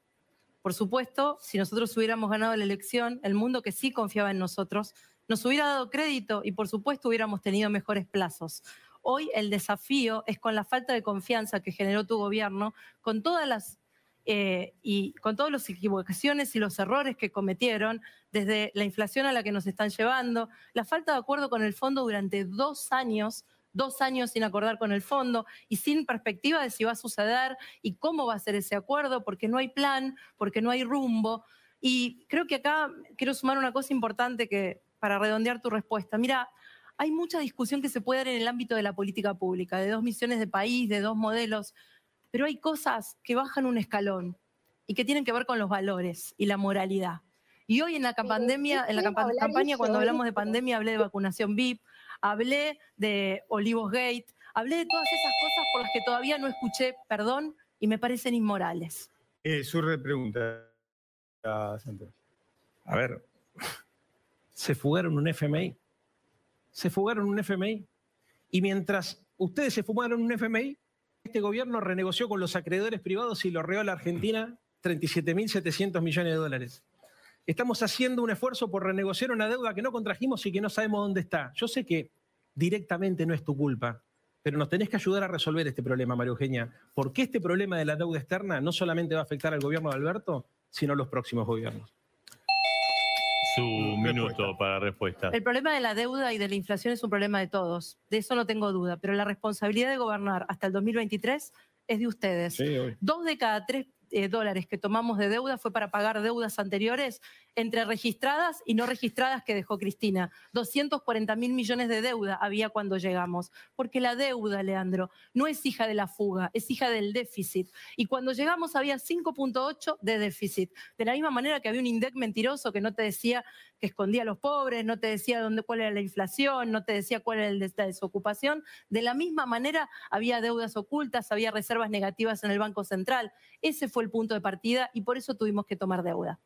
Speaker 9: Por supuesto, si nosotros hubiéramos ganado la elección, el mundo que sí confiaba en nosotros nos hubiera dado crédito y por supuesto hubiéramos tenido mejores plazos. Hoy el desafío es con la falta de confianza que generó tu gobierno, con todas las eh, y con todas las equivocaciones y los errores que cometieron, desde la inflación a la que nos están llevando, la falta de acuerdo con el fondo durante dos años, dos años sin acordar con el fondo y sin perspectiva de si va a suceder y cómo va a ser ese acuerdo, porque no hay plan, porque no hay rumbo. Y creo que acá quiero sumar una cosa importante que para redondear tu respuesta. Mira, hay mucha discusión que se puede dar en el ámbito de la política pública, de dos misiones de país, de dos modelos, pero hay cosas que bajan un escalón y que tienen que ver con los valores y la moralidad. Y hoy en la pandemia, en la campa- campaña, cuando hablamos de pandemia, hablé de vacunación VIP, hablé de Olivos Gate, hablé de todas esas cosas por las que todavía no escuché perdón y me parecen inmorales.
Speaker 7: Eh, su repregunta, a Santoro.
Speaker 8: A ver, se fugaron un FMI. Se fugaron un FMI. Y mientras ustedes se fumaron un FMI, este gobierno renegoció con los acreedores privados y lo reó a la Argentina 37.700 millones de dólares. Estamos haciendo un esfuerzo por renegociar una deuda que no contrajimos y que no sabemos dónde está. Yo sé que directamente no es tu culpa, pero nos tenés que ayudar a resolver este problema, María Eugenia, porque este problema de la deuda externa no solamente va a afectar al gobierno de Alberto, sino a los próximos gobiernos.
Speaker 4: Su minuto para respuesta.
Speaker 9: El problema de la deuda y de la inflación es un problema de todos, de eso no tengo duda, pero la responsabilidad de gobernar hasta el 2023 es de ustedes. Dos de cada tres eh, dólares que tomamos de deuda fue para pagar deudas anteriores entre registradas y no registradas que dejó Cristina. 240 mil millones de deuda había cuando llegamos. Porque la deuda, Leandro, no es hija de la fuga, es hija del déficit. Y cuando llegamos había 5.8 de déficit. De la misma manera que había un INDEC mentiroso que no te decía que escondía a los pobres, no te decía dónde, cuál era la inflación, no te decía cuál era la desocupación. De la misma manera había deudas ocultas, había reservas negativas en el Banco Central. Ese fue el punto de partida y por eso tuvimos que tomar deuda.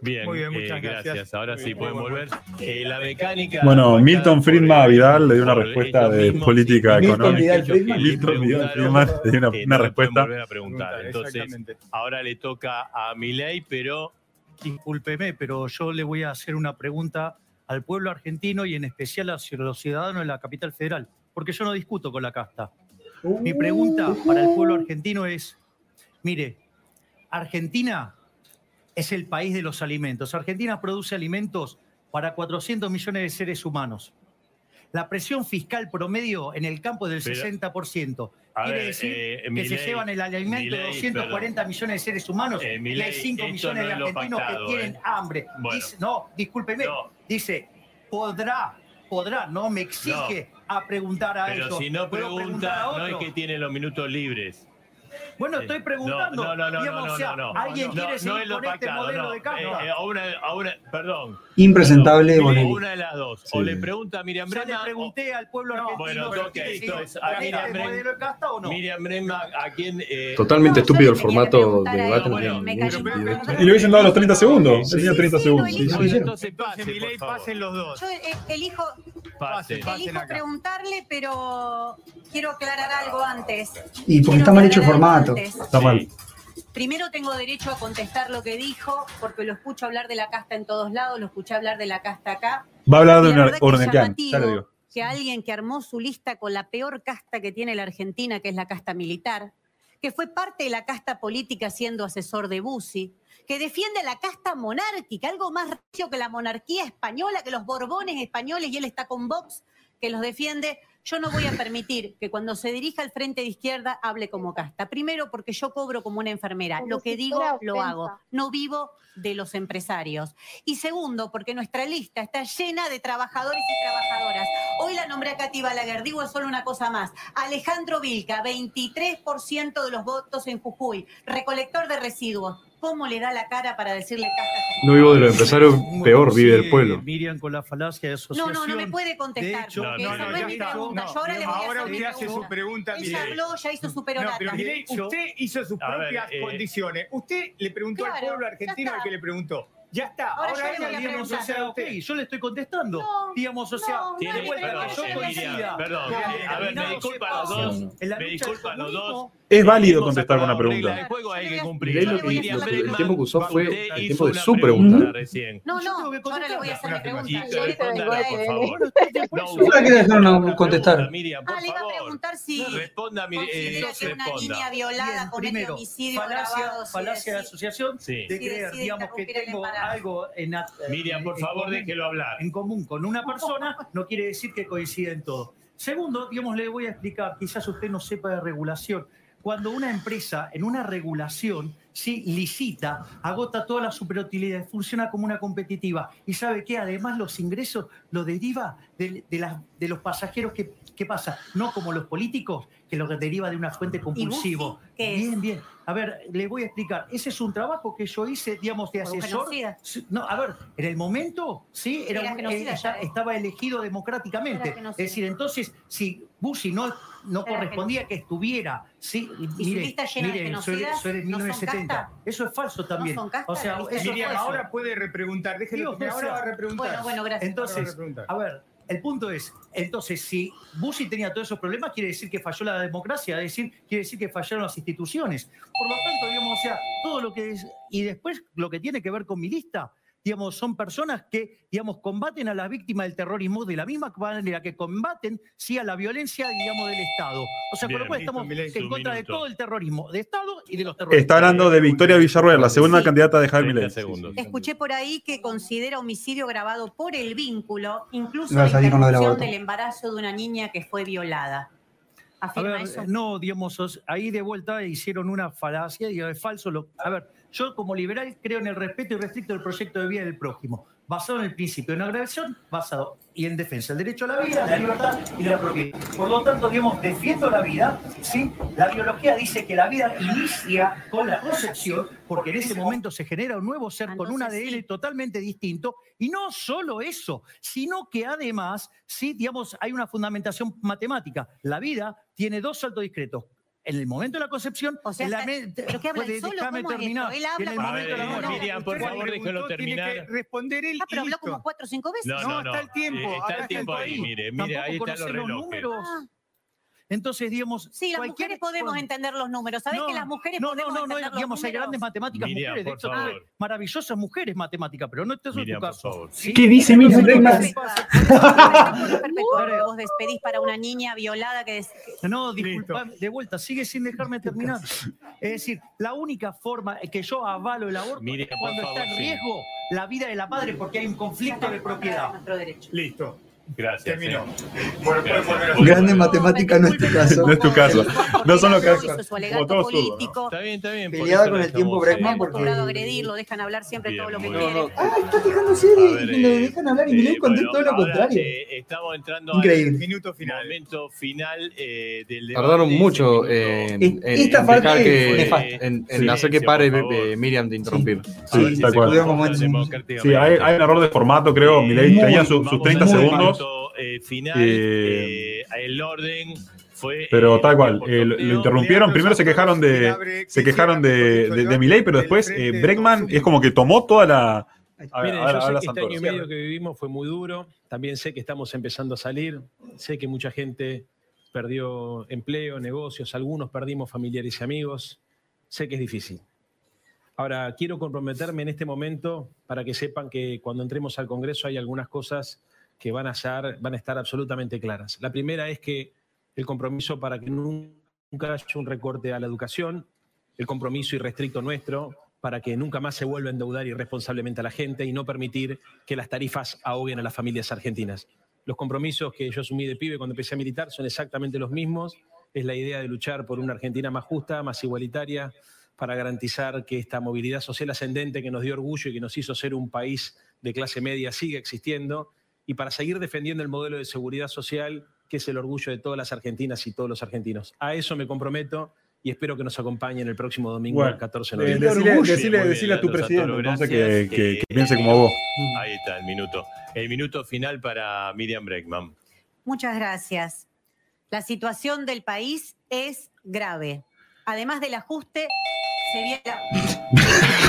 Speaker 4: Bien,
Speaker 7: Muy bien,
Speaker 4: eh,
Speaker 7: muchas
Speaker 4: gracias.
Speaker 7: gracias.
Speaker 4: Ahora
Speaker 7: Muy
Speaker 4: sí
Speaker 7: bien.
Speaker 4: pueden
Speaker 7: Muy
Speaker 4: volver.
Speaker 7: bueno.
Speaker 4: Eh, la mecánica.
Speaker 1: Bueno, Milton Friedman Vidal le dio una respuesta de
Speaker 4: mismos,
Speaker 1: política
Speaker 4: sí.
Speaker 1: económica.
Speaker 2: Vidal
Speaker 1: Milton Vidal Friedman le dio una,
Speaker 4: eh,
Speaker 1: una
Speaker 4: no
Speaker 1: respuesta.
Speaker 4: volver a preguntar. Entonces, ahora le toca a Milei, pero
Speaker 10: Discúlpeme, pero yo le voy a hacer una pregunta al pueblo argentino y en especial a los ciudadanos de la capital federal, porque yo no discuto con la casta. Mi pregunta para el pueblo argentino es, mire, Argentina es el país de los alimentos. Argentina produce alimentos para 400 millones de seres humanos. la presión fiscal promedio en el campo es del
Speaker 4: Pero-
Speaker 10: 60%.
Speaker 4: A
Speaker 10: Quiere
Speaker 4: ver,
Speaker 10: decir
Speaker 4: eh,
Speaker 10: que se llevan el alimento de
Speaker 4: Milei,
Speaker 10: 240 millones de seres humanos
Speaker 4: Eh,
Speaker 10: y hay 5
Speaker 4: esto
Speaker 10: millones
Speaker 4: no
Speaker 10: de argentinos
Speaker 4: pactado,
Speaker 10: que tienen
Speaker 4: eh.
Speaker 10: hambre.
Speaker 4: Bueno.
Speaker 10: Dice- no, discúlpeme. Dice, podrá, podrá, no me exige a preguntar a
Speaker 4: Pero
Speaker 10: ellos.
Speaker 4: si no
Speaker 10: ¿Puedo preguntar
Speaker 4: pregunta, no es que tiene los minutos libres.
Speaker 10: Bueno, estoy preguntando.
Speaker 4: No, no, no,
Speaker 10: digamos,
Speaker 4: no,
Speaker 10: o sea,
Speaker 4: no, no.
Speaker 10: ¿alguien
Speaker 4: No,
Speaker 10: quiere
Speaker 4: no
Speaker 10: seguir
Speaker 4: es lo
Speaker 10: con este
Speaker 4: pactado,
Speaker 10: modelo
Speaker 4: no.
Speaker 10: de casta?
Speaker 4: Eh, eh, a una, a una, perdón.
Speaker 2: Impresentable,
Speaker 4: Perdón.
Speaker 2: Bonelli.
Speaker 4: Una de las dos. O le pregunta a Miriam
Speaker 10: Ya
Speaker 4: Brema.
Speaker 10: le pregunté al pueblo argentino.
Speaker 4: Bueno,
Speaker 10: pero
Speaker 4: ok,
Speaker 10: ¿quiere seguir
Speaker 4: entonces
Speaker 10: con
Speaker 4: a Miriam
Speaker 10: este
Speaker 4: Brema.
Speaker 10: modelo de casta o no?
Speaker 4: Miriam Brema, a quién. eh,
Speaker 3: Totalmente estúpido el formato de debate.
Speaker 1: Y le hubiesen dado los 30 segundos.
Speaker 3: Sí,
Speaker 1: Él tenía
Speaker 3: sí,
Speaker 1: 30
Speaker 6: sí,
Speaker 1: segundos.
Speaker 4: Entonces
Speaker 7: pasen los dos.
Speaker 6: Yo eh, elijo,
Speaker 4: Pase.
Speaker 6: Preguntarle, pero quiero aclarar algo antes.
Speaker 2: Y porque
Speaker 6: Quiero
Speaker 2: está mal hecho el formato.
Speaker 6: antes.
Speaker 1: Está mal.
Speaker 6: Primero tengo derecho a contestar lo que dijo, porque lo escucho hablar de la casta en todos lados, lo escuché hablar de la casta acá.
Speaker 1: Va a hablar de Ornequian, ya digo.
Speaker 6: que alguien que armó su lista con la peor casta que tiene la Argentina, que es la casta militar, que fue parte de la casta política siendo asesor de Bussi, que defiende la casta monárquica, algo más recio que la monarquía española, que los borbones españoles, y él está con Vox, que los defiende. Yo no voy a permitir que cuando se dirija al frente de izquierda hable como casta. Primero, porque yo cobro como una enfermera.
Speaker 11: Como
Speaker 6: Lo que
Speaker 11: si
Speaker 6: digo, lo hago. No vivo de los empresarios. Y segundo, porque nuestra lista está llena de trabajadores y trabajadoras. Hoy la nombré a Katy Balaguer, digo solo una cosa más. Alejandro Vilca, 23% de los votos en Jujuy, recolector de residuos. ¿Cómo le da la cara para decirle casta? a esa
Speaker 3: No vivo de los empresarios,
Speaker 10: ¿Cómo
Speaker 3: peor vive el pueblo.
Speaker 10: Miriam con la falacia de
Speaker 6: No,
Speaker 10: asociación.
Speaker 6: no, no me puede contestar.
Speaker 10: De hecho,
Speaker 6: porque
Speaker 4: no,
Speaker 6: esa
Speaker 4: no,
Speaker 6: no, es mi pregunta. Yo ahora le voy a
Speaker 7: Ahora
Speaker 6: hacer mi
Speaker 7: usted hace su
Speaker 6: pregunta. ya habló, ya hizo su
Speaker 7: No,
Speaker 6: perorata.
Speaker 7: pero usted hizo sus
Speaker 4: ver,
Speaker 7: propias
Speaker 4: eh,
Speaker 7: condiciones. Usted le preguntó al
Speaker 6: Claro,
Speaker 7: pueblo
Speaker 6: ya
Speaker 7: argentino al que le preguntó. Ya está.
Speaker 6: Ahora
Speaker 7: Ahora,
Speaker 6: yo le
Speaker 7: digamos, o sea,
Speaker 10: Ok,
Speaker 7: usted.
Speaker 10: yo le estoy contestando.
Speaker 6: No,
Speaker 10: digamos, o sea,
Speaker 6: no,
Speaker 4: Tiene,
Speaker 10: vuelta,
Speaker 4: perdón,
Speaker 10: yo coincida
Speaker 4: perdón, eh, a ver, me disculpan los dos. Me disculpan los dos.
Speaker 1: Es válido
Speaker 4: Hemos
Speaker 1: contestar con una pregunta.
Speaker 3: el tiempo que usó fue el tiempo de su
Speaker 4: pregunta recién.
Speaker 6: No, no, ahora le voy a hacer mi pregunta.
Speaker 4: Por favor.
Speaker 10: Por
Speaker 2: dejaron contestar.
Speaker 6: Ah, le iba a preguntar si
Speaker 4: Responda, Miriam, eh,
Speaker 6: considera que una niña violada comete
Speaker 10: primero,
Speaker 6: homicidio si
Speaker 10: falacia de asociación
Speaker 4: Sí.
Speaker 10: de creer, digamos, que tengo algo en,
Speaker 4: Miriam, por favor,
Speaker 10: común-
Speaker 4: déjelo hablar.
Speaker 10: en común con una persona, no quiere decir que coincida en todo. Segundo, digamos, le voy a explicar, quizás usted no sepa de regulación. Cuando una empresa en una regulación sí licita, agota todas las superutilidades, funciona como una competitiva y sabe que además los ingresos los deriva de, de las- de los pasajeros que, ¿qué pasa? No como los políticos, que lo deriva de una fuente compulsivo. Bien, bien. A ver, le voy a explicar. Ese es un trabajo que yo hice, digamos, de asesor. No, a ver, en el momento, sí, era,
Speaker 6: Era
Speaker 10: un- eh, estaba elegido democráticamente. Es decir, entonces, si Bussi no, no correspondía que estuviera, sí,
Speaker 6: ¿Y su
Speaker 10: mire,
Speaker 6: lista llena de
Speaker 10: mire,
Speaker 6: genocidas
Speaker 10: soy de
Speaker 6: no son
Speaker 10: 1970.
Speaker 6: casta?
Speaker 10: Eso es falso también.
Speaker 6: son casta
Speaker 10: o sea, eso
Speaker 7: Miriam, ahora puede repreguntar. Déjelo que ahora va a repreguntar.
Speaker 6: Bueno, bueno, gracias.
Speaker 7: A
Speaker 10: Entonces, a ver, el punto es, entonces, si Bussi tenía todos esos problemas, quiere decir que falló la democracia, decir, quiere decir que fallaron las instituciones. Por lo tanto, digamos, o sea, todo lo que es, y después lo que tiene que ver con mi lista, digamos, son personas que, digamos, combaten a las víctimas del terrorismo de la misma manera que combaten, sí, a la violencia, digamos, del Estado. O sea,
Speaker 4: Bien,
Speaker 10: con lo cual estamos
Speaker 7: Milei,
Speaker 10: en contra de todo el terrorismo, de Estado y de los terroristas.
Speaker 1: Está hablando de Victoria Villarruel, la segunda
Speaker 6: Sí.
Speaker 1: candidata de Javier
Speaker 4: 30
Speaker 1: Milei.
Speaker 6: Escuché por ahí que considera homicidio grabado por el vínculo, incluso
Speaker 2: a
Speaker 6: la interrupción del embarazo de una niña que fue violada.
Speaker 10: A
Speaker 6: ¿Afirma
Speaker 10: ver,
Speaker 6: eso?
Speaker 10: no, digamos, os- ahí de vuelta hicieron una falacia y es falso. Lo, a ver, yo como liberal creo en el respeto y restricto del proyecto de vida del prójimo, basado en el principio de no agresión, basado y en defensa del derecho a la vida, la libertad y la propiedad. Por lo tanto, digamos, defiendo la vida, ¿sí? La biología dice que la vida inicia con la concepción, porque en ese momento se genera un nuevo ser con un ADN totalmente distinto, y no solo eso, sino que además, sí, digamos, hay una fundamentación matemática. La vida tiene dos saltos discretos. En el momento de la concepción,
Speaker 6: O sea,
Speaker 10: en la
Speaker 6: está-
Speaker 10: mente-
Speaker 6: ¿pero qué habla él
Speaker 10: puede-
Speaker 6: solo?
Speaker 10: déjame
Speaker 6: ¿Cómo es
Speaker 10: terminar.
Speaker 6: Él
Speaker 10: y en
Speaker 6: habla
Speaker 10: el momento de la
Speaker 4: Miriam, por favor, déjelo
Speaker 7: tiene
Speaker 4: terminar.
Speaker 7: que responder él
Speaker 6: Ah, pero habló como cuatro o cinco veces.
Speaker 4: No,
Speaker 7: No,
Speaker 4: no, no.
Speaker 7: está el tiempo,
Speaker 4: Eh, Está el tiempo ahí, mire, mire,
Speaker 10: Tampoco
Speaker 4: ahí están los
Speaker 10: conocen los
Speaker 4: relojes.
Speaker 6: Ah.
Speaker 10: Entonces, digamos.
Speaker 6: Sí, las
Speaker 10: cualquier-
Speaker 6: mujeres podemos
Speaker 10: bueno,
Speaker 6: entender los números. ¿Sabés
Speaker 10: no,
Speaker 6: que las mujeres
Speaker 10: no,
Speaker 6: podemos
Speaker 10: no, no, no,
Speaker 6: entender los
Speaker 10: digamos, hay
Speaker 6: números?
Speaker 10: grandes matemáticas
Speaker 4: Miriam,
Speaker 10: mujeres. De hecho, tuve maravillosas mujeres matemáticas, pero no este es tu
Speaker 4: Miriam, por
Speaker 10: caso. ¿sí?
Speaker 2: ¿Qué dice
Speaker 10: Pero
Speaker 2: Miriam
Speaker 6: vos despedís para una niña violada que es...
Speaker 10: No, disculpa, de vuelta, sigue sin dejarme terminar. Es decir, la única forma que yo avalo el aborto
Speaker 4: Miriam,
Speaker 10: es cuando
Speaker 4: favor,
Speaker 10: está en
Speaker 4: sí.
Speaker 10: riesgo la vida de la madre porque hay un conflicto de propiedad.
Speaker 7: Listo.
Speaker 4: Gracias.
Speaker 7: Terminó. Bueno, puede volver a-
Speaker 2: Grande matemática no es tu caso.
Speaker 1: No es tu caso. No son los casos.
Speaker 6: su
Speaker 1: Como
Speaker 6: alegato
Speaker 1: todos
Speaker 6: político.
Speaker 4: Está bien, está bien.
Speaker 2: Peleada con el tiempo porque-
Speaker 6: agredir, lo dejan hablar siempre
Speaker 4: Bien,
Speaker 6: todo lo que quiere.
Speaker 2: Ah, está
Speaker 4: A ver,
Speaker 2: y lo
Speaker 4: eh,
Speaker 2: dejan hablar y Milei
Speaker 4: eh,
Speaker 2: todo lo contrario.
Speaker 4: eh, estamos entrando
Speaker 2: Increíble.
Speaker 4: al
Speaker 7: Minuto final.
Speaker 4: momento final eh, del debate.
Speaker 3: Tardaron
Speaker 4: Ese
Speaker 3: mucho en,
Speaker 2: Es-
Speaker 3: en-
Speaker 2: esta
Speaker 3: en
Speaker 2: parte
Speaker 3: dejar que-
Speaker 2: fue
Speaker 3: en, hacer que pare eh, Miriam de interrumpir.
Speaker 1: Sí, cual.
Speaker 4: democráticamente.
Speaker 1: Sí, hay, hay un error de formato, creo. Milei tenía su- sus
Speaker 4: Vamos
Speaker 1: 30
Speaker 4: al
Speaker 1: segundos.
Speaker 4: Eh, final,
Speaker 1: Eh,
Speaker 4: eh, el orden fue.
Speaker 1: Pero tal cual, eh, lo, interrumpieron. Primero se quejaron de, se quejaron de, de, de pero después eh, Bregman es como que tomó toda la. A
Speaker 8: Miren,
Speaker 1: ahora
Speaker 8: yo sé
Speaker 1: habla
Speaker 8: que este año y medio que vivimos fue muy duro. También sé que estamos empezando a salir. Sé que mucha gente perdió empleo, negocios. Algunos perdimos familiares y amigos. Sé que es difícil. Ahora, quiero comprometerme en este momento para que sepan que cuando entremos al Congreso hay algunas cosas que van a, ser, van a estar absolutamente claras. La primera es que el compromiso para que nunca haya un recorte a la educación, el compromiso irrestricto nuestro para que nunca más se vuelva a endeudar irresponsablemente a la gente y no permitir que las tarifas ahoguen a las familias argentinas. Los compromisos que yo asumí de pibe cuando empecé a militar son exactamente los mismos. Es la idea de luchar por una Argentina más justa, más igualitaria, para garantizar que esta movilidad social ascendente que nos dio orgullo y que nos hizo ser un país de clase media siga existiendo y para seguir defendiendo el modelo de seguridad social que es el orgullo de todas las argentinas y todos los argentinos. A eso me comprometo y espero que nos acompañen el próximo domingo,
Speaker 1: Bueno,
Speaker 8: el 14 de
Speaker 1: Eh,
Speaker 8: noviembre.
Speaker 1: decile,
Speaker 4: Muy
Speaker 1: decile-
Speaker 4: bien,
Speaker 1: a tu presidente entonces que, que-
Speaker 4: Eh,
Speaker 1: que piense como vos.
Speaker 4: Ahí está el minuto. El minuto final para Miriam Bregman.
Speaker 6: Muchas gracias. La situación del país es grave. Además del ajuste, se viene la-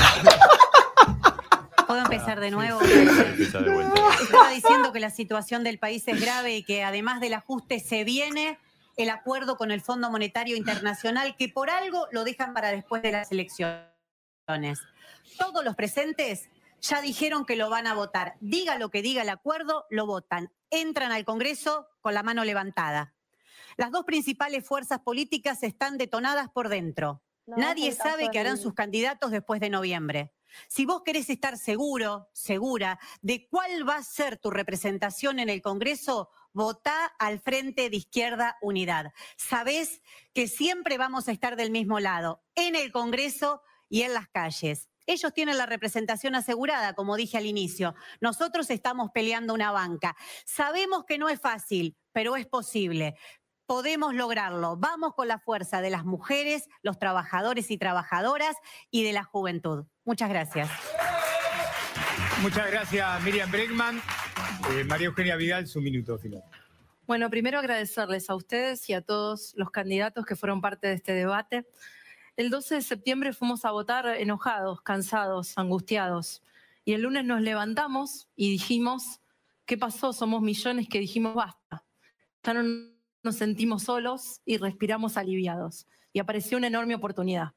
Speaker 6: ¿Puedo empezar de nuevo?
Speaker 4: Empieza de vuelta.
Speaker 6: Estaba diciendo que la situación del país es grave y que además del ajuste se viene el acuerdo con el Fondo Monetario Internacional, que por algo lo dejan para después de las elecciones. Todos los presentes ya dijeron que lo van a votar. Diga lo que diga el acuerdo, lo votan. Entran al Congreso con la mano levantada. Las dos principales fuerzas políticas están detonadas por dentro.
Speaker 11: No,
Speaker 6: Nadie sabe qué harán sus candidatos después de noviembre. Si vos querés estar seguro, segura de cuál va a ser tu representación en el Congreso, votá al Frente de Izquierda Unidad. Sabés que siempre vamos a estar del mismo lado, en el Congreso y en las calles. Ellos tienen la representación asegurada, como dije al inicio. Nosotros estamos peleando una banca. Sabemos que no es fácil, pero es posible. Podemos lograrlo. Vamos con la fuerza de las mujeres, los trabajadores y trabajadoras y de la juventud. Muchas gracias.
Speaker 7: Muchas gracias, Miriam Bregman. Eh, María Eugenia Vidal, su minuto final.
Speaker 9: Bueno, primero agradecerles a ustedes y a todos los candidatos que fueron parte de este debate. El 12 de septiembre fuimos a votar enojados, cansados, angustiados. Y el lunes nos levantamos y dijimos, ¿qué pasó? Somos millones que dijimos, basta. Ya no nos sentimos solos y respiramos aliviados. Y apareció una enorme oportunidad.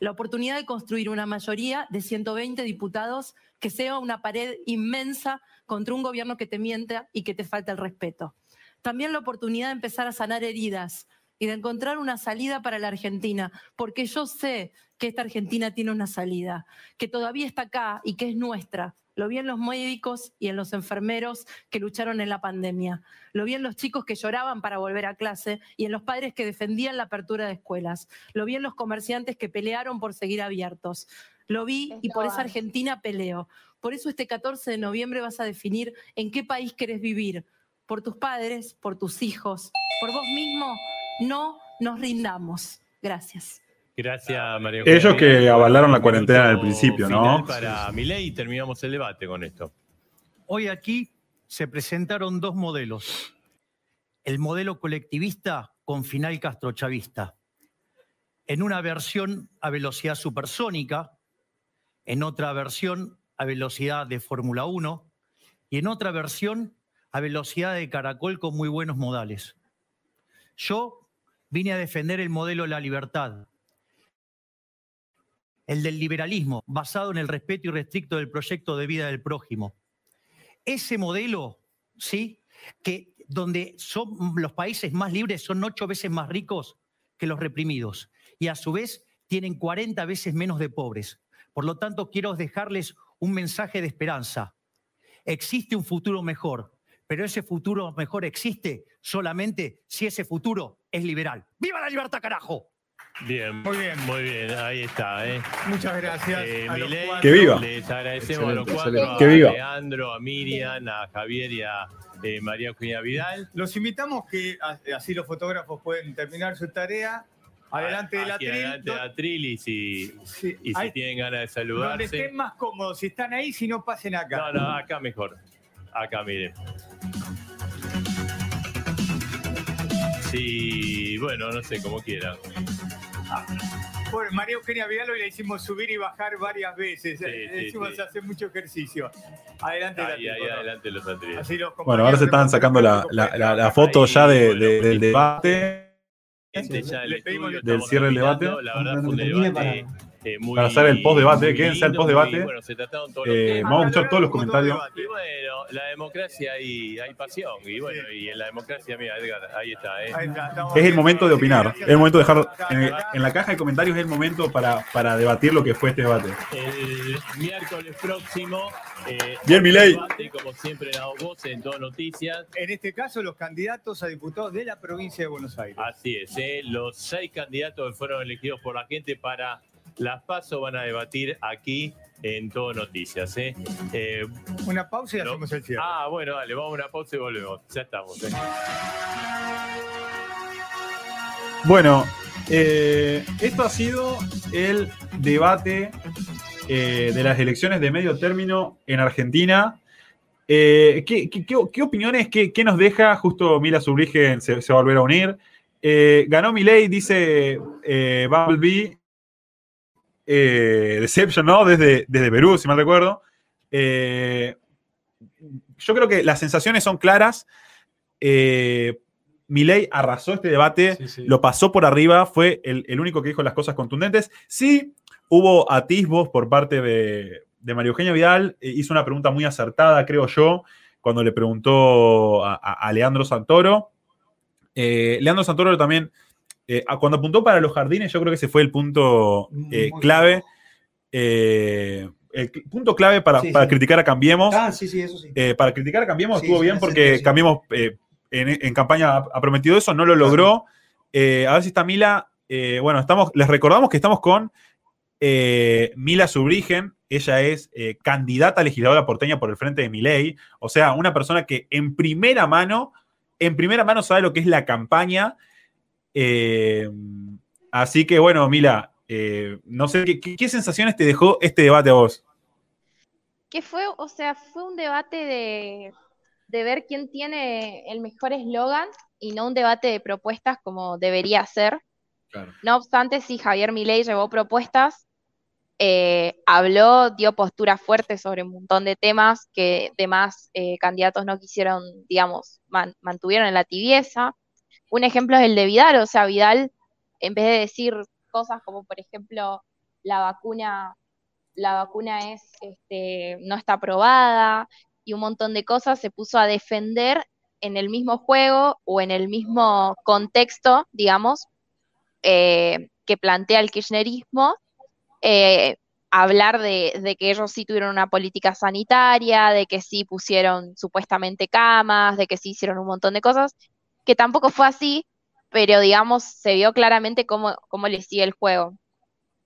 Speaker 9: La oportunidad de construir una mayoría de 120 diputados que sea una pared inmensa contra un gobierno que te mienta y que te falta el respeto. También la oportunidad de empezar a sanar heridas y de encontrar una salida para la Argentina, porque yo sé que esta Argentina tiene una salida, que todavía está acá y que es nuestra. Lo vi en los médicos y en los enfermeros que lucharon en la pandemia. Lo vi en los chicos que lloraban para volver a clase y en los padres que defendían la apertura de escuelas. Lo vi en los comerciantes que pelearon por seguir abiertos. Lo vi y por esa Argentina peleo. Por eso este 14 de noviembre vas a definir en qué país querés vivir. Por tus padres, por tus hijos, por vos mismo. No nos rindamos. Gracias.
Speaker 4: Gracias, María Eugenia
Speaker 1: Ellos que avalaron la cuarentena al principio,
Speaker 4: final
Speaker 1: ¿no?
Speaker 4: Para Milei y terminamos el debate con esto.
Speaker 10: Hoy aquí se presentaron dos modelos. El modelo colectivista con final castrochavista. En una versión a velocidad supersónica, en otra versión a velocidad de Fórmula 1 y en otra versión a velocidad de caracol con muy buenos modales. Yo vine a defender el modelo de la libertad, el del liberalismo, basado en el respeto irrestricto del proyecto de vida del prójimo. Ese modelo, ¿sí? Que donde son los países más libres son ocho veces más ricos que los reprimidos y a su vez tienen 40 veces menos de pobres. Por lo tanto, quiero dejarles un mensaje de esperanza. Existe un futuro mejor, pero ese futuro mejor existe solamente si ese futuro es liberal. ¡Viva la libertad, carajo!
Speaker 4: Bien, muy bien, muy bien, ahí está. ¿eh?
Speaker 7: Muchas gracias.
Speaker 4: Eh,
Speaker 7: a los
Speaker 4: Milei,
Speaker 7: cuatro.
Speaker 1: Que viva.
Speaker 4: Les agradecemos a los cuatro,
Speaker 1: excelente. Que viva.
Speaker 4: a Leandro, a Miriam, a Javier y a eh, María Eugenia Vidal.
Speaker 7: Los invitamos que así los fotógrafos pueden terminar su tarea. Adelante de la
Speaker 4: Aquí
Speaker 7: tril,
Speaker 4: adelante de la tril y si, y si tienen ganas de
Speaker 7: Donde
Speaker 4: saludarse.
Speaker 7: estén más cómodos, si están ahí, si no pasen acá.
Speaker 4: No, no, acá mejor. Acá, miren. Sí, bueno, no sé, como quieran.
Speaker 7: Bueno, María Eugenia Vidal hoy la hicimos subir y bajar varias veces. Eh,
Speaker 4: sí,
Speaker 7: Le hicimos
Speaker 4: sí.
Speaker 7: hacer mucho ejercicio. Adelante de la
Speaker 4: Ahí, ahí adelante los
Speaker 7: los
Speaker 1: Bueno, ahora se están sacando la, la- la- la foto ya de- de- del debate.
Speaker 4: Ya del estudio,
Speaker 1: cierre del debate.
Speaker 4: La verdad fue un debate eh, muy
Speaker 1: Para hacer el post-debate, quédense al post-debate.
Speaker 4: Bueno, se trataron todos los
Speaker 1: Eh,
Speaker 4: temas.
Speaker 1: vamos a escuchar todos los comentarios.
Speaker 4: Y bueno, la democracia hay, hay pasión. Y bueno, y en la democracia, mira, Edgar, ahí está. ¿eh?
Speaker 7: Ahí está, estamos
Speaker 1: Es el momento de opinar. Es el momento de dejar en, la caja de comentarios es el momento para, para debatir lo que fue este debate.
Speaker 4: El miércoles próximo. eh,
Speaker 1: Bien,
Speaker 4: debate, Como siempre, damos voz en todas noticias.
Speaker 7: En este caso, los candidatos a diputados de la provincia de Buenos Aires.
Speaker 4: Así es, ¿eh? los seis candidatos que fueron elegidos por la gente para las PASO van a debatir aquí en Todo Noticias. ¿eh? Eh,
Speaker 7: Una pausa y
Speaker 4: no-
Speaker 7: hacemos el cierre.
Speaker 4: Ah, bueno, dale, vamos a una pausa y volvemos. Ya estamos. ¿eh?
Speaker 1: Bueno, eh, esto ha sido el debate eh, de las elecciones de medio término en Argentina. Eh, ¿qué, qué- qué- qué opiniones, qué, qué nos deja? Justo Mila Subrigen se, se va a volver a unir. Eh, ganó Milei, dice eh, Bumblebee. Eh, Deception, ¿no? Desde, desde Perú, si mal recuerdo. Eh, yo creo que las sensaciones son claras. Eh, Milei arrasó este debate, lo pasó por arriba, fue el, el único que dijo las cosas contundentes. Sí, hubo atisbos por parte de, de María Eugenia Vidal, eh, hizo una pregunta muy acertada, creo yo, cuando le preguntó a, a- a Leandro Santoro. Eh, Leandro Santoro también, eh, a- cuando apuntó para los jardines, yo creo que ese fue el punto eh, clave. eh, el punto clave para,
Speaker 2: Sí,
Speaker 1: para
Speaker 2: sí.
Speaker 1: criticar a Cambiemos.
Speaker 2: Ah, sí, sí, eso sí.
Speaker 1: Para criticar a Cambiemos
Speaker 2: Sí,
Speaker 1: estuvo bien porque. Cambiemos en, en campaña ha, prometido eso, no lo logró. A ver si está Mila. Bueno, estamos, les recordamos que estamos con Mila Subrigen. Ella es candidata a legisladora porteña por el frente de Milei. O sea, una persona que en primera mano, en primera mano sabe lo que es la campaña. Eh, así que bueno, Mila, eh, no sé, ¿qué, sensaciones te dejó este debate a vos?
Speaker 11: que fue, o sea, fue un debate de, de ver quién tiene el mejor eslogan y no un debate de propuestas como debería ser. No obstante, sí, Javier Milei llevó propuestas, eh, habló, dio posturas fuertes sobre un montón de temas que demás eh, candidatos no quisieron, digamos, man- mantuvieron en la tibieza. Un ejemplo es el de Vidal, o sea, Vidal, en vez de decir cosas como, por ejemplo, la vacuna la vacuna es, este, no está aprobada y un montón de cosas, se puso a defender en el mismo juego o en el mismo contexto, digamos, eh, que plantea el kirchnerismo, eh, hablar de, de que ellos sí tuvieron una política sanitaria, de que sí pusieron supuestamente camas, de que sí hicieron un montón de cosas, que tampoco fue así, pero digamos, se vio claramente cómo, cómo le sigue el juego.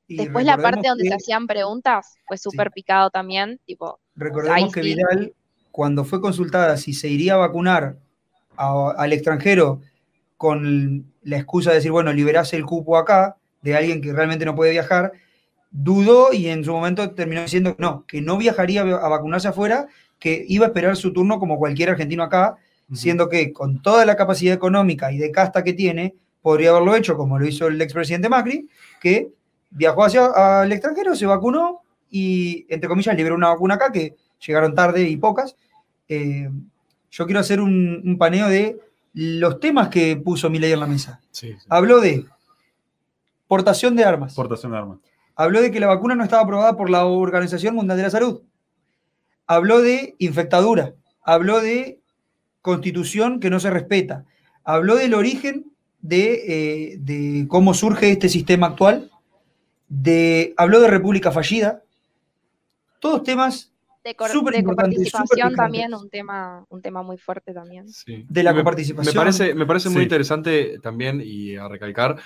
Speaker 2: Y
Speaker 11: Después la parte donde
Speaker 2: que-
Speaker 11: se hacían preguntas fue súper picado también, tipo,
Speaker 2: Recordemos que
Speaker 11: sí.
Speaker 2: Vidal, cuando fue consultada si se iría a vacunar a- al extranjero con la excusa de decir, bueno, liberase el cupo acá de alguien que realmente no puede viajar, dudó y en su momento terminó diciendo que no, que no viajaría a vacunarse afuera, que iba a esperar su turno como cualquier argentino acá, siendo que con toda la capacidad económica y de casta que tiene, podría haberlo hecho como lo hizo el expresidente Macri, que viajó hacia al extranjero, se vacunó y, entre comillas, liberó una vacuna acá, que llegaron tarde y pocas. Eh, yo quiero hacer un, un paneo de los temas que puso Milei en la mesa. Habló de portación de armas.
Speaker 1: Portación de armas.
Speaker 2: Habló de que la vacuna no estaba aprobada por la Organización Mundial de la Salud. Habló de infectadura. Habló de constitución que no se respeta. Habló del origen de, eh, de cómo surge este sistema actual. De, habló de república fallida. Todos temas
Speaker 11: De, de
Speaker 2: importante,
Speaker 11: coparticipación también, un tema, un tema muy fuerte también.
Speaker 2: De la
Speaker 3: Me-
Speaker 2: coparticipación.
Speaker 3: Me parece, me parece muy interesante también, y a recalcar,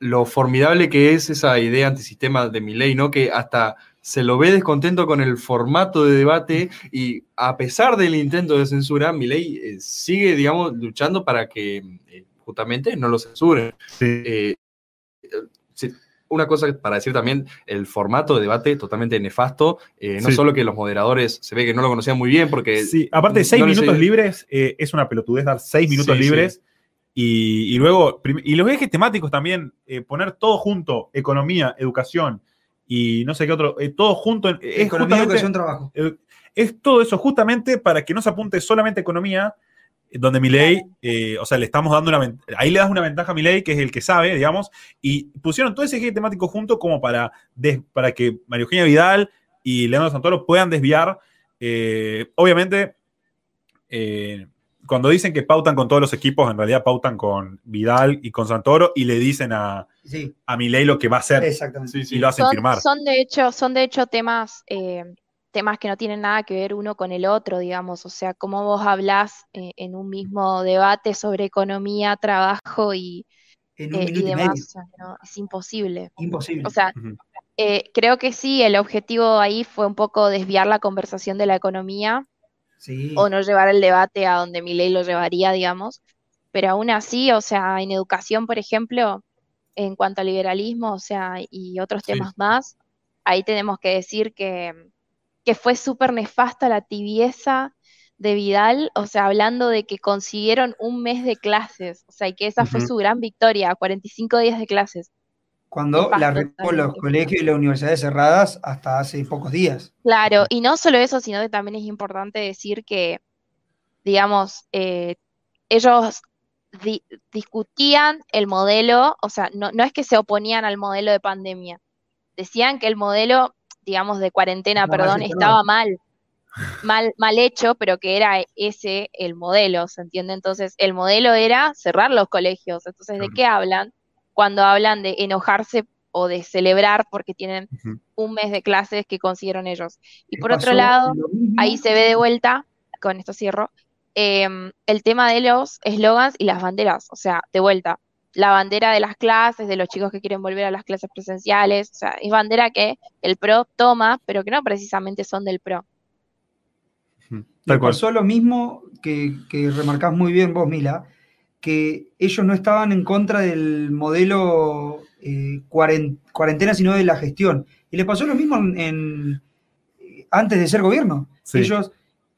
Speaker 3: lo formidable que es esa idea antisistema de Milei, ¿no? Que hasta se lo ve descontento con el formato de debate y a pesar del intento de censura, Milei eh, sigue, digamos, luchando para que eh, justamente no lo censuren. Eh, eh, sí, una cosa para decir también, el formato de debate totalmente nefasto, eh, no
Speaker 1: Sí.
Speaker 3: solo que los moderadores se ve que no lo conocían muy bien porque...
Speaker 1: Sí, aparte de seis
Speaker 3: no les-
Speaker 1: minutos libres, eh, es una pelotudez dar seis minutos
Speaker 3: Sí,
Speaker 1: libres. Y, y luego, y los ejes temáticos también, eh, poner todo junto, economía, educación y no sé qué otro, eh, todo junto. en- es
Speaker 2: Economía,
Speaker 1: justamente-
Speaker 2: educación, trabajo.
Speaker 1: eh, es todo eso justamente para que no se apunte solamente a economía, donde Milei, eh, o sea, le estamos dando una ahí le das una ventaja a Milei, que es el que sabe, digamos, y pusieron todo ese eje temático junto como para, des- para que María Eugenia Vidal y Leandro Santoro puedan desviar. eh, obviamente, eh, cuando dicen que pautan con todos los equipos, en realidad pautan con Vidal y con Santoro y le dicen a,
Speaker 2: Sí,
Speaker 1: a Milei lo que va a hacer
Speaker 2: exactamente.
Speaker 1: y lo hacen
Speaker 11: Son,
Speaker 1: firmar.
Speaker 11: son de hecho, son de hecho temas, eh, temas que no tienen nada que ver uno con el otro, digamos. O sea, cómo vos hablás eh, en un mismo debate sobre economía, trabajo y,
Speaker 2: En un
Speaker 11: eh, y demás.
Speaker 2: medio.
Speaker 11: O sea, no, es imposible.
Speaker 2: Imposible.
Speaker 11: O sea, eh, creo que sí, el objetivo ahí fue un poco desviar la conversación de la economía
Speaker 2: Sí.
Speaker 11: o no llevar el debate a donde Milei lo llevaría, digamos. Pero aún así, o sea, en educación, por ejemplo, en cuanto al liberalismo, o sea, y otros
Speaker 1: Sí.
Speaker 11: temas más, ahí tenemos que decir que, que fue súper nefasta la tibieza de Vidal, o sea, hablando de que consiguieron un mes de clases, o sea, y que esa fue su gran victoria, 45 días de clases.
Speaker 2: Cuando la con los colegios y las universidades cerradas hasta hace pocos días.
Speaker 11: Claro, y no solo eso, sino que también es importante decir que, digamos, eh, ellos di- discutían el modelo, o sea, no, no es que se oponían al modelo de pandemia, decían que el modelo, digamos, de cuarentena, perdón, estaba mal, mal, mal hecho, pero que era ese el modelo, ¿se entiende? Entonces, el modelo era cerrar los colegios. Entonces, ¿de qué hablan? Cuando hablan de enojarse o de celebrar porque tienen un mes de clases que consiguieron ellos. Y por otro lado, ahí se ve de vuelta, con esto cierro, em, el tema de los eslogans y las banderas. O sea, de vuelta, la bandera de las clases, de los chicos que quieren volver a las clases presenciales. O sea, es bandera que el PRO toma, pero que no precisamente son del PRO.
Speaker 1: Tal cual.
Speaker 2: pasó lo mismo que, que remarcás muy bien vos, Mila, que ellos no estaban en contra del modelo eh, cuaren- cuarentena, sino de la gestión. Y les pasó lo mismo en, en- antes de ser gobierno.
Speaker 1: Sí.
Speaker 2: Ellos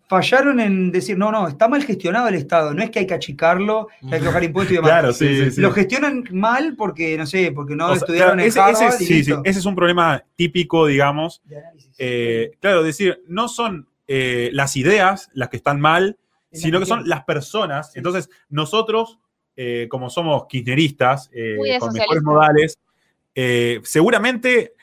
Speaker 2: fallaron en decir, no, no, está mal gestionado el Estado, no es que hay que achicarlo, que hay que bajar impuestos y demás.
Speaker 1: Claro, sí, sí, sí.
Speaker 2: Lo gestionan mal porque, no sé, porque no
Speaker 1: O sea,
Speaker 2: estudiaron
Speaker 1: claro,
Speaker 2: en
Speaker 1: ese,
Speaker 2: Harvard
Speaker 1: ese-
Speaker 2: y
Speaker 1: sí, sí, ese es un problema típico, digamos. Eh, claro, decir, no son eh, las ideas las que están mal, sino que son las personas.
Speaker 2: Sí.
Speaker 1: Entonces, nosotros, eh, como somos kirchneristas, eh, con mejores modales, eh, seguramente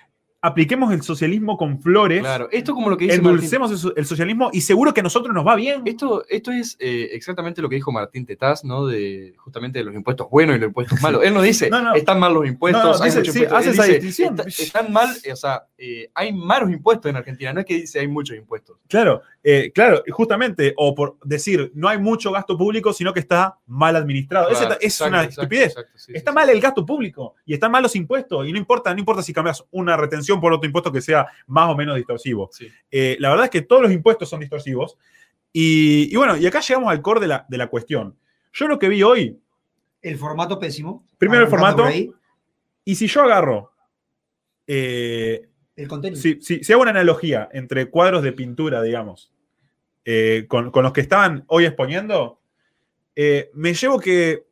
Speaker 1: apliquemos el socialismo con flores,
Speaker 3: Claro, esto como lo que dice
Speaker 1: endulcemos el, so- el socialismo y seguro que a nosotros nos va bien.
Speaker 3: Esto, esto es eh, exactamente lo que dijo Martín Tetaz, ¿no? De justamente de los impuestos buenos y los impuestos malos. Él no dice,
Speaker 1: No, no.
Speaker 3: están mal los impuestos,
Speaker 1: No, no,
Speaker 3: hay
Speaker 1: dice,
Speaker 3: muchos
Speaker 1: sí,
Speaker 3: impuestos.
Speaker 1: hace
Speaker 3: Él
Speaker 1: esa
Speaker 3: dice,
Speaker 1: distinción.
Speaker 3: "Está- están mal, eh, o sea, eh, hay malos impuestos en Argentina, no es que dice hay muchos impuestos.
Speaker 1: Claro, eh, claro, justamente, o por decir, no hay mucho gasto público, sino que está mal administrado.
Speaker 3: Claro,
Speaker 1: ta- es
Speaker 3: exacto,
Speaker 1: una
Speaker 3: exacto,
Speaker 1: estupidez.
Speaker 3: exacto, sí,
Speaker 1: está
Speaker 3: sí,
Speaker 1: mal el gasto público y están mal los impuestos. Y no importa, no importa si cambias una retención por otro impuesto que sea más o menos distorsivo.
Speaker 3: Sí.
Speaker 1: Eh, la verdad es que todos los impuestos son distorsivos. Y, y bueno, y acá llegamos al core de la, de la cuestión. Yo lo que vi hoy,
Speaker 2: El formato pésimo.
Speaker 1: Primero el formato. y si yo agarro, eh,
Speaker 2: el contenido.
Speaker 1: si, si- si hago una analogía entre cuadros de pintura, digamos, eh, con, con los que estaban hoy exponiendo, eh, me llevo que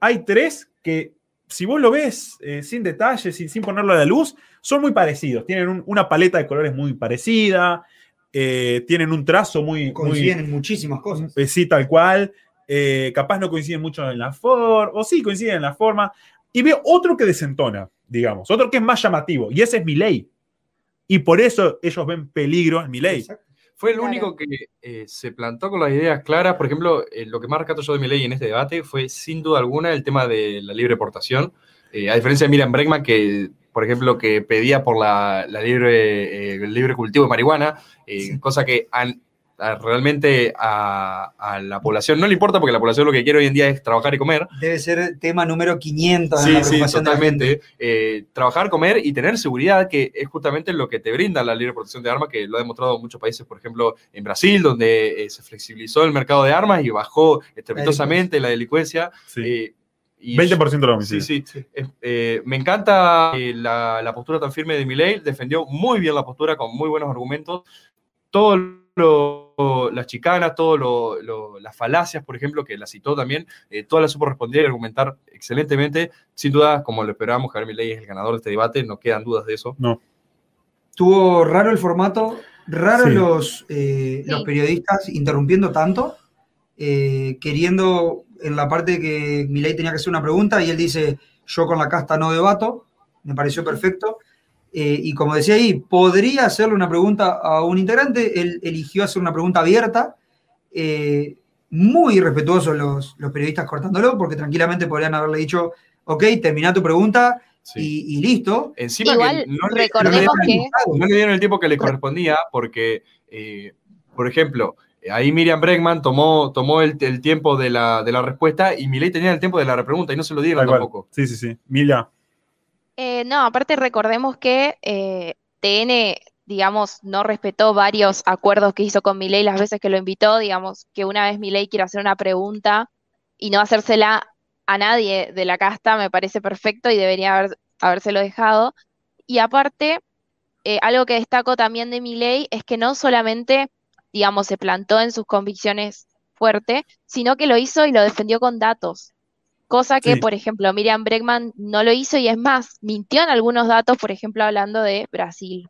Speaker 1: hay tres que, si vos lo ves eh, sin detalles, sin, sin ponerlo a la luz, son muy parecidos. Tienen un- una paleta de colores muy parecida, eh, tienen un trazo muy... muy
Speaker 2: Coinciden en muchísimas cosas.
Speaker 1: eh, sí, tal cual. capaz no coinciden mucho en la forma, o sí coinciden en la forma. Y veo otro que desentona, digamos, otro que es más llamativo, y ese es mi ley. Y por eso ellos ven peligro en mi ley.
Speaker 2: Exacto.
Speaker 3: Fue el
Speaker 11: Claro.
Speaker 3: único que eh, se plantó con las ideas claras. Por ejemplo, eh, lo que más rescato yo de mi ley en este debate fue sin duda alguna el tema de la libre portación. Eh, a diferencia de Miriam Bregman, que por ejemplo, que pedía por la, la libre, eh, el libre cultivo de marihuana, cosa que han- a- realmente a, a la población no le importa porque la población lo que quiere hoy en día es trabajar y comer.
Speaker 2: Debe ser tema número 500 en
Speaker 3: Sí,
Speaker 2: la
Speaker 3: sí, totalmente. Eh, trabajar, comer y tener seguridad, que es justamente lo que te brinda la libre protección de armas, que lo ha demostrado en muchos países, por ejemplo, en Brasil, donde eh, se flexibilizó el mercado de armas y bajó estrepitosamente la delincuencia. eh, y
Speaker 1: 20% de los
Speaker 3: Sí,
Speaker 1: homicidios.
Speaker 3: sí. Eh, eh, me encanta eh, la, la postura tan firme de Milei, defendió muy bien la postura con muy buenos argumentos. Todo lo- las chicanas, todas las falacias, por ejemplo, que la citó también, eh, todas las supo responder y argumentar excelentemente. Sin duda, como lo esperábamos, Javier Milei es el ganador de este debate, no quedan dudas de eso.
Speaker 1: No.
Speaker 2: Tuvo raro el formato, raro
Speaker 3: Sí.
Speaker 2: los, eh, los periodistas interrumpiendo tanto, eh, queriendo en la parte que Milei tenía que hacer una pregunta y él dice, yo con la casta no debato, me pareció perfecto. Eh, y como decía ahí, podría hacerle una pregunta a un integrante, él eligió hacer una pregunta abierta, eh, muy respetuosos los, los periodistas cortándolo, porque tranquilamente podrían haberle dicho, ok, termina tu pregunta y, y listo.
Speaker 3: Encima
Speaker 11: Igual,
Speaker 3: que no le,
Speaker 11: recordemos
Speaker 3: no le dieron-
Speaker 11: que-
Speaker 3: no le dieron el tiempo que le correspondía porque, eh, por ejemplo, ahí Miriam Bregman tomó, tomó el, el tiempo de la, de la respuesta y Milei tenía el tiempo de la repregunta y no se lo dieron tampoco.
Speaker 1: Sí, sí, sí. Mila.
Speaker 11: Eh, no, aparte recordemos que eh, TN, digamos, no respetó varios acuerdos que hizo con Milei las veces que lo invitó, digamos, que una vez Milei quiere hacer una pregunta y no hacérsela a nadie de la casta, me parece perfecto y debería haber, habérselo dejado. Y aparte, eh, algo que destaco también de Milei es que no solamente, digamos, se plantó en sus convicciones fuerte, sino que lo hizo y lo defendió con datos. Cosa que,
Speaker 1: Sí.
Speaker 11: por ejemplo, Miriam Bregman no lo hizo y es más, mintió en algunos datos, por ejemplo, hablando de Brasil.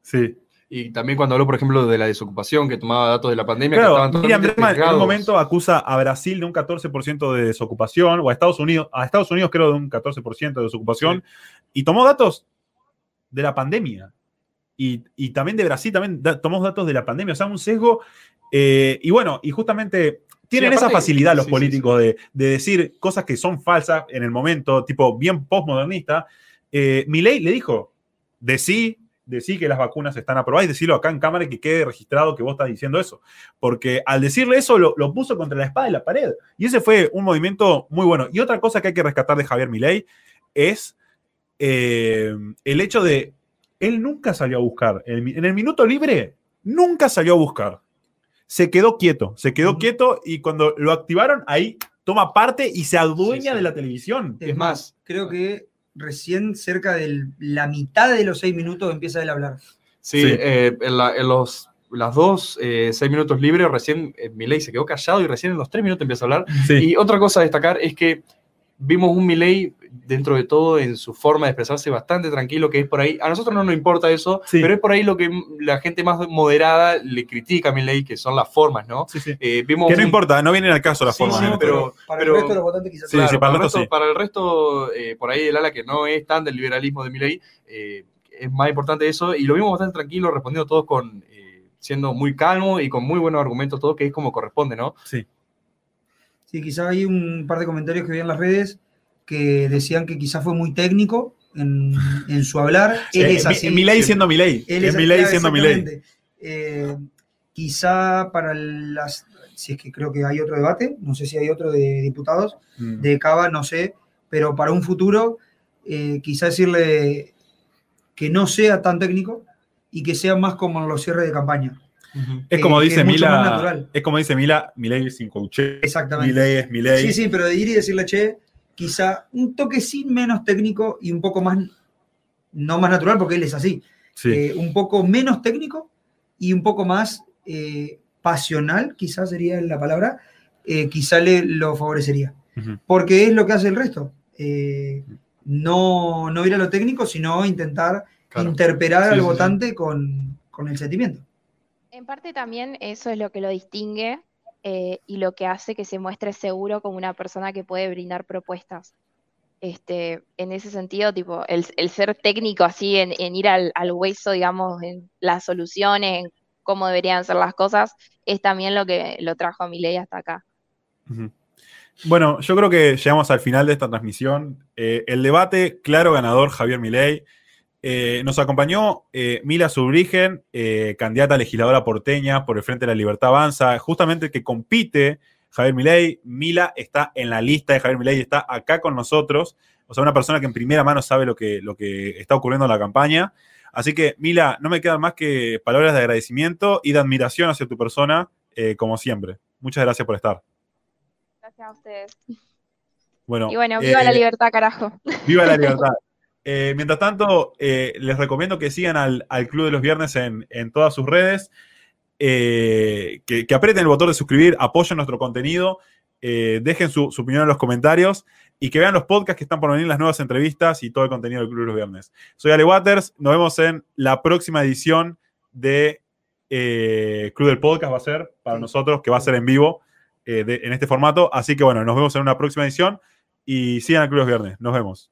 Speaker 1: Sí.
Speaker 3: Y también cuando habló, por ejemplo, de la desocupación, que tomaba datos de la pandemia,
Speaker 1: Claro, Miriam Bregman en un momento acusa a Brasil de un 14% de desocupación, o a Estados Unidos, a Estados Unidos creo de un 14% de desocupación, y tomó datos de la pandemia. Y, y también de Brasil, también da- tomó datos de la pandemia, o sea, un sesgo. eh, y bueno, y justamente tienen esa facilidad los
Speaker 3: sí, sí,
Speaker 1: políticos De, de decir cosas que son falsas en el momento, tipo bien postmodernista. Eh, Milei le dijo, decí, decí que las vacunas están aprobadas y decirlo acá en cámara y que quede registrado que vos estás diciendo eso. Porque al decirle eso lo, lo puso contra la espada de la pared. Y ese fue un movimiento muy bueno. Y otra cosa que hay que rescatar de Javier Milei es eh, el hecho de, él nunca salió a buscar. En el minuto libre, nunca salió a buscar. Se quedó quieto, se quedó quieto y cuando lo activaron, ahí toma parte y se adueña de la televisión.
Speaker 2: Es más, creo que recién cerca de la mitad de los seis minutos empieza él a hablar.
Speaker 3: Sí,
Speaker 1: Sí.
Speaker 3: eh, en, la- en los las dos, eh, seis minutos libres, recién eh, Milei se quedó callado y recién en los tres minutos empieza a hablar.
Speaker 1: Sí.
Speaker 3: Y otra cosa a destacar es que vimos un Milei dentro de todo en su forma de expresarse bastante tranquilo, que es por ahí, a nosotros no nos importa eso,
Speaker 1: Sí.
Speaker 3: pero es por ahí lo que la gente más moderada le critica a Milei, que son las formas, ¿no?
Speaker 1: Sí, sí.
Speaker 3: Eh, vimos
Speaker 1: Que no
Speaker 3: un-
Speaker 1: importa, no vienen al caso las
Speaker 3: Sí,
Speaker 1: formas.
Speaker 3: sí,
Speaker 1: ¿no?
Speaker 3: pero,
Speaker 2: Para
Speaker 3: pero-
Speaker 2: el resto de los votantes quizás
Speaker 1: Sí,
Speaker 3: Claro,
Speaker 1: sí, para el resto sí.
Speaker 3: para el resto, eh, por ahí el ala que no es tan del liberalismo de Milei, eh, es más importante eso, y lo vimos bastante tranquilo, respondiendo todos con, eh, siendo muy calmo y con muy buenos argumentos, todo que es como corresponde, ¿no?
Speaker 1: Sí.
Speaker 2: Sí, quizás hay un par de comentarios que vi en las redes que decían que quizás fue muy técnico en, en su hablar. Él
Speaker 1: Eh,
Speaker 2: es
Speaker 1: Mi-
Speaker 2: así.
Speaker 1: Milei siendo Milei.
Speaker 2: Él
Speaker 1: Es
Speaker 2: es
Speaker 1: Milei siendo Milei.
Speaker 2: Eh, quizá para las, si es que creo que hay otro debate, no sé si hay otro de diputados,
Speaker 1: Mm.
Speaker 2: de Cava, no sé, pero para un futuro, eh, quizá decirle que no sea tan técnico y que sea más como en los cierres de campaña.
Speaker 1: Es
Speaker 2: que-
Speaker 1: como
Speaker 2: que
Speaker 1: dice
Speaker 2: es
Speaker 1: Mila. Es como dice Mila, Milei es sin coaché.
Speaker 2: Exactamente.
Speaker 1: Milei es Milei.
Speaker 2: Sí, sí, pero de ir y decirle, che, quizá un toque sin menos técnico y un poco más, no más natural, porque él es así,
Speaker 1: Sí.
Speaker 2: eh, un poco menos técnico y un poco más eh, pasional, quizás sería la palabra, eh, quizá le lo favorecería. Porque es lo que hace el resto. Eh, no, no ir a lo técnico, sino intentar
Speaker 3: Claro.
Speaker 2: interpelar
Speaker 3: Sí,
Speaker 2: al
Speaker 3: sí, sí.
Speaker 2: votante con, con el sentimiento.
Speaker 11: En parte también eso es lo que lo distingue eh, y lo que hace que se muestre seguro como una persona que puede brindar propuestas. Este, en ese sentido, tipo, el, el ser técnico así, en, en ir al, hueso, digamos, en las soluciones, en cómo deberían ser las cosas, es también lo que lo trajo a Milei hasta acá.
Speaker 1: Bueno, yo creo que llegamos al final de esta transmisión. Eh, el debate, claro ganador, Javier Milei. Eh, nos acompañó eh, Mila Subrigen, eh, candidata a legisladora porteña por el Frente de la Libertad Avanza, justamente que compite Javier Milei. Mila está en la lista de Javier Milei, está acá con nosotros. O sea, una persona que en primera mano sabe lo que, lo que está ocurriendo en la campaña. Así que, Mila, no me quedan más que palabras de agradecimiento y de admiración hacia tu persona, como siempre. Muchas gracias por estar.
Speaker 11: Gracias a ustedes.
Speaker 1: Bueno,
Speaker 11: Y bueno, viva la libertad, carajo.
Speaker 1: Viva la libertad. Eh, mientras tanto, eh, les recomiendo que sigan al, al Club de los Viernes en, en todas sus redes, eh, que, aprieten el botón de suscribir, apoyen nuestro contenido, dejen su, opinión en los comentarios y que vean los podcasts que están por venir, las nuevas entrevistas y todo el contenido del Club de los Viernes. Soy Ale Waters, nos vemos en la próxima edición de Club del Podcast, va a ser para nosotros, que va a ser en vivo de- en este formato. Así que bueno, nos vemos en una próxima edición y sigan al Club de los Viernes. Nos vemos.